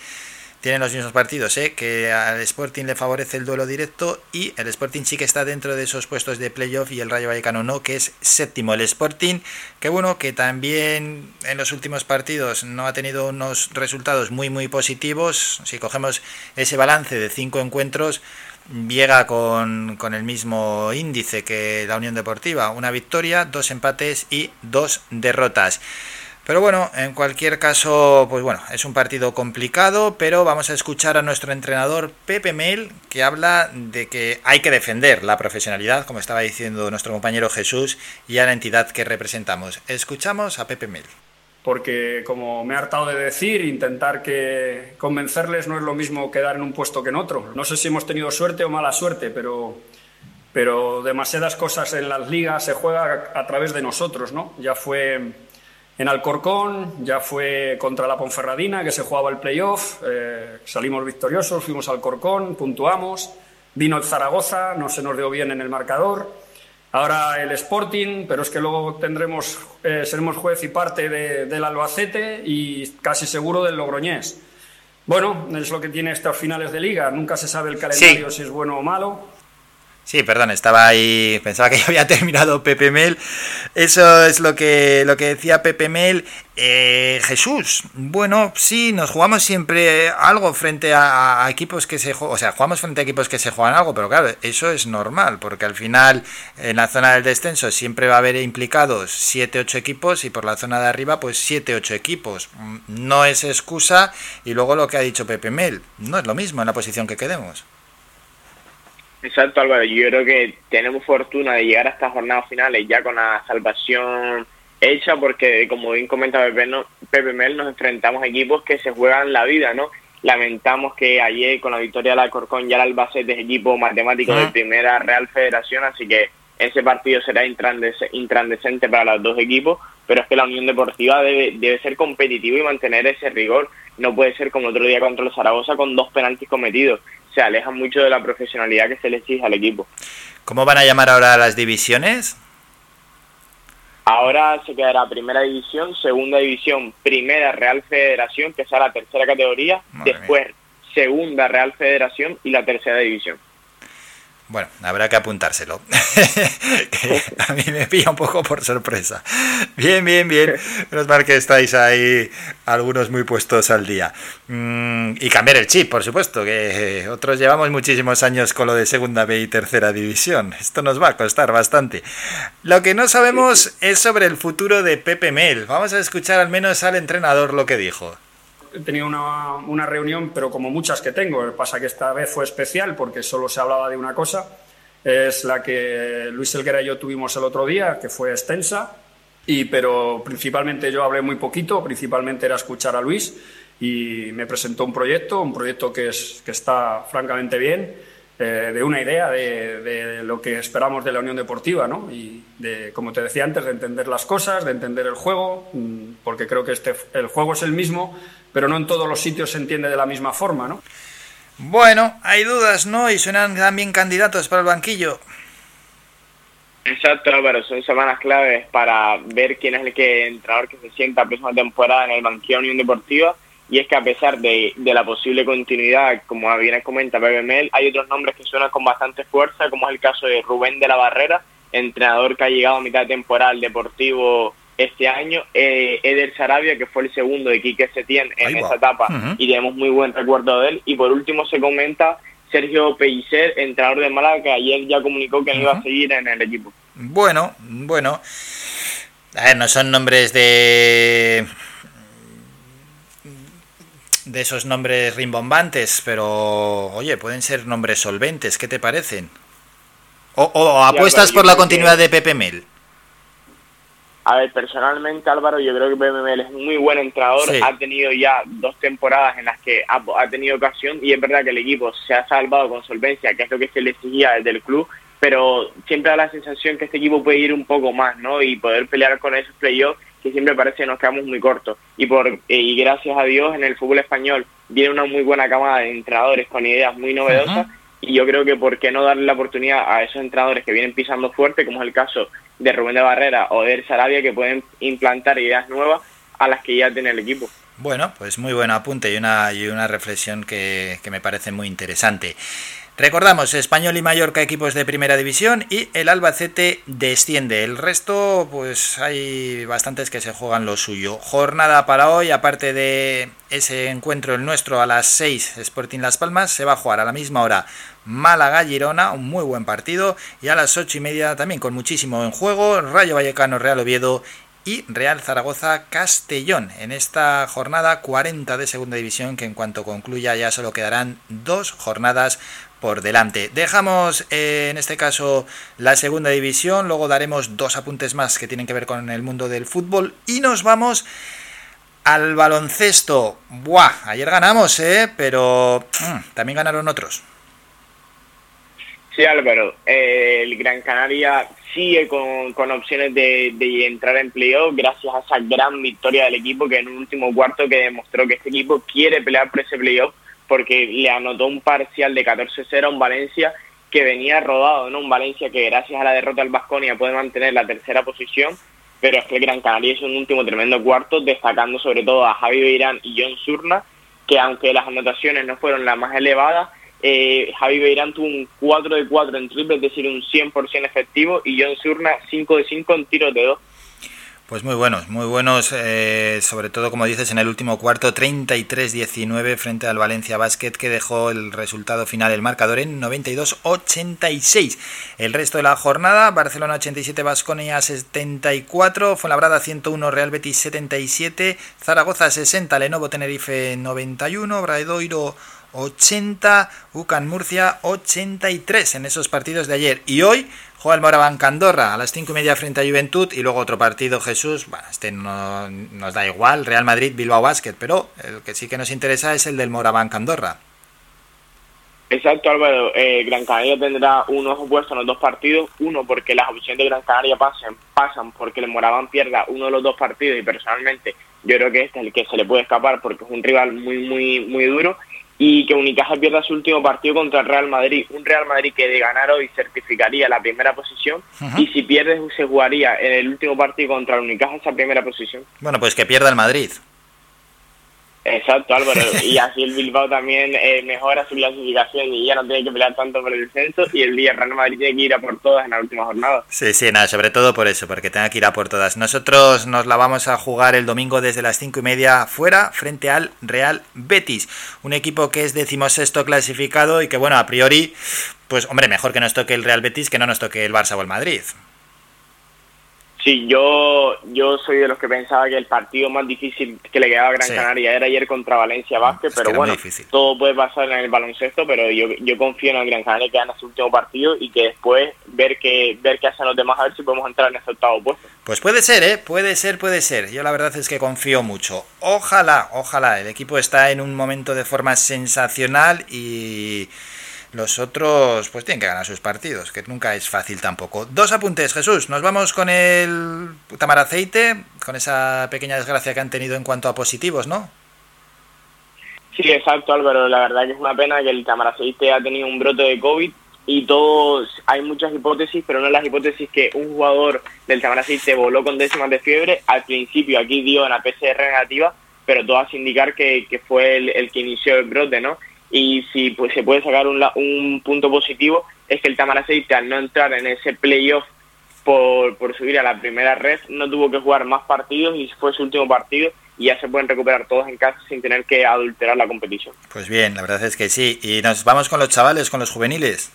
tienen los mismos partidos, ¿eh? que al Sporting le favorece el duelo directo y el Sporting sí que está dentro de esos puestos de playoff y el Rayo Vallecano no, que es séptimo. El Sporting, que bueno, que también en los últimos partidos no ha tenido unos resultados muy muy positivos. Si cogemos ese balance de cinco encuentros, llega con, con el mismo índice que la Unión Deportiva, una victoria, dos empates y dos derrotas. Pero bueno, en cualquier caso, pues bueno, es un partido complicado, pero vamos a escuchar a nuestro entrenador Pepe Mel, que habla de que hay que defender la profesionalidad, como estaba diciendo nuestro compañero Jesús, y a la entidad que representamos. Escuchamos a Pepe Mel. porque como me he hartado de decir, intentar que convencerles no es lo mismo quedar en un puesto que en otro. No sé si hemos tenido suerte o mala suerte, pero, pero demasiadas cosas en las ligas se juega a, través de nosotros, ¿no? Ya fue en Alcorcón, ya fue contra la Ponferradina, que se jugaba el playoff, eh, salimos victoriosos, fuimos al Alcorcón, puntuamos, vino el Zaragoza, no se nos dio bien en el marcador, ahora el Sporting, pero es que luego tendremos, eh, seremos juez y parte del Albacete y casi seguro del Logroñés. Bueno, es lo que tiene estos finales de liga, nunca se sabe el calendario si es bueno o malo. Sí, perdón, estaba ahí, pensaba que ya había terminado Pepe Mel. Eso es lo que, lo que decía Pepe Mel. Eh, Jesús, bueno, sí, nos jugamos siempre algo frente a, equipos que se o sea, jugamos frente a equipos que se juegan algo, pero claro, eso es normal, porque al final en la zona del descenso siempre va a haber implicados 7, 8 equipos y por la zona de arriba pues 7, 8 equipos. No es excusa y luego lo que ha dicho Pepe Mel, no es lo mismo en la posición que quedemos. Exacto, Álvaro. Yo creo que tenemos fortuna de llegar a estas jornadas finales ya con la salvación hecha, porque como bien comenta Pepe, no, Pepe Mel, nos enfrentamos a equipos que se juegan la vida, ¿no? Lamentamos que ayer con la victoria de la Corcón ya el Albacete es equipo matemático de primera Real Federación, así que ese partido será intrandescente para los dos equipos, pero es que la Unión Deportiva debe, debe ser competitiva y mantener ese rigor. No puede ser como otro día contra el Zaragoza con dos penaltis cometidos se alejan mucho de la profesionalidad que se le exige al equipo. ¿Cómo van a llamar ahora las divisiones? Ahora se quedará primera división, segunda división, primera Real Federación, que será la tercera categoría, después segunda Real Federación y la tercera división. Bueno, habrá que apuntárselo. a mí me pilla un poco por sorpresa. Bien, bien, bien. Menos mal que estáis ahí algunos muy puestos al día. Mm, y cambiar el chip, por supuesto, que otros llevamos muchísimos años con lo de segunda B y tercera división. Esto nos va a costar bastante. Lo que no sabemos es sobre el futuro de Pepe Mel. Vamos a escuchar al menos al entrenador lo que dijo he tenido una, una, reunión, pero como muchas que tengo, pasa que esta vez fue especial porque solo se hablaba de una cosa, es la que Luis Elguera y yo tuvimos el otro día, que fue extensa, y, pero principalmente yo hablé muy poquito, principalmente era escuchar a Luis y me presentó un proyecto, un proyecto que, es, que está francamente bien, eh, de una idea de, de, lo que esperamos de la Unión Deportiva, ¿no? Y de, como te decía antes, de entender las cosas, de entender el juego, mm, porque creo que este, el juego es el mismo, pero no en todos los sitios se entiende de la misma forma, ¿no? Bueno, hay dudas, ¿no? Y suenan también candidatos para el banquillo. Exacto, pero son semanas claves para ver quién es el que entrenador que se sienta la próxima temporada en el banquillo Unión Deportiva. Y es que a pesar de, la posible continuidad, como bien comenta Pepe Mel, hay otros nombres que suenan con bastante fuerza, como es el caso de Rubén de la Barrera, entrenador que ha llegado a mitad de temporada al Deportivo este año, eh, Eder Sarabia, que fue el segundo de Quique Setién en esa etapa, y tenemos muy buen recuerdo de él. Y por último se comenta Sergio Pellicer, entrenador de Málaga, que ayer ya comunicó que no iba a seguir en el equipo. Bueno, bueno. A ver, no son nombres de de esos nombres rimbombantes, pero oye, pueden ser nombres solventes, ¿qué te parecen? ¿O, apuestas por la continuidad de Pepe Mel? A ver, personalmente Álvaro, yo creo que PML es un muy buen entrenador, ha tenido ya dos temporadas en las que ha, tenido ocasión y es verdad que el equipo se ha salvado con solvencia, que es lo que se le exigía desde el club, pero siempre da la sensación que este equipo puede ir un poco más, ¿no? Y poder pelear con esos playoffs que siempre parece que nos quedamos muy cortos. Y, por, y gracias a Dios en el fútbol español viene una muy buena camada de entrenadores con ideas muy novedosas y yo creo que por qué no darle la oportunidad a esos entrenadores que vienen pisando fuerte, como es el caso de Rubén de Barrera o de Sarabia, que pueden implantar ideas nuevas a las que ya tiene el equipo. Bueno, pues muy buen apunte y una, y una reflexión que, que me parece muy interesante. Recordamos, Español y Mallorca equipos de primera división y el Albacete desciende. El resto, pues hay bastantes que se juegan lo suyo. Jornada para hoy, aparte de ese encuentro el nuestro a las 6, Sporting Las Palmas, se va a jugar a la misma hora Málaga-Girona, un muy buen partido. Y a las 8 y media también con muchísimo en juego, Rayo Vallecano, Real Oviedo y Real Zaragoza Castellón en esta jornada 40 de segunda división que en cuanto concluya ya solo quedarán dos jornadas por delante. Dejamos eh, en este caso la segunda división, luego daremos dos apuntes más que tienen que ver con el mundo del fútbol y nos vamos al baloncesto. Buah, ayer ganamos, ¿eh? Pero mm, también ganaron otros. Sí, Álvaro, eh, el Gran Canaria sigue con, con opciones de, de entrar en playoff gracias a esa gran victoria del equipo que en un último cuarto que demostró que este equipo quiere pelear por ese playoff porque le anotó un parcial de 14-0 a un Valencia que venía rodado, ¿no? Un Valencia que gracias a la derrota del Vasconia puede mantener la tercera posición, pero es que el Gran Canaria hizo un último tremendo cuarto, destacando sobre todo a Javi Beirán y John Surna, que aunque las anotaciones no fueron las más elevadas, eh, Javi Beirán tuvo un 4 de 4 en triple, es decir, un 100% efectivo, y John Surna 5 de 5 en tiros de 2. Pues muy buenos, muy buenos, eh, sobre todo como dices en el último cuarto, 33-19 frente al Valencia Basket que dejó el resultado final, el marcador en 92-86. El resto de la jornada, Barcelona 87, Basconia 74, Fuenlabrada 101, Real Betis 77, Zaragoza 60, Lenovo Tenerife 91, Braedoiro 80, UCAN Murcia 83 en esos partidos de ayer. Y hoy juega el Moraván Candorra a las 5 y media frente a Juventud y luego otro partido Jesús, bueno, este no nos da igual, Real Madrid, Bilbao Basket, pero el que sí que nos interesa es el del Moraván Candorra. Exacto, Álvaro. Eh, Gran Canaria tendrá unos opuestos en los dos partidos. Uno, porque las opciones de Gran Canaria pasan, pasan porque el Moraván pierda uno de los dos partidos y personalmente yo creo que este es el que se le puede escapar porque es un rival muy, muy, muy duro y que Unicaja pierda su último partido contra el Real Madrid. Un Real Madrid que de ganar hoy certificaría la primera posición y si pierde se jugaría en el último partido contra el Unicaja esa primera posición. Bueno, pues que pierda el Madrid. Exacto, Álvaro. Y así el Bilbao también eh, mejora su clasificación y ya no tiene que pelear tanto por el descenso y el día Real Madrid tiene que ir a por todas en la última jornada. Sí, sí, nada, sobre todo por eso, porque tenga que ir a por todas. Nosotros nos la vamos a jugar el domingo desde las cinco y media fuera, frente al Real Betis, un equipo que es decimosexto clasificado y que, bueno, a priori, pues hombre, mejor que nos toque el Real Betis que no nos toque el Barça o el Madrid. Sí, yo, yo soy de los que pensaba que el partido más difícil que le quedaba a Gran Sí. Canaria era ayer contra Valencia Vázquez, Es pero bueno, todo puede pasar en el baloncesto, pero yo, yo confío en el Gran Canaria que gana su último partido y que después ver que ver qué hacen los demás a ver si podemos entrar en ese octavo puesto. Pues puede ser, ¿eh? Puede ser, puede ser. Yo la verdad es que confío mucho. Ojalá, ojalá. El equipo está en un momento de forma sensacional y los otros pues tienen que ganar sus partidos, que nunca es fácil tampoco. Dos apuntes, Jesús. Nos vamos con el Tamaraceite, con esa pequeña desgracia que han tenido en cuanto a positivos, ¿no? Sí, exacto, Álvaro. La verdad que es una pena que el Tamaraceite ha tenido un brote de COVID y todos, hay muchas hipótesis, pero no las hipótesis que un jugador del Tamaraceite voló con décimas de fiebre. Al principio aquí dio una PCR negativa, pero todo hace indicar que, que fue el que inició el brote, ¿no? Y si pues se puede sacar un, un punto positivo es que el Tamaraceite al no entrar en ese playoff por, por subir a la primera red no tuvo que jugar más partidos y fue su último partido y ya se pueden recuperar todos en casa sin tener que adulterar la competición. Pues bien, la verdad es que sí. Y nos vamos con los chavales, con los juveniles.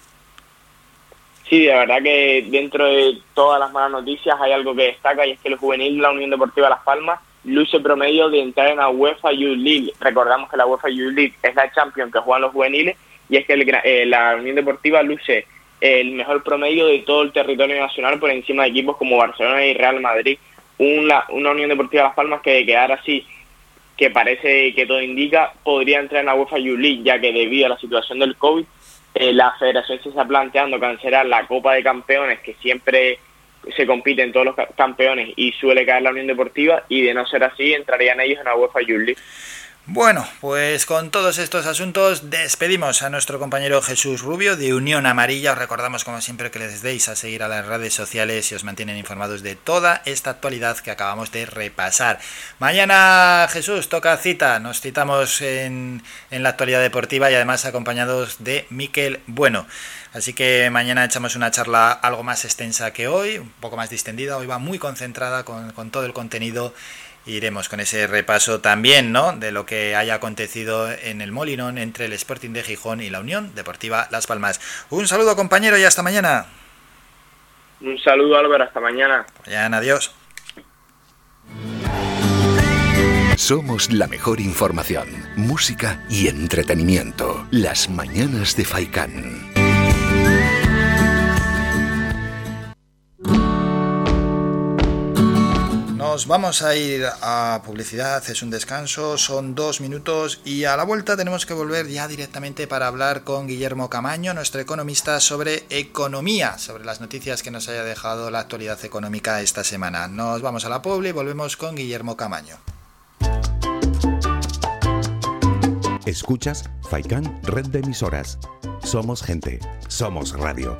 Sí, de verdad que dentro de todas las malas noticias hay algo que destaca y es que el juvenil de la Unión Deportiva Las Palmas luce promedio de entrar en la UEFA Youth League. Recordamos que la UEFA Youth League es la Champions que juegan los juveniles y es que el eh, la Unión Deportiva luce el mejor promedio de todo el territorio nacional por encima de equipos como Barcelona y Real Madrid. Una, una Unión Deportiva Las Palmas que de quedar así que parece que todo indica, podría entrar en la UEFA Youth League, ya que debido a la situación del COVID, eh, la federación se está planteando cancelar la Copa de Campeones, que siempre se compite en todos los ca- campeones y suele caer la Unión Deportiva, y de no ser así, entrarían ellos en la UEFA Youth League. Bueno, pues con todos estos asuntos despedimos a nuestro compañero Jesús Rubio de Unión Amarilla. Os recordamos como siempre que les deis a seguir a las redes sociales y os mantienen informados de toda esta actualidad que acabamos de repasar. Mañana Jesús toca cita, nos citamos en, en la actualidad deportiva y además acompañados de Miquel Bueno. Así que mañana echamos una charla algo más extensa que hoy, un poco más distendida, hoy va muy concentrada con, con todo el contenido iremos con ese repaso también, ¿no? De lo que haya acontecido en el Molinón entre el Sporting de Gijón y la Unión Deportiva Las Palmas. Un saludo, compañero, y hasta mañana. Un saludo Álvaro, hasta mañana. Mañana, adiós. Somos la mejor información, música y entretenimiento. Las mañanas de Faikán. Nos vamos a ir a publicidad, es un descanso, son dos minutos y a la vuelta tenemos que volver ya directamente para hablar con Guillermo Camaño, nuestro economista, sobre economía, sobre las noticias que nos haya dejado la actualidad económica esta semana. Nos vamos a la publi y volvemos con Guillermo Camaño. Escuchas Faikan Red de Emisoras. Somos gente, somos radio.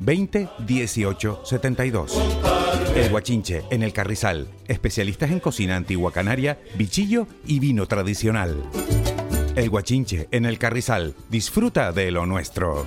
20 18 72. El Guachinche, en el Carrizal, especialistas en cocina antigua canaria, bichillo y vino tradicional. El Guachinche, en el Carrizal, disfruta de lo nuestro.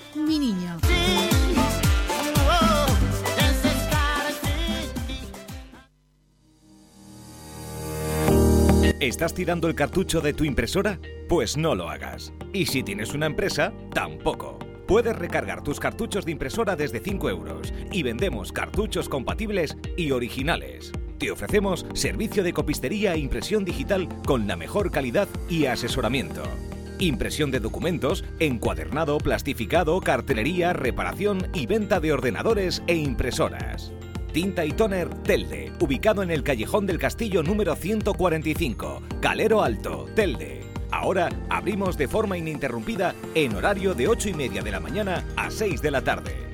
Mi Niño. ¿Estás tirando el cartucho de tu impresora? Pues no lo hagas. Y si tienes una empresa, tampoco. Puedes recargar tus cartuchos de impresora desde 5 euros y vendemos cartuchos compatibles y originales. Te ofrecemos servicio de copistería e impresión digital con la mejor calidad y asesoramiento. Impresión de documentos, encuadernado, plastificado, cartelería, reparación y venta de ordenadores e impresoras. Tinta y Toner Telde, ubicado en el Callejón del Castillo número 145, Calero Alto, Telde. Ahora abrimos de forma ininterrumpida en horario de 8 y media de la mañana a 6 de la tarde.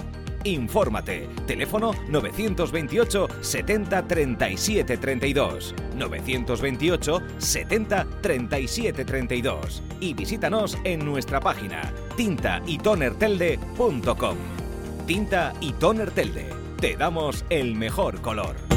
Infórmate. Teléfono 928 70 37 32. 928 70 37 32. Y visítanos en nuestra página tintaytonertelde.com. Tinta y Toner Telde. Te damos el mejor color.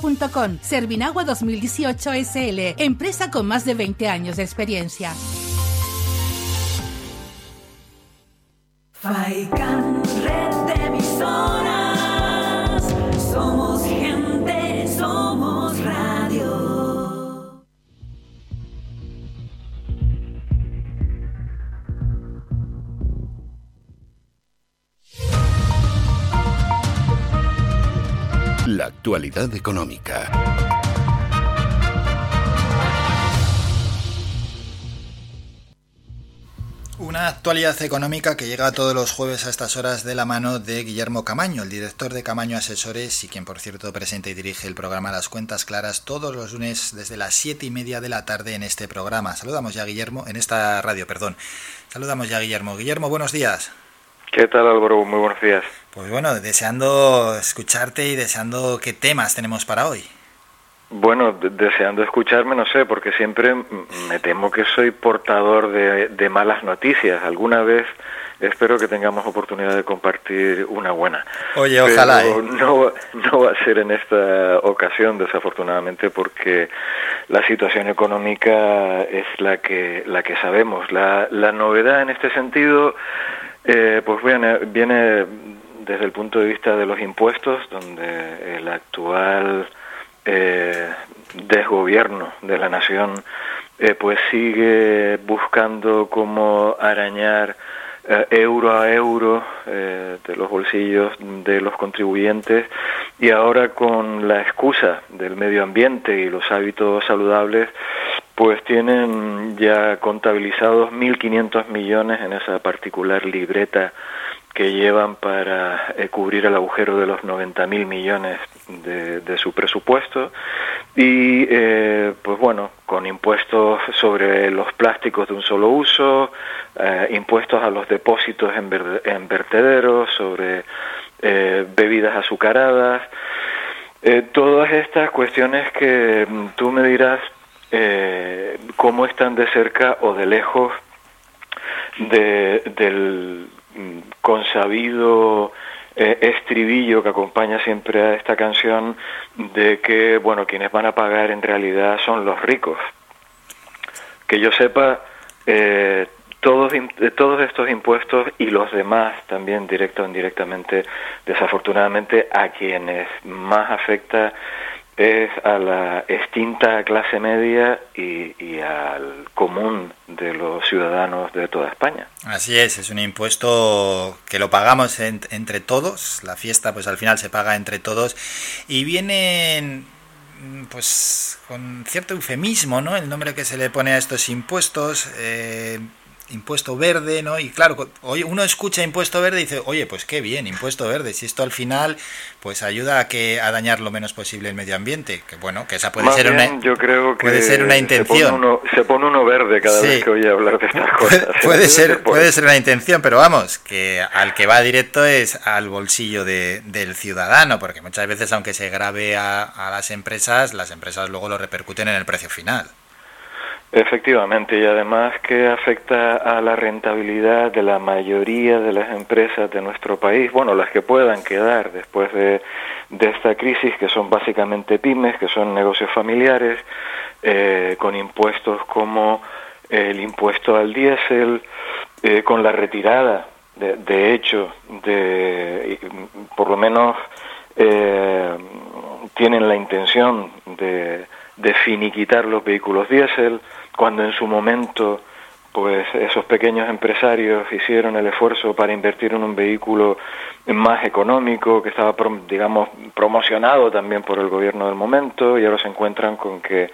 servinagua.com. Servinagua 2018 SL, empresa con más de 20 años de experiencia. La actualidad económica. Una actualidad económica que llega todos los jueves a estas horas de la mano de Guillermo Camaño, el director de Camaño Asesores y quien por cierto presenta y dirige el programa Las Cuentas Claras todos los lunes desde las siete y media de la tarde en este programa. Saludamos ya a Guillermo, en esta radio, perdón. Saludamos ya a Guillermo. Guillermo, buenos días. ¿Qué tal Álvaro? Muy buenos días. Pues bueno, deseando escucharte y deseando qué temas tenemos para hoy. Bueno, de- deseando escucharme, no sé, porque siempre me temo que soy portador de, de malas noticias. Alguna vez espero que tengamos oportunidad de compartir una buena. Oye, ojalá, ¿eh? no, va- no va a ser en esta ocasión, desafortunadamente, porque la situación económica es la que, la que sabemos. La, la novedad en este sentido, eh, pues viene, viene desde el punto de vista de los impuestos, donde el actual eh, desgobierno de la nación eh, pues sigue buscando cómo arañar eh, euro a euro eh, de los bolsillos de los contribuyentes. Y ahora con la excusa del medio ambiente y los hábitos saludables pues tienen ya contabilizados 1.500 millones en esa particular libreta que llevan para eh, cubrir el agujero de los 90.000 millones de, de, su presupuesto. Y eh, pues bueno con impuestos sobre los plásticos de un solo uso eh, impuestos a los depósitos en, ver, en vertederos sobre eh, bebidas azucaradas. Eh, todas estas cuestiones que mm, tú me dirás cómo están de cerca o de lejos de, del consabido eh, estribillo que acompaña siempre a esta canción de que, bueno, quienes van a pagar en realidad son los ricos. Que yo sepa, eh, todos, todos estos impuestos y los demás también directa o indirectamente, desafortunadamente, a quienes más afecta es a la extinta clase media y, y, al común de los ciudadanos de toda España. Así es, es un impuesto que lo pagamos en, entre todos, la fiesta pues al final se paga entre todos y vienen pues con cierto eufemismo, ¿no? El nombre que se le pone a estos impuestos, eh, impuesto verde, ¿no? Y claro, uno escucha impuesto verde y dice, oye, pues qué bien, impuesto verde, si esto al final pues ayuda a que a dañar lo menos posible el medio ambiente, que bueno, que esa puede Más ser bien, una yo creo que puede ser una intención. Se pone uno, se pone uno verde cada Sí. vez que oye hablar de estas cosas. puede ser puede ser una intención, pero vamos, que al que va directo es al bolsillo de, del ciudadano, porque muchas veces aunque se grave a, a las empresas, las empresas luego lo repercuten en el precio final. Efectivamente, y además que afecta a la rentabilidad de la mayoría de las empresas de nuestro país, bueno, las que puedan quedar después de, de esta crisis, que son básicamente pymes, que son negocios familiares, eh, con impuestos como el impuesto al diésel, eh, con la retirada, de, de hecho, de por lo menos eh, tienen la intención de, de finiquitar los vehículos diésel, cuando en su momento pues esos pequeños empresarios hicieron el esfuerzo para invertir en un vehículo más económico que estaba digamos promocionado también por el gobierno del momento y ahora se encuentran con que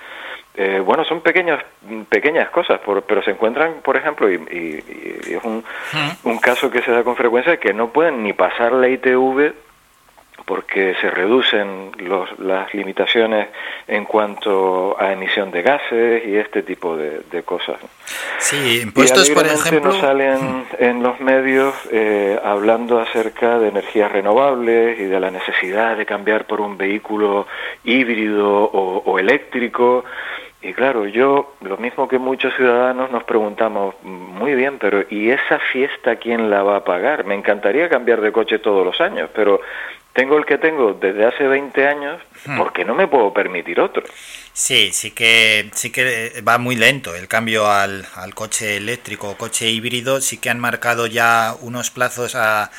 eh, bueno son pequeñas pequeñas cosas por, pero se encuentran por ejemplo y, y, y es un, un caso que se da con frecuencia que no pueden ni pasar la ITV porque se reducen los, las limitaciones en cuanto a emisión de gases y este tipo de, de cosas. Sí, impuestos, y por ejemplo. nos salen en los medios eh, hablando acerca de energías renovables y de la necesidad de cambiar por un vehículo híbrido o, o eléctrico. Y claro, yo, lo mismo que muchos ciudadanos, nos preguntamos, muy bien, pero ¿y esa fiesta quién la va a pagar? Me encantaría cambiar de coche todos los años, pero tengo el que tengo desde hace 20 años, ¿por qué no me puedo permitir otro? Sí, sí que sí que va muy lento el cambio al, al coche eléctrico o coche híbrido. Sí que han marcado ya unos plazos a,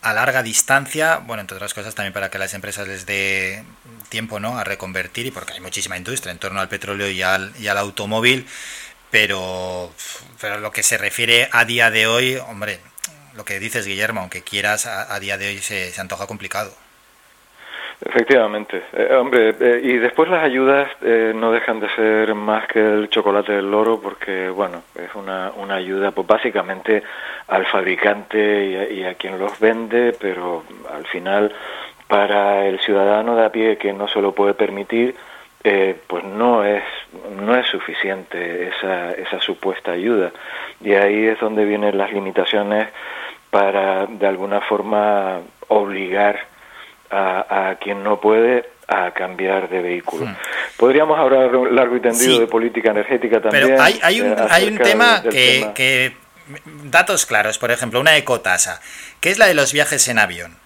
a larga distancia, bueno, entre otras cosas también para que las empresas les dé tiempo ¿no? a reconvertir y porque hay muchísima industria en torno al petróleo y al, y al automóvil, pero, pero lo que se refiere a día de hoy, hombre, lo que dices Guillermo, aunque quieras, a, día de hoy se, se antoja complicado. Efectivamente, eh, hombre, eh, y después las ayudas eh, no dejan de ser más que el chocolate del loro porque, bueno, es una, una ayuda pues básicamente al fabricante y a, y a quien los vende, pero al final para el ciudadano de a pie que no se lo puede permitir, eh, pues no es no es suficiente esa, esa supuesta ayuda y ahí es donde vienen las limitaciones para de alguna forma obligar a, a quien no puede a cambiar de vehículo. Hmm. Podríamos hablar largo y tendido Sí. de política energética también. Pero hay, hay, un, eh, hay un acerca tema del que, tema. que- Datos claros, por ejemplo, una ecotasa, que es la de los viajes en avión.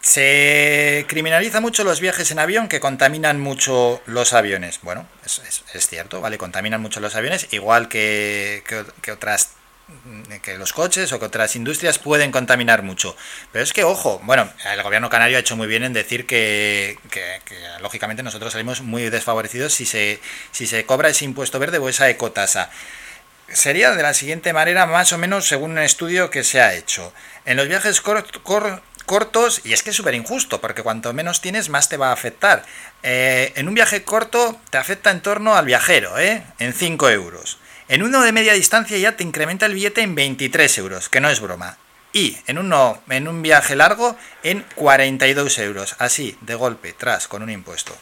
Se criminaliza mucho los viajes en avión que contaminan mucho los aviones. Bueno, es, es- es cierto, ¿vale? Contaminan mucho los aviones, igual que, que, que otras que los coches o que otras industrias pueden contaminar mucho. Pero es que, ojo, bueno, el gobierno canario ha hecho muy bien en decir que, lógicamente nosotros salimos muy desfavorecidos si se, si se cobra ese impuesto verde o esa ecotasa. Sería de la siguiente manera, más o menos según un estudio que se ha hecho. En los viajes cor- cor- cortos, y es que es súper injusto, porque cuanto menos tienes, más te va a afectar. Eh, en un viaje corto te afecta en torno al viajero, ¿eh? en 5 euros. En uno de media distancia ya te incrementa el billete en 23 euros, que no es broma. Y en, uno, en un viaje largo en 42 euros, así, de golpe, tras, con un impuesto.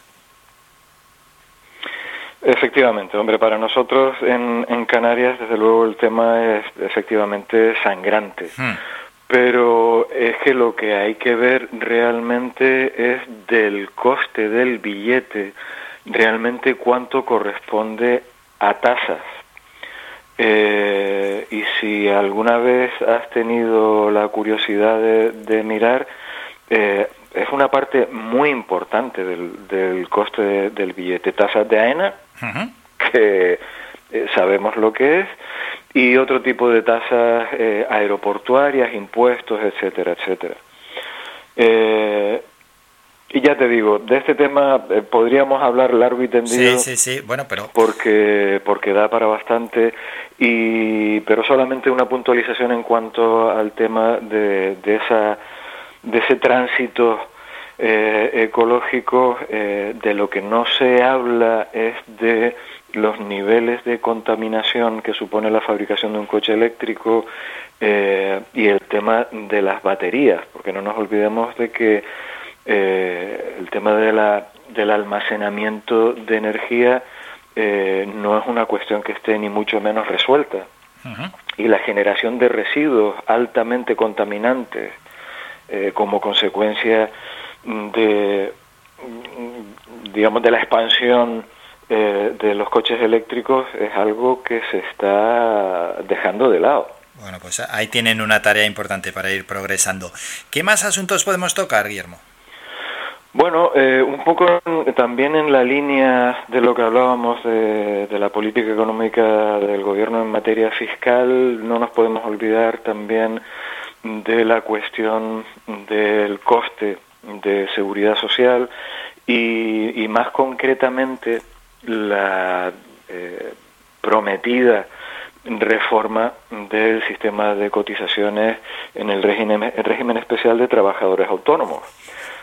Efectivamente, hombre, para nosotros en, en Canarias, desde luego, el tema es efectivamente sangrante. Pero es que lo que hay que ver realmente es del coste del billete, realmente cuánto corresponde a tasas. Eh, y si alguna vez has tenido la curiosidad de, de mirar, eh, es una parte muy importante del, del coste de- del billete. Tasas de AENA, que eh, sabemos lo que es, y otro tipo de tasas eh, aeroportuarias, impuestos, etcétera, etcétera. Eh, y ya te digo, de este tema eh, podríamos hablar largo y tendido Sí, sí, sí, bueno, pero... porque porque da para bastante. Y pero solamente una puntualización en cuanto al tema de, de esa de ese tránsito eh, ecológico eh, de lo que no se habla es de los niveles de contaminación que supone la fabricación de un coche eléctrico eh, y el tema de las baterías porque no nos olvidemos de que eh, el tema de la, del almacenamiento de energía eh, no es una cuestión que esté ni mucho menos resuelta. Y la generación de residuos altamente contaminantes eh, como consecuencia de, mm, digamos, de la expansión eh, de los coches eléctricos es algo que se está dejando de lado. Bueno, pues ahí tienen una tarea importante para ir progresando. ¿Qué más asuntos podemos tocar, Guillermo? Bueno, eh, un poco también en la línea de lo que hablábamos de, de la política económica del gobierno en materia fiscal, no nos podemos olvidar también de la cuestión del coste de seguridad social y, y más concretamente la eh, prometida reforma del sistema de cotizaciones en el régimen, el régimen especial de trabajadores autónomos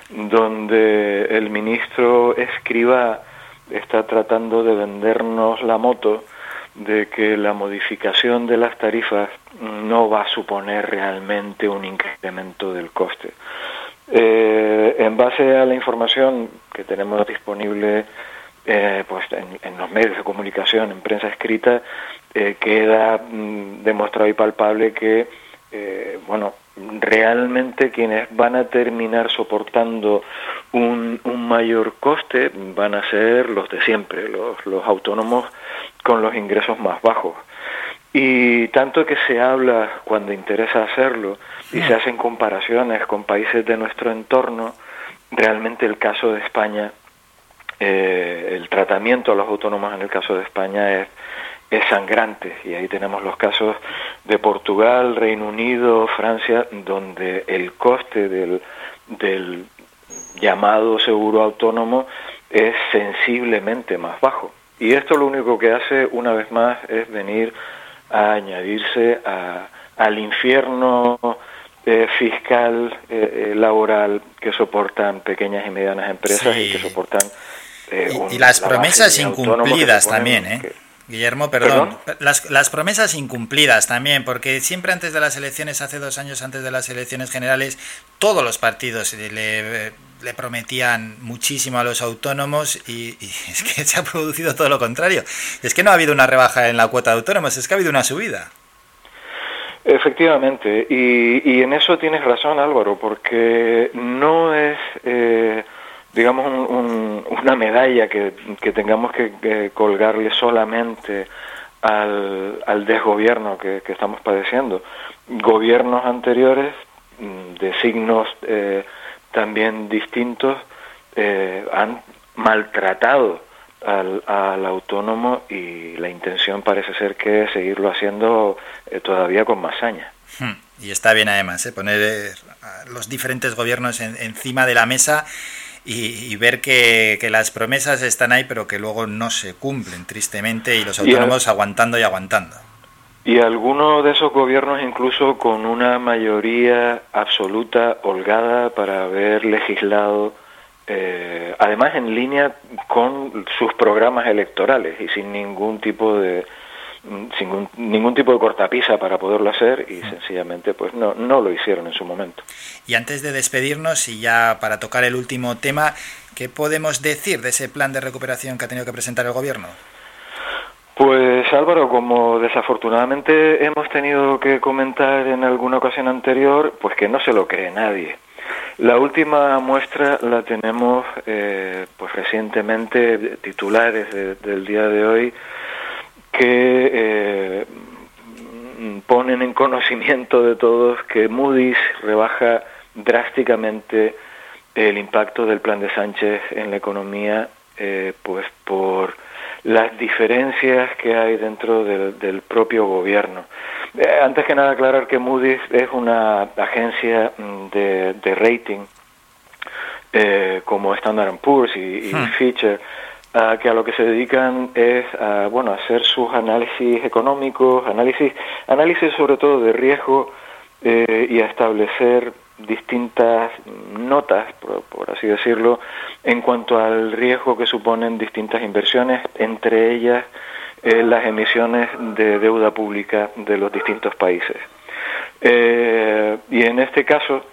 donde el ministro Escriba está tratando de vendernos la moto de que la modificación de las tarifas no va a suponer realmente un incremento del coste. Eh, en base a la información que tenemos disponible eh, pues en, los medios de comunicación, en prensa escrita, eh, queda mm, demostrado y palpable que eh, bueno, realmente quienes van a terminar soportando un, un mayor coste van a ser los de siempre, los, los autónomos con los ingresos más bajos. Y tanto que se habla cuando interesa hacerlo y se hacen comparaciones con países de nuestro entorno, realmente el caso de España, eh, el tratamiento a los autónomos en el caso de España es, es sangrante y ahí tenemos los casos de Portugal, Reino Unido, Francia, donde el coste del, del llamado seguro autónomo es sensiblemente más bajo. Y esto lo único que hace, una vez más, es venir a añadirse a, al infierno eh, fiscal, eh, eh, laboral que soportan pequeñas y medianas empresas y que soportan eh, un- Y las la promesas incumplidas también, ¿eh? Guillermo, perdón. Las, las promesas incumplidas también, porque siempre antes de las elecciones, hace dos años antes de las elecciones generales, todos los partidos le, le prometían muchísimo a los autónomos y, y es que se ha producido todo lo contrario. Es que no ha habido una rebaja en la cuota de autónomos, es que ha habido una subida. Efectivamente, y, y en eso tienes razón Álvaro, porque no es, eh, digamos, un- un- una medalla que, que tengamos que, colgarle solamente al, al desgobierno que, que estamos padeciendo. Gobiernos anteriores, mm, de signos eh, también distintos, eh, han maltratado al, al autónomo y la intención parece ser que seguirlo haciendo eh, todavía con más saña. Hmm. Y está bien además, ¿eh? poner eh, los diferentes gobiernos en- encima de la mesa y, y ver que, que las promesas están ahí, pero que luego no se cumplen, tristemente, y los Y al- autónomos aguantando y aguantando. Y algunos de esos gobiernos incluso con una mayoría absoluta holgada para haber legislado, eh, además en línea con sus programas electorales y sin ningún tipo de sin ningún, ningún tipo de cortapisa para poderlo hacer y sencillamente pues no, no lo hicieron en su momento. Y antes de despedirnos y ya para tocar el último tema, ¿qué podemos decir de ese plan de recuperación que ha tenido que presentar el gobierno? Pues Álvaro, como desafortunadamente hemos tenido que comentar en alguna ocasión anterior, pues que no se lo cree nadie. La última muestra la tenemos eh, pues recientemente, titulares de- del día de hoy, que eh, ponen en conocimiento de todos que Moody's rebaja drásticamente el impacto del plan de Sánchez en la economía, eh, pues por las diferencias que hay dentro del, del propio gobierno. Eh, antes que nada aclarar que Moody's es una agencia mm, de, de rating eh, como Standard Poor's y, y Hmm. Fitcher, ah, que a lo que se dedican es a bueno, hacer sus análisis económicos, análisis, análisis sobre todo de riesgo eh, y a establecer distintas notas, por, por así decirlo, en cuanto al riesgo que suponen distintas inversiones, entre ellas eh, las emisiones de deuda pública de los distintos países. Eh, y en este caso,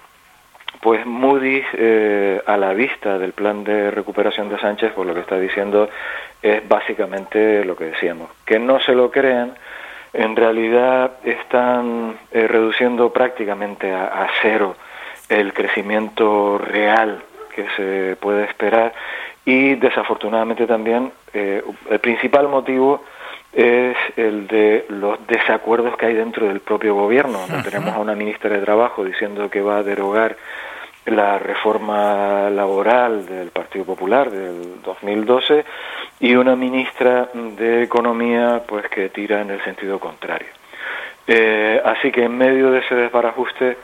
pues Moody's, eh, a la vista del plan de recuperación de Sánchez, por lo que está diciendo, es básicamente lo que decíamos, que no se lo crean, en realidad están eh, reduciendo prácticamente a, a cero el crecimiento real que se puede esperar y desafortunadamente también eh, el principal motivo es el de los desacuerdos que hay dentro del propio gobierno. Ujú. Tenemos a una ministra de Trabajo diciendo que va a derogar la reforma laboral del Partido Popular del 2012 y una ministra de Economía pues que tira en el sentido contrario. Eh, así que en medio de ese desbarajuste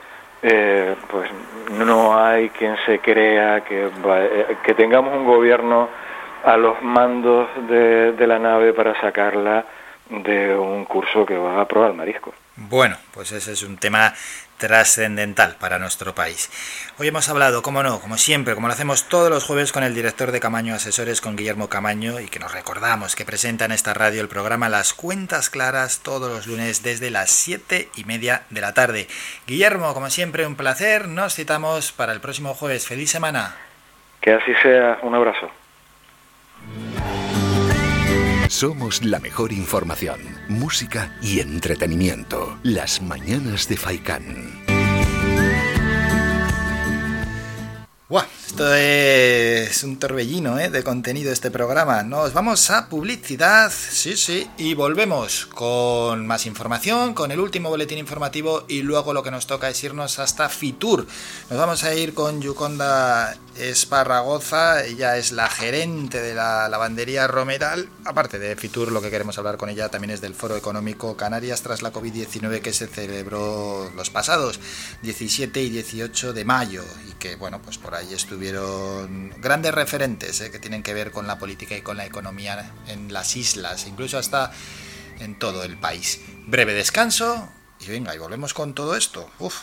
eh, pues no hay quien se crea que, eh, que tengamos un gobierno a los mandos de, de la nave para sacarla de un curso que va a probar marisco. Bueno, pues ese es un tema trascendental para nuestro país. Hoy hemos hablado, como no, como siempre, como lo hacemos todos los jueves con el director de Camaño Asesores, con Guillermo Camaño, y que nos recordamos que presenta en esta radio el programa Las Cuentas Claras todos los lunes desde las siete y media de la tarde. Guillermo, como siempre, un placer. Nos citamos para el próximo jueves. ¡Feliz semana! Que así sea, un abrazo. Somos la mejor información, música y entretenimiento. Las mañanas de Faikán. Buah, esto es un torbellino ¿eh? de contenido este programa. Nos vamos a publicidad, sí, sí, y volvemos con más información, con el último boletín informativo y luego lo que nos toca es irnos hasta Fitur. Nos vamos a ir con Yuconda Esparragoza, ella es la gerente de la lavandería Romeral. Aparte de Fitur, lo que queremos hablar con ella también es del Foro Económico Canarias tras la COVID-19 que se celebró los pasados 17 y 18 de mayo y que, bueno, pues por ahí estuvieron grandes referentes ¿eh? que tienen que ver con la política y con la economía en las islas, incluso hasta en todo el país. Breve descanso y venga, y volvemos con todo esto. Uf.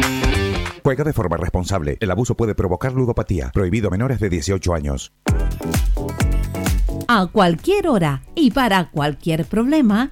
Juega de forma responsable. El abuso puede provocar ludopatía. Prohibido a menores de 18 años. A cualquier hora y para cualquier problema,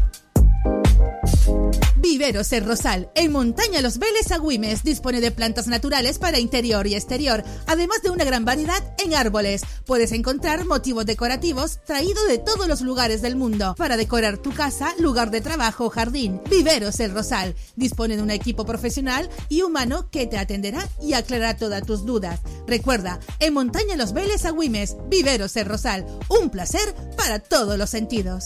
Viveros El Rosal, en Montaña Los Vélez Agüimes, dispone de plantas naturales para interior y exterior, además de una gran variedad en árboles. Puedes encontrar motivos decorativos traídos de todos los lugares del mundo para decorar tu casa, lugar de trabajo o jardín. Viveros El Rosal dispone de un equipo profesional y humano que te atenderá y aclarará todas tus dudas. Recuerda, en Montaña Los Vélez Agüimes, Viveros El Rosal, un placer para todos los sentidos.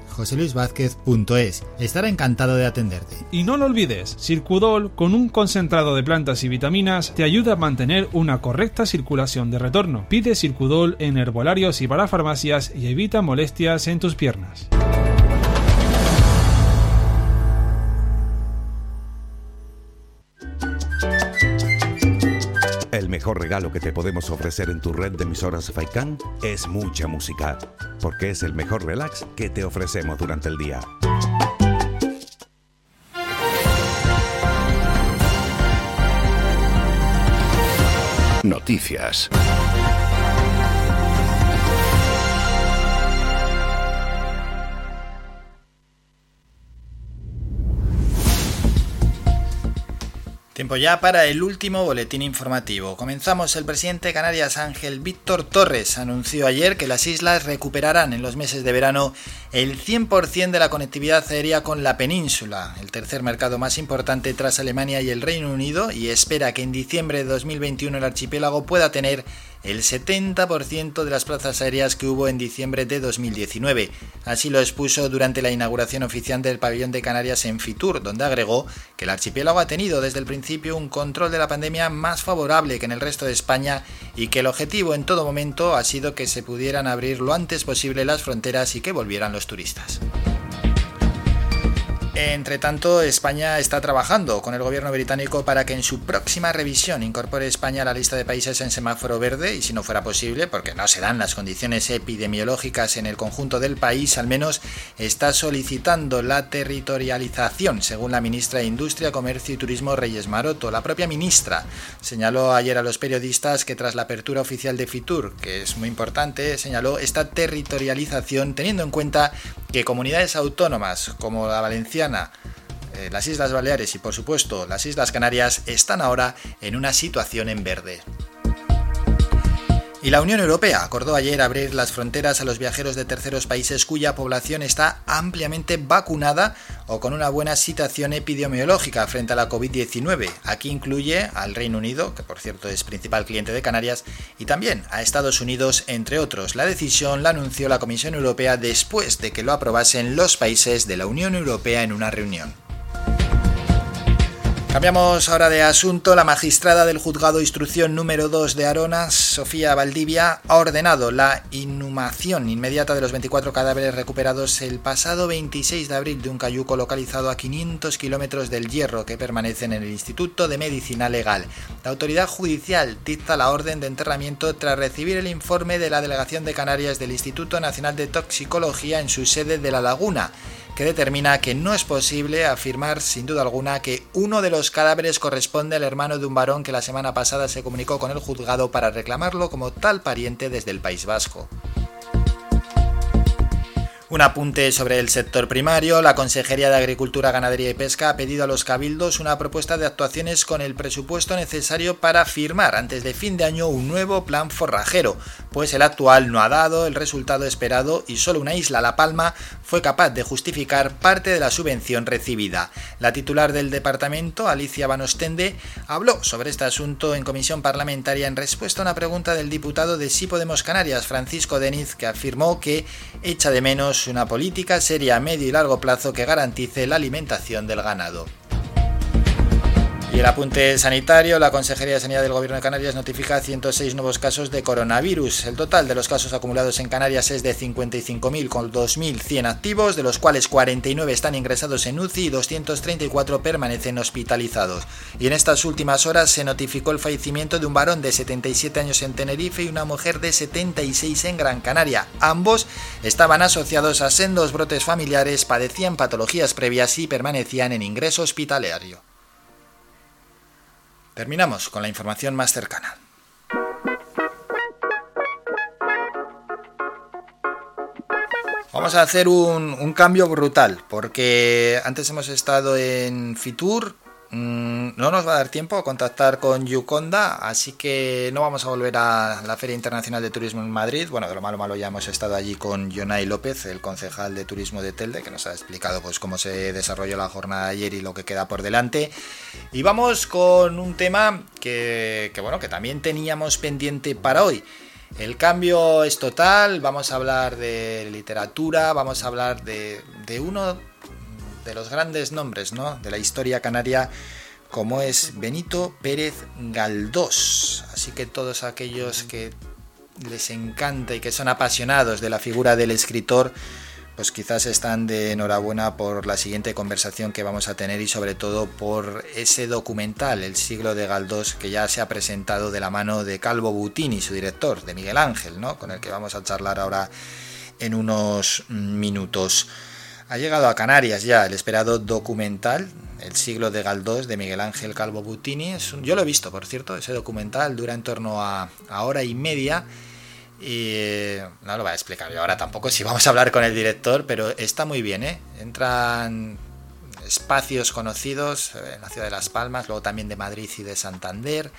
joseluisvázquez.es. Estará encantado de atenderte. Y no lo olvides, Circudol con un concentrado de plantas y vitaminas te ayuda a mantener una correcta circulación de retorno. Pide Circudol en herbolarios y para farmacias y evita molestias en tus piernas. Mejor regalo que te podemos ofrecer en tu red de emisoras Faikán es mucha música, porque es el mejor relax que te ofrecemos durante el día. Noticias. Tiempo ya para el último boletín informativo. Comenzamos. El presidente de Canarias, Ángel Víctor Torres, anunció ayer que las islas recuperarán en los meses de verano el 100% de la conectividad aérea con la península, el tercer mercado más importante tras Alemania y el Reino Unido, y espera que en diciembre de 2021 el archipiélago pueda tener el 70% de las plazas aéreas que hubo en diciembre de 2019. Así lo expuso durante la inauguración oficial del pabellón de Canarias en Fitur, donde agregó que el archipiélago ha tenido desde el principio un control de la pandemia más favorable que en el resto de España y que el objetivo en todo momento ha sido que se pudieran abrir lo antes posible las fronteras y que volvieran los turistas. Entre tanto, España está trabajando con el gobierno británico para que en su próxima revisión incorpore España a la lista de países en semáforo verde y si no fuera posible, porque no se dan las condiciones epidemiológicas en el conjunto del país, al menos está solicitando la territorialización, según la ministra de Industria, Comercio y Turismo Reyes Maroto. La propia ministra señaló ayer a los periodistas que tras la apertura oficial de Fitur, que es muy importante, señaló esta territorialización teniendo en cuenta que comunidades autónomas como la valenciana, eh, las Islas Baleares y por supuesto las Islas Canarias están ahora en una situación en verde. Y la Unión Europea acordó ayer abrir las fronteras a los viajeros de terceros países cuya población está ampliamente vacunada o con una buena situación epidemiológica frente a la COVID-19. Aquí incluye al Reino Unido, que por cierto es principal cliente de Canarias, y también a Estados Unidos, entre otros. La decisión la anunció la Comisión Europea después de que lo aprobasen los países de la Unión Europea en una reunión. Cambiamos ahora de asunto. La magistrada del juzgado de instrucción número 2 de Aronas, Sofía Valdivia, ha ordenado la inhumación inmediata de los 24 cadáveres recuperados el pasado 26 de abril de un cayuco localizado a 500 kilómetros del Hierro que permanecen en el Instituto de Medicina Legal. La autoridad judicial dicta la orden de enterramiento tras recibir el informe de la Delegación de Canarias del Instituto Nacional de Toxicología en su sede de La Laguna que determina que no es posible afirmar sin duda alguna que uno de los cadáveres corresponde al hermano de un varón que la semana pasada se comunicó con el juzgado para reclamarlo como tal pariente desde el País Vasco. Un apunte sobre el sector primario. La Consejería de Agricultura, Ganadería y Pesca ha pedido a los cabildos una propuesta de actuaciones con el presupuesto necesario para firmar antes de fin de año un nuevo plan forrajero, pues el actual no ha dado el resultado esperado y solo una isla, La Palma, fue capaz de justificar parte de la subvención recibida. La titular del departamento, Alicia Banostende, habló sobre este asunto en comisión parlamentaria en respuesta a una pregunta del diputado de Sí Podemos Canarias, Francisco Deniz, que afirmó que echa de menos una política seria a medio y largo plazo que garantice la alimentación del ganado. El apunte sanitario, la Consejería de Sanidad del Gobierno de Canarias notifica 106 nuevos casos de coronavirus. El total de los casos acumulados en Canarias es de 55.000 con 2.100 activos, de los cuales 49 están ingresados en UCI y 234 permanecen hospitalizados. Y en estas últimas horas se notificó el fallecimiento de un varón de 77 años en Tenerife y una mujer de 76 en Gran Canaria. Ambos estaban asociados a sendos brotes familiares, padecían patologías previas y permanecían en ingreso hospitalario. Terminamos con la información más cercana. Vamos a hacer un, cambio brutal, porque antes hemos estado en Fitur, no nos va a dar tiempo a contactar con Yuconda, así que no vamos a volver a la Feria Internacional de Turismo en Madrid. Bueno, de lo malo malo ya hemos estado allí con Jonay López, el concejal de turismo de Telde, que nos ha explicado pues cómo se desarrolló la jornada de ayer y lo que queda por delante. Y vamos con un tema que, que bueno, que también teníamos pendiente para hoy. El cambio es total, vamos a hablar de literatura, vamos a hablar de, de, uno de los grandes nombres ¿no? de la historia canaria como es Benito Pérez Galdós. Así que todos aquellos que les encanta y que son apasionados de la figura del escritor, pues quizás están de enhorabuena por la siguiente conversación que vamos a tener y sobre todo por ese documental, El siglo de Galdós, que ya se ha presentado de la mano de Calvo Butini, su director, de Miguel Ángel, ¿no? con el que vamos a charlar ahora en unos minutos. Ha llegado a Canarias ya el esperado documental, El siglo de Galdós, de Miguel Ángel Calvo Butini. Yo lo he visto, por cierto, ese documental dura en torno a, a hora y media. Y no lo voy a explicar yo ahora tampoco si vamos a hablar con el director, pero está muy bien, ¿eh? Entran espacios conocidos en la ciudad de Las Palmas, luego también de Madrid y de Santander,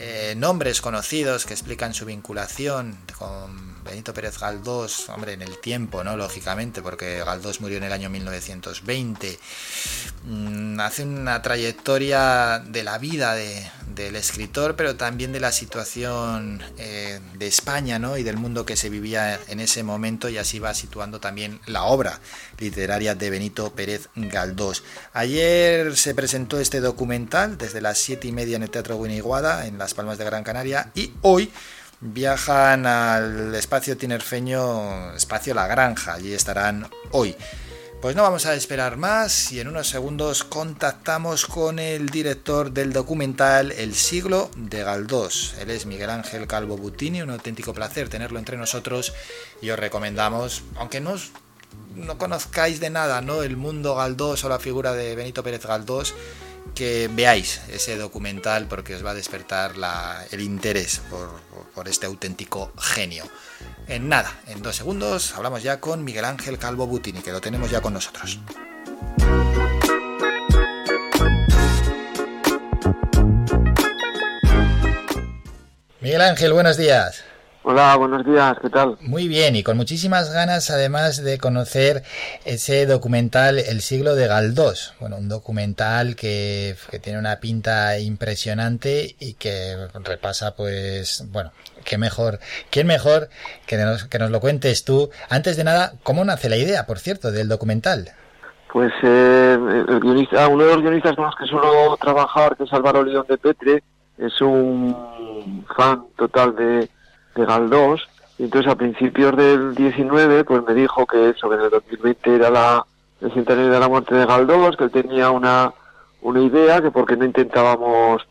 eh, nombres conocidos que explican su vinculación con Benito Pérez Galdós, hombre, en el tiempo, ¿no? Lógicamente, porque Galdós murió en el año 1920. Mm, hace una trayectoria de la vida de, del escritor, pero también de la situación eh, de España, ¿no? Y del mundo que se vivía en ese momento, y así va situando también la obra literaria de Benito Pérez Galdós. Ayer se presentó este documental desde las siete y media en el Teatro Guiniguada, en Las Palmas de Gran Canaria, y hoy viajan al espacio tinerfeño, espacio La Granja, allí estarán hoy. Pues no vamos a esperar más y en unos segundos contactamos con el director del documental El siglo de Galdós. Él es Miguel Ángel Calvo Butini, un auténtico placer tenerlo entre nosotros y os recomendamos, aunque no, no conozcáis de nada ¿no? el mundo Galdós o la figura de Benito Pérez Galdós, que veáis ese documental porque os va a despertar el interés por, este auténtico genio. En nada, en dos segundos hablamos ya con Miguel Ángel Calvo Butini, que lo tenemos ya con nosotros. Miguel Ángel, buenos días. Hola, buenos días, ¿qué tal? Muy bien, y con muchísimas ganas además de conocer ese documental El siglo de Galdós. Bueno, un documental que, que tiene una pinta impresionante y que repasa pues, bueno, qué mejor, quién mejor que nos, que nos lo cuentes tú. Antes de nada, ¿cómo nace la idea, por cierto, del documental? Pues eh, el guionista, uno de los guionistas con los que suelo trabajar, que es Álvaro León de Petre, es un fan total de de Galdós, y entonces a principios del 19 pues me dijo que eso, que en el 2020 era la, el centenario de la muerte de Galdós, que él tenía una, una idea, que porque no intentábamos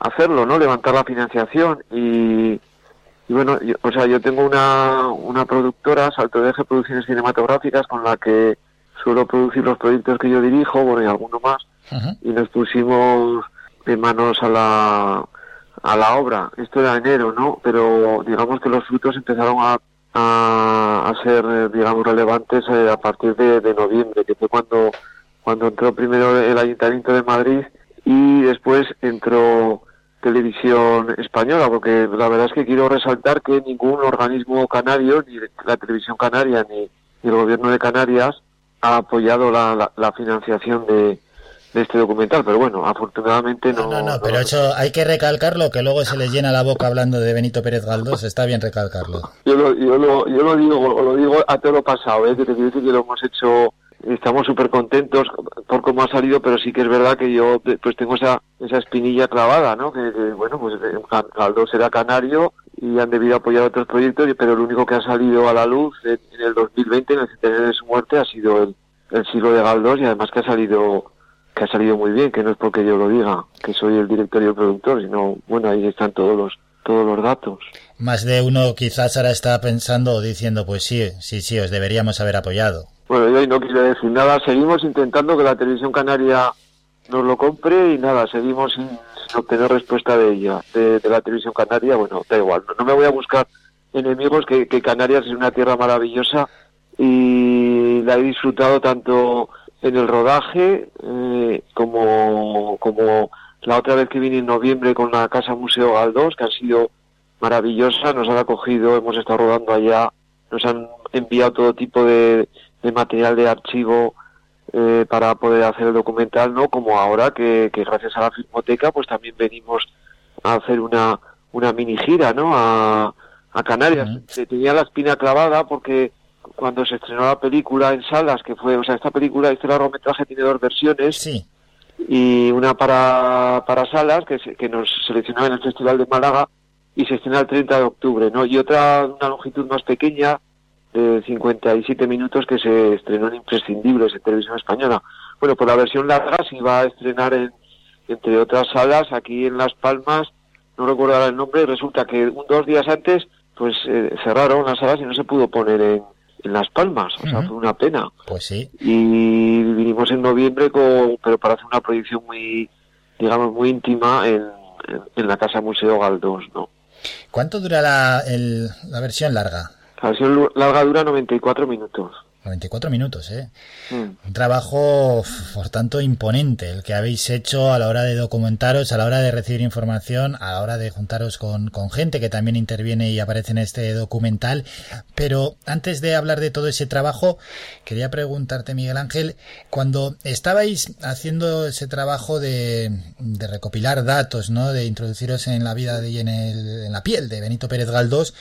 hacerlo, ¿no? Levantar la financiación y, y bueno, yo, o sea, yo tengo una, una productora, Salto de Eje Producciones Cinematográficas, con la que suelo producir los proyectos que yo dirijo, bueno, y alguno más, y nos pusimos de manos a la, a la obra. Esto era enero, ¿no? Pero digamos que los frutos empezaron a, a, a ser, eh, digamos, relevantes eh, a partir de, noviembre, que fue cuando, cuando entró primero el Ayuntamiento de Madrid y después entró televisión española, porque la verdad es que quiero resaltar que ningún organismo canario, ni la televisión canaria, ni, ni el gobierno de Canarias, ha apoyado la, la, la financiación de, de este documental, pero bueno, afortunadamente no. No, no, pero eso hay que recalcarlo, que luego se les llena la boca hablando de Benito Pérez Galdós, está bien recalcarlo. Yo lo, yo lo, yo lo digo, lo digo a todo lo pasado, ¿eh? que te quiero decir que lo hemos hecho, estamos súper contentos por cómo ha salido, pero sí que es verdad que yo pues tengo esa, esa espinilla clavada, ¿no? Que, que, bueno, pues eh, Galdós era canario y han debido apoyar otros proyectos, pero lo único que ha salido a la luz en, en el 2020, en el centenario de su muerte, ha sido el, el siglo de Galdós y además que ha salido que ha salido muy bien, que no es porque yo lo diga, que soy el director y el productor, sino, bueno, ahí están todos los todos los datos. Más de uno quizás ahora está pensando o diciendo, pues sí, sí, sí, os deberíamos haber apoyado. Bueno, yo ahí no quiero decir nada, seguimos intentando que la televisión canaria nos lo compre y nada, seguimos sin, obtener respuesta de ella, de, de, la televisión canaria, bueno, da igual, no, no me voy a buscar enemigos, que, que Canarias es una tierra maravillosa y la he disfrutado tanto en el rodaje, eh, como, como la otra vez que vine en noviembre con la Casa Museo Galdós, que ha sido maravillosa, nos han acogido, hemos estado rodando allá, nos han enviado todo tipo de, de material de archivo eh, para poder hacer el documental, ¿no? Como ahora que, que gracias a la Filmoteca pues también venimos a hacer una, una mini gira, ¿no? A, a Canarias. Se tenía la espina clavada porque cuando se estrenó la película en salas, que fue, o sea, esta película, este largometraje tiene dos versiones. Sí. Y una para, para salas, que, se, que nos seleccionaba en el Festival de Málaga, y se estrena el 30 de octubre, ¿no? Y otra, una longitud más pequeña, de 57 minutos, que se estrenó en Imprescindibles en Televisión Española. Bueno, pues la versión larga se iba a estrenar en, entre otras salas, aquí en Las Palmas, no recuerdo ahora el nombre, y resulta que un, dos días antes, pues eh, cerraron las salas y no se pudo poner en, en Las Palmas, o sea, fue una pena. Pues sí. Y vinimos en noviembre, con, pero para hacer una proyección muy, digamos, muy íntima en, en, en la Casa Museo Galdós, ¿no? ¿Cuánto dura la, el, la versión larga? La versión larga dura 94 minutos. 94 minutos, ¿eh? Mm. Un trabajo, por tanto, imponente el que habéis hecho a la hora de documentaros, a la hora de recibir información, a la hora de juntaros con, con gente que también interviene y aparece en este documental. Pero antes de hablar de todo ese trabajo, quería preguntarte, Miguel Ángel, cuando estabais haciendo ese trabajo de, de recopilar datos, ¿no? De introduciros en la vida de, y en, el, en la piel de Benito Pérez Galdós,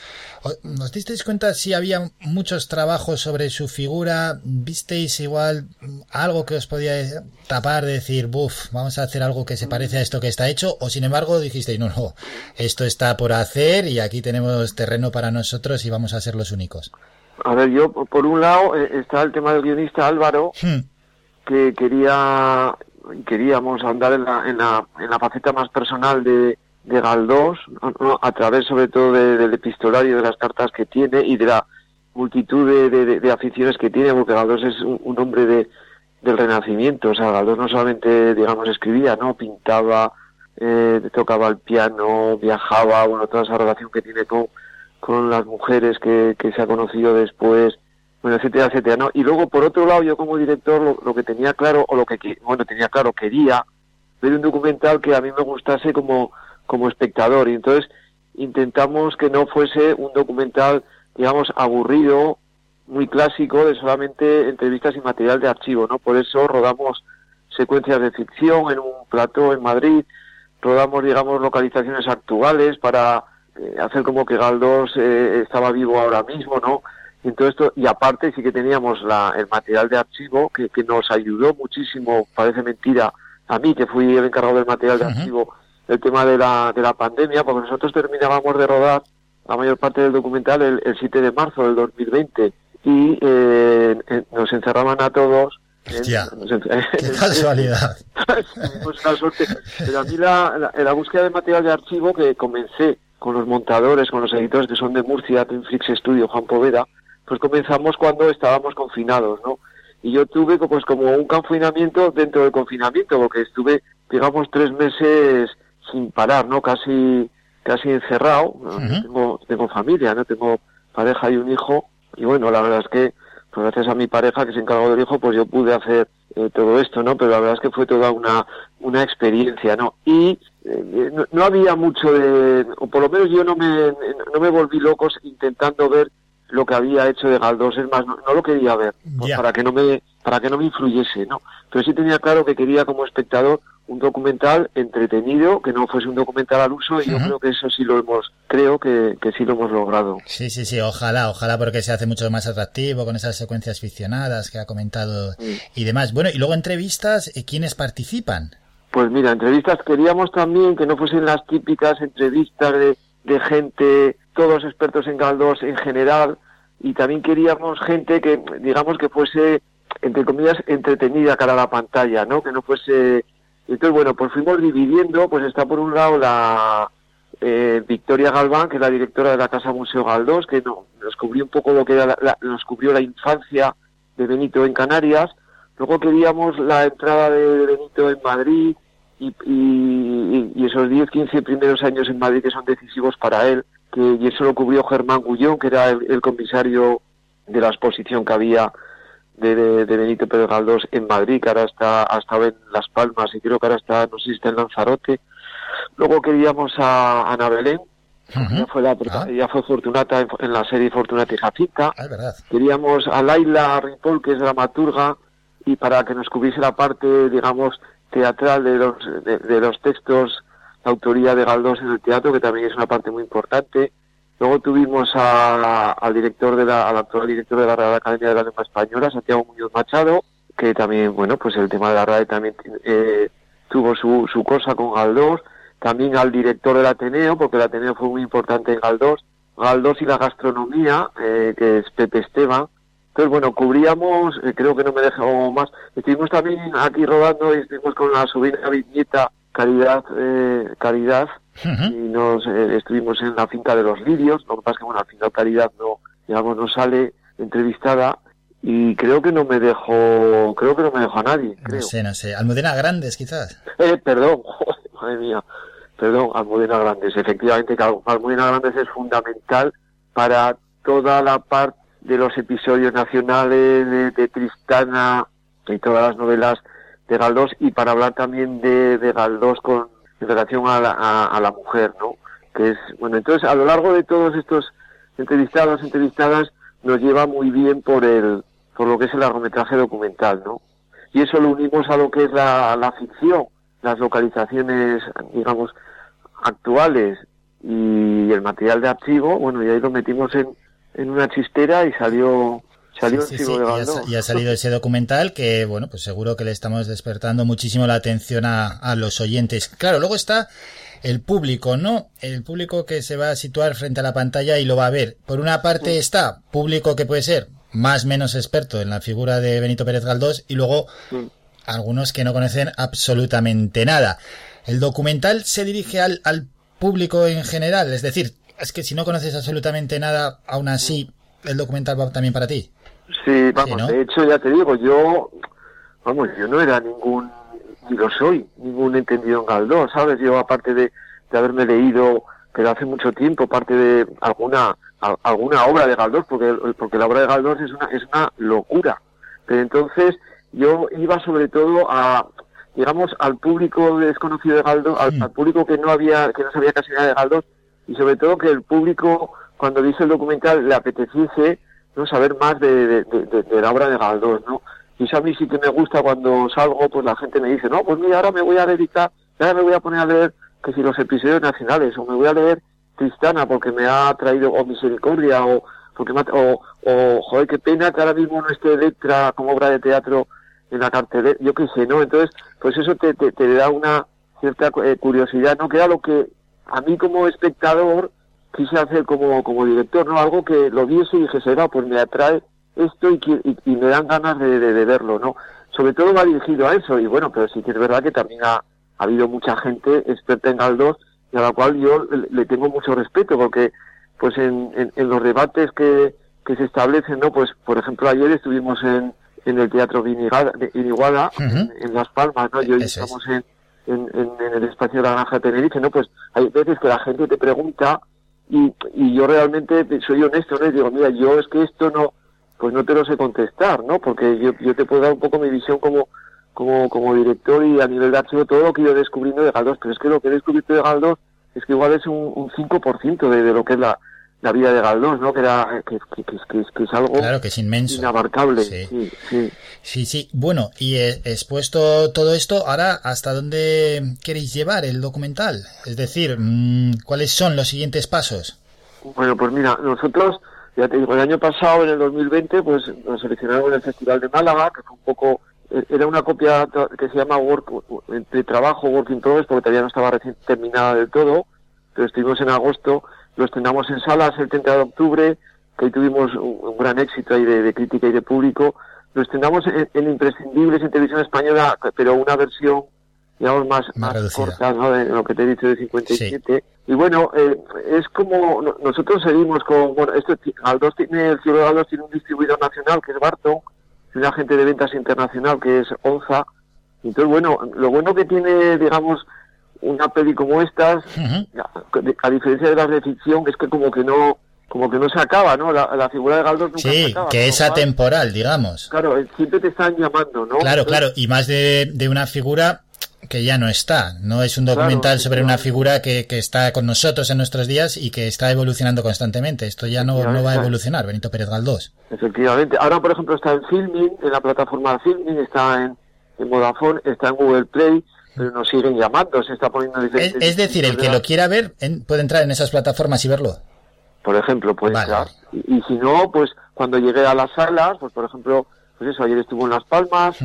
¿Nos disteis cuenta si había muchos trabajos sobre su figura? ¿Visteis igual algo que os podía tapar, decir, buf, vamos a hacer algo que se parece a esto que está hecho? ¿O sin embargo dijisteis, no, no, esto está por hacer y aquí tenemos terreno para nosotros y vamos a ser los únicos? A ver, yo, por un lado, eh, está el tema del guionista Álvaro, Hmm. que quería queríamos andar en la, en la, en la faceta más personal de, de Galdós, a través sobre todo de- del epistolario, de las cartas que tiene y de la multitud de, de- aficiones que tiene, porque Galdós es un, hombre de, del Renacimiento, o sea, Galdós no solamente, digamos, escribía, ¿no? Pintaba, eh, tocaba el piano, viajaba, bueno, toda esa relación que tiene con, con las mujeres que, que se ha conocido después, bueno, etcétera, etcétera, ¿no? Y luego, por otro lado, yo como director lo, lo que tenía claro, o lo que- bueno, tenía claro, quería ver un documental que a mí me gustase como, como espectador, y entonces intentamos que no fuese un documental, digamos, aburrido, muy clásico, de solamente entrevistas y material de archivo, ¿no? Por eso rodamos secuencias de ficción en un plató en Madrid, rodamos, digamos, localizaciones actuales para eh, hacer como que Galdós eh, estaba vivo ahora mismo, ¿no? Y todo esto, y aparte sí que teníamos la, el material de archivo que, que nos ayudó muchísimo, parece mentira, a mí que fui el encargado del material de archivo, el tema de la, de la pandemia, porque nosotros terminábamos de rodar la mayor parte del documental el, el 7 de marzo del 2020 y eh, nos encerraban a todos. Hostia, encer- qué casualidad. Una suerte. Pero a mí la, la, la búsqueda de material de archivo que comencé con los montadores, con los editores que son de Murcia, Twinflix Studio, Juan Poveda, pues comenzamos cuando estábamos confinados, ¿no? y yo tuve pues como un confinamiento dentro del confinamiento, porque estuve, digamos, tres meses sin parar, ¿no? Casi, casi encerrado. tengo, tengo familia, ¿no? Tengo pareja y un hijo, y bueno, la verdad es que, pues gracias a mi pareja que se encargó del hijo, pues yo pude hacer eh, todo esto, ¿no? Pero la verdad es que fue toda una, una experiencia, ¿no? Y eh, no, no había mucho de, o por lo menos yo no me, no me volví locos intentando ver lo que había hecho de Galdós, es más, no, no lo quería ver, pues, para que no me, para que no me influyese, ¿no? Pero sí tenía claro que quería como espectador un documental entretenido, que no fuese un documental al uso, y yo creo que eso sí lo hemos, creo que, que sí lo hemos logrado. Sí, sí, sí, ojalá, ojalá porque se hace mucho más atractivo con esas secuencias ficcionadas que ha comentado y demás. Bueno, y luego entrevistas, eh, ¿quiénes participan? Pues mira, entrevistas queríamos también que no fuesen las típicas entrevistas de, de gente, todos expertos en Galdós en general, y también queríamos gente que, digamos, que fuese, entre comillas, entretenida cara a la pantalla, ¿no? Que no fuese... Entonces, bueno, pues fuimos dividiendo, pues está por un lado la eh, Victoria Galván, que es la directora de la Casa Museo Galdós, que no, nos cubrió un poco lo que era la- nos cubrió la infancia de Benito en Canarias. Luego queríamos la entrada de Benito en Madrid y, y- y esos 10, 15 primeros años en Madrid que son decisivos para él, que y eso lo cubrió Germán Gullón, que era el, el comisario de la exposición que había de, de- Benito Pérez Galdós en Madrid, que ahora está, ha estado en Las Palmas y creo que ahora está, no sé si está en Lanzarote. Luego queríamos a Ana Belén, ella fue, la, prota- ella fue Fortunata en, en la serie Fortunata y Jacinta. Ah. Queríamos a Laila Ripoll, que es dramaturga, y para que nos cubriese la parte, digamos, teatral de los, de, de los textos, la autoría de Galdós en el teatro, que también es una parte muy importante. Luego tuvimos a- al director de la, al actual director de la Real Academia de la Lengua Española, Santiago Muñoz Machado, que también, bueno, pues el tema de la RAE también eh, tuvo su, su cosa con Galdós. También al director del Ateneo, porque el Ateneo fue muy importante en Galdós. Galdós y la gastronomía, eh, que es Pepe Esteban. Entonces, bueno, cubríamos, eh, creo que no me dejo más. Estuvimos también aquí rodando y estuvimos con la sobrina bisnieta Caridad, eh, Caridad, y nos eh, estuvimos en la finca de los lirios. Lo que pasa es que, bueno, al final Caridad no, digamos, no sale entrevistada y creo que no me dejó, creo que no me dejó a nadie, creo. No sé, no sé. Almudena Grandes, quizás. Eh, perdón, madre mía, perdón, Almudena Grandes. Efectivamente, Almudena Grandes es fundamental para toda la parte de los episodios nacionales de, de Tristana y todas las novelas de Galdós y para hablar también de, de Galdós con en relación a la, a, la mujer, ¿no? Que es, bueno, entonces a lo largo de todos estos entrevistados, entrevistadas, nos lleva muy bien por el, por lo que es el largometraje documental, ¿no? y eso lo unimos a lo que es la, la ficción, las localizaciones, digamos, actuales y el material de archivo, bueno, y ahí lo metimos en, en una chistera y salió salió Sí, el sí, chivo de y, ha, y salido ese documental que, bueno, pues seguro que le estamos despertando muchísimo la atención a, a los oyentes. Claro, luego está el público, ¿no? El público que se va a situar frente a la pantalla y lo va a ver. Por una parte está público que puede ser más o menos experto en la figura de Benito Pérez Galdós y luego algunos que no conocen absolutamente nada. El documental se dirige al, al público en general, es decir, es que si no conoces absolutamente nada, aún así el documental va también para ti. Sí, vamos, Sí, ¿no? de hecho ya te digo, yo, vamos, yo no era ningún, ni lo soy, ningún entendido en Galdós, ¿sabes? Yo aparte de, de haberme leído, pero hace mucho tiempo, parte de alguna a- alguna obra de Galdós, porque, porque la obra de Galdós es una, es una locura. Pero entonces yo iba sobre todo a, digamos, al público desconocido de Galdós, al, al público que no había, que no sabía casi nada de Galdós, y sobre todo que el público, cuando dice el documental, le apeteciese no saber más de, de- de- de- la obra de Galdós, ¿no? Y eso a mí sí que me gusta cuando salgo, pues la gente me dice, no, pues mira, ahora me voy a dedicar, ahora me voy a poner a leer que si los episodios nacionales, o me voy a leer Tristana porque me ha traído, o Misericordia, o porque me ha- o, o joder, qué pena que ahora mismo no esté Electra como obra de teatro en la cartelera, yo qué sé, ¿no? Entonces, pues eso te, te, te da una cierta eh, curiosidad, ¿no? Que era lo que a mí como espectador quise hacer como, como director, ¿no? Algo que lo viese y dijese, no, pues me atrae esto y, y, y me dan ganas de, de- de verlo, ¿no? Sobre todo va dirigido a eso, y bueno, pero sí que es verdad que también ha, ha habido mucha gente experta en Galdós y a la cual yo le, le tengo mucho respeto, porque pues en, en, en los debates que, que se establecen, ¿no? Pues, por ejemplo, ayer estuvimos en, en el Teatro Vinigada- en, en Las Palmas, ¿no? Y hoy Eso estamos en, en, en- en el espacio de la Granja de Tenerife, ¿no? Pues hay veces que la gente te pregunta y, y yo realmente soy honesto, ¿no? Y digo, mira, yo es que esto no, pues no te lo sé contestar, ¿no? Porque yo, yo te puedo dar un poco mi visión como, como, como director y a nivel de archivo todo lo que he ido descubriendo de Galdós, pero es que lo que he descubierto de Galdós es que igual es un, un 5% de, de lo que es la, la vida de Galdós, ¿no? Que, era, que, que, que, es- que es- algo Claro que es inmenso. inabarcable. Sí. Sí, sí. Sí, sí. Bueno, y eh, expuesto todo esto, ahora, ¿hasta dónde queréis llevar el documental? Es decir, mm, ¿cuáles son los siguientes pasos? Bueno, pues mira, nosotros, ya te digo, el año pasado, en el 2020, pues nos seleccionaron en el Festival de Málaga, que fue un poco, eh, era una copia que se llama Work, de trabajo, Work in Progress, porque todavía no estaba recién terminada del todo, pero estuvimos en agosto, lo estrenamos en salas el 30 de octubre, que ahí tuvimos un, un gran éxito ahí de, de crítica y de público, lo estrenamos en, en Imprescindibles en televisión española, pero una versión digamos, más, más, reducida. corta, ¿no? De lo que te he dicho de 57. Y bueno, eh, es como no- nosotros seguimos con, bueno, esto, Galdós tiene, el Cielo de Galdós tiene un distribuidor nacional que es Barton, y un agente de ventas internacional que es Onza. Entonces, bueno, lo bueno que tiene, digamos, una peli como estas, a, a diferencia de las de ficción, es que como que no, como que no se acaba, ¿no? La, la figura de Galdós nunca se Sí, acaba. que con es atemporal, digamos. Claro, eh, siempre te están llamando, ¿no? Claro, claro, y más de, de una figura que ya no está. No es un documental sobre una figura que, que está con nosotros en nuestros días y que está evolucionando constantemente. Esto ya no, no va a evolucionar, Benito Pérez Galdós. Efectivamente. Ahora, por ejemplo, está en Filming, en la plataforma Filming, está en, en Vodafone, está en Google Play, pero nos siguen llamando, se está poniendo Es, decir, el que lo quiera ver en- puede entrar en esas plataformas y verlo. Por ejemplo, puede entrar. Y, y si no, pues cuando llegue a las salas, pues por ejemplo, pues eso, ayer estuvo en Las Palmas,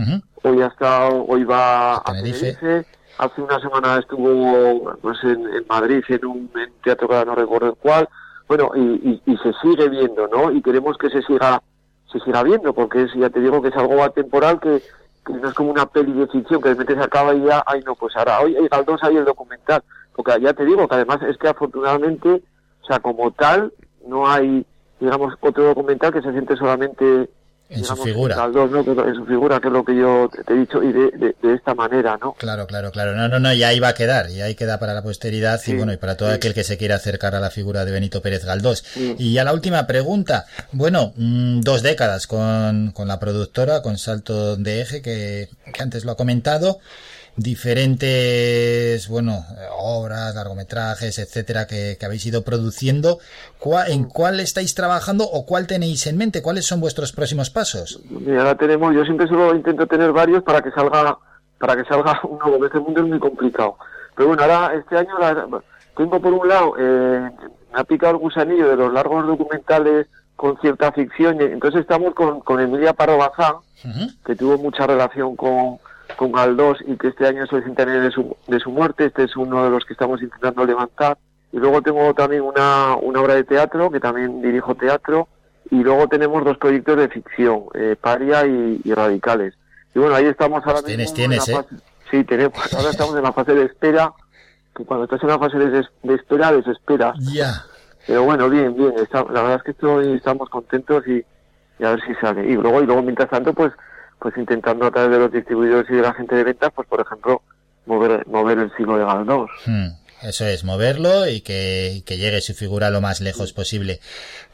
hoy ha estado, hoy va a Tenerife. Tenerife, hace una semana estuvo pues en, en Madrid en un en teatro que ahora no recuerdo el cuál, bueno, y, y, y se sigue viendo, ¿no? Y queremos que se siga se siga viendo, porque es, ya te digo que es algo atemporal que, que no es como una peli de ficción que de repente se acaba y ya, ay no, pues ahora, hoy hay Galdós ahí el documental, porque ya te digo que además es que afortunadamente, o sea, como tal, no hay, digamos, otro documental que se siente solamente En su figura. Galdós, ¿no? En su figura, que es lo que yo te he dicho, y de, de, de esta manera, ¿no? Claro, claro, claro. No, no, no, y ahí va a quedar, y ahí queda para la posteridad y bueno, y para todo aquel que se quiera acercar a la figura de Benito Pérez Galdós. Y a la última pregunta, bueno, mm, dos décadas con, con la productora, con Salto de Eje, que, que antes lo ha comentado, diferentes, bueno, obras, largometrajes, etcétera, que, que habéis ido produciendo. ¿Cuál- ¿En cuál estáis trabajando o cuál tenéis en mente? ¿Cuáles son vuestros próximos pasos? Ahora tenemos, yo siempre solo intento tener varios para que salga, para que salga uno, porque este mundo es muy complicado. Pero bueno, ahora este año la- tengo por un lado, eh, me ha picado el gusanillo de los largos documentales con cierta ficción, entonces estamos con, con Emilia Parro Bazán, que tuvo mucha relación con, con Galdós y que este año es el centenario de su, de su muerte, este es uno de los que estamos intentando levantar. Y luego tengo también una, una obra de teatro, que también dirijo teatro, y luego tenemos dos proyectos de ficción, eh, Paria y, y Radicales. Y bueno, ahí estamos ahora Tienes, mismo tienes, en la ¿eh? fase- Sí, tenemos, ahora estamos en la fase de espera, que cuando estás en la fase de, de espera, desesperas. Ya. Pero bueno, bien, bien, está- la verdad es que estoy, estamos contentos y, y a ver si sale. Y luego, y luego mientras tanto, pues, pues intentando a través de los distribuidores y de la gente de ventas, pues por ejemplo, mover, mover el siglo de Galdós. Hmm, Eso es, moverlo y que, que llegue su figura lo más lejos posible.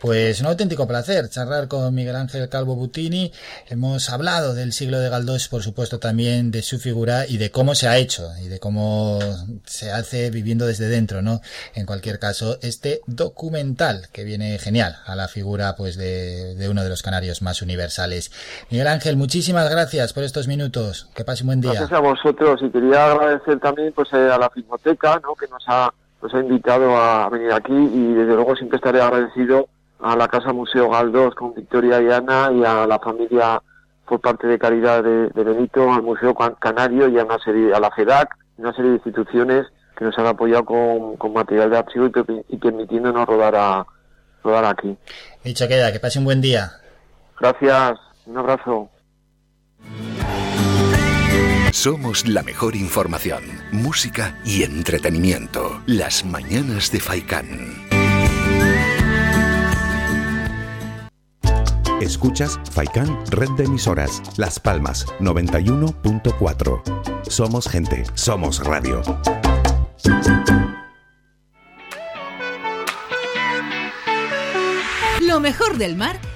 Pues un auténtico placer charlar con Miguel Ángel Calvo Butini. Hemos hablado del siglo de Galdós, por supuesto también de su figura y de cómo se ha hecho y de cómo se hace viviendo desde dentro, ¿no? En cualquier caso, este documental que viene genial a la figura pues de, de uno de los canarios más universales. Miguel Ángel, muchísimas gracias por estos minutos. Que pase un buen día. Gracias a vosotros y quería agradecer también pues eh, a la Filmoteca, ¿no? que nos ha, nos ha invitado a venir aquí y desde luego siempre estaré agradecido a la Casa Museo Galdós con Victoria y Ana y a la familia por parte de caridad de, de Benito, al Museo Can- Canario y a una serie, a la FEDAC, y una serie de instituciones que nos han apoyado con, con material de archivo y, y permitiéndonos rodar a rodar aquí. Dicho queda, que pase un buen día. Gracias, un abrazo. Somos la mejor información, música y entretenimiento. Las mañanas de Faikán. Escuchas Faikan Red de Emisoras, Las Palmas 91.4. Somos gente, somos radio. Lo mejor del mar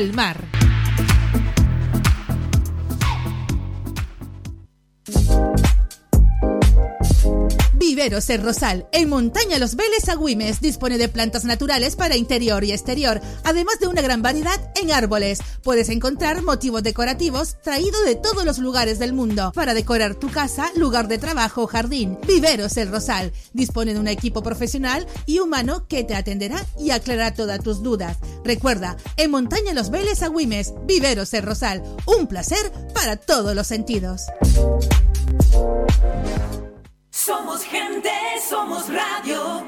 del mar. Viveros El Rosal, en Montaña Los Vélez Agüimes, dispone de plantas naturales para interior y exterior, además de una gran variedad en árboles. Puedes encontrar motivos decorativos traídos de todos los lugares del mundo para decorar tu casa, lugar de trabajo o jardín. Viveros El Rosal dispone de un equipo profesional y humano que te atenderá y aclarará todas tus dudas. Recuerda, en Montaña Los Vélez Agüimes, Viveros El Rosal, un placer para todos los sentidos. Somos gente, somos radio.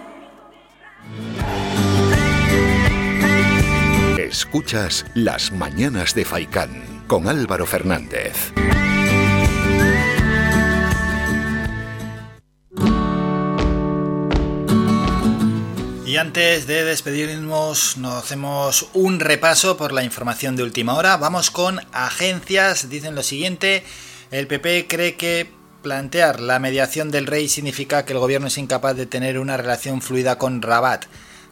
Escuchas Las Mañanas de Faicán con Álvaro Fernández. Y antes de despedirnos, nos hacemos un repaso por la información de última hora. Vamos con agencias. Dicen lo siguiente. El PP cree que plantear la mediación del rey significa que el gobierno es incapaz de tener una relación fluida con Rabat.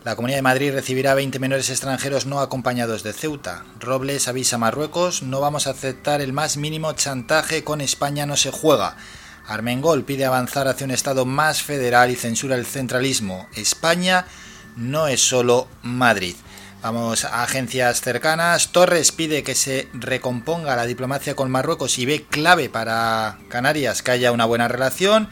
La Comunidad de Madrid recibirá 20 menores extranjeros no acompañados de Ceuta. Robles avisa a Marruecos, no vamos a aceptar el más mínimo chantaje con España no se juega. Armengol pide avanzar hacia un Estado más federal y censura el centralismo. España no es solo Madrid. Vamos a agencias cercanas. Torres pide que se recomponga la diplomacia con Marruecos y ve clave para Canarias que haya una buena relación.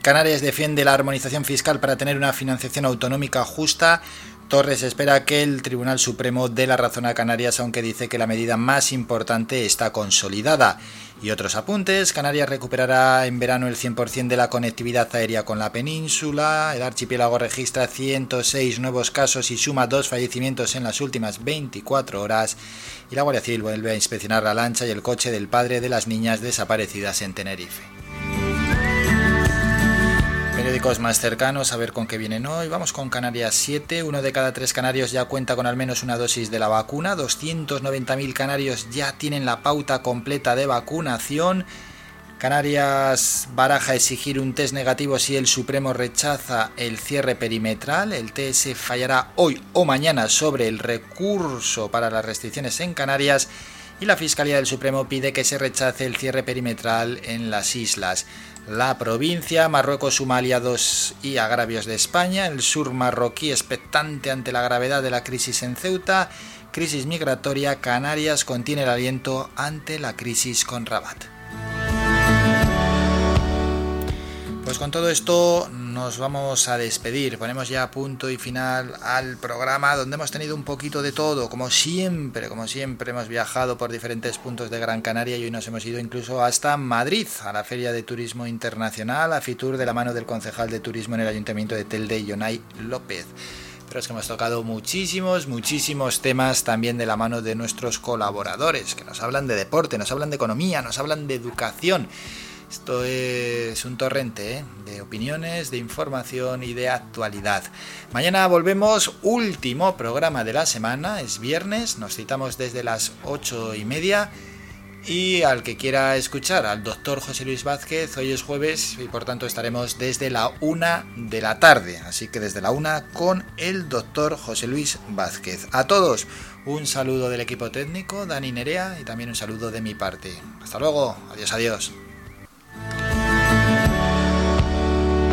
Canarias defiende la armonización fiscal para tener una financiación autonómica justa. Torres espera que el Tribunal Supremo dé la razón a Canarias, aunque dice que la medida más importante está consolidada. Y otros apuntes, Canarias recuperará en verano el 100% de la conectividad aérea con la península, el archipiélago registra 106 nuevos casos y suma dos fallecimientos en las últimas 24 horas, y la Guardia Civil vuelve a inspeccionar la lancha y el coche del padre de las niñas desaparecidas en Tenerife. Periódicos más cercanos, a ver con qué vienen hoy. Vamos con Canarias 7. Uno de cada tres canarios ya cuenta con al menos una dosis de la vacuna. 290.000 canarios ya tienen la pauta completa de vacunación. Canarias baraja exigir un test negativo si el Supremo rechaza el cierre perimetral. El TS fallará hoy o mañana sobre el recurso para las restricciones en Canarias y la Fiscalía del Supremo pide que se rechace el cierre perimetral en las islas. La provincia, Marruecos suma aliados y agravios de España, el sur marroquí expectante ante la gravedad de la crisis en Ceuta, crisis migratoria, Canarias contiene el aliento ante la crisis con Rabat. Pues con todo esto nos vamos a despedir. Ponemos ya punto y final al programa donde hemos tenido un poquito de todo, como siempre, como siempre hemos viajado por diferentes puntos de Gran Canaria y hoy nos hemos ido incluso hasta Madrid, a la Feria de Turismo Internacional, a Fitur de la mano del concejal de Turismo en el Ayuntamiento de Telde, Yonay López. Pero es que hemos tocado muchísimos, muchísimos temas también de la mano de nuestros colaboradores, que nos hablan de deporte, nos hablan de economía, nos hablan de educación. Esto es un torrente ¿eh? de opiniones, de información y de actualidad. Mañana volvemos, último programa de la semana, es viernes, nos citamos desde las ocho y media. Y al que quiera escuchar al doctor José Luis Vázquez, hoy es jueves y por tanto estaremos desde la una de la tarde. Así que desde la una con el doctor José Luis Vázquez. A todos, un saludo del equipo técnico, Dani Nerea, y también un saludo de mi parte. Hasta luego, adiós, adiós.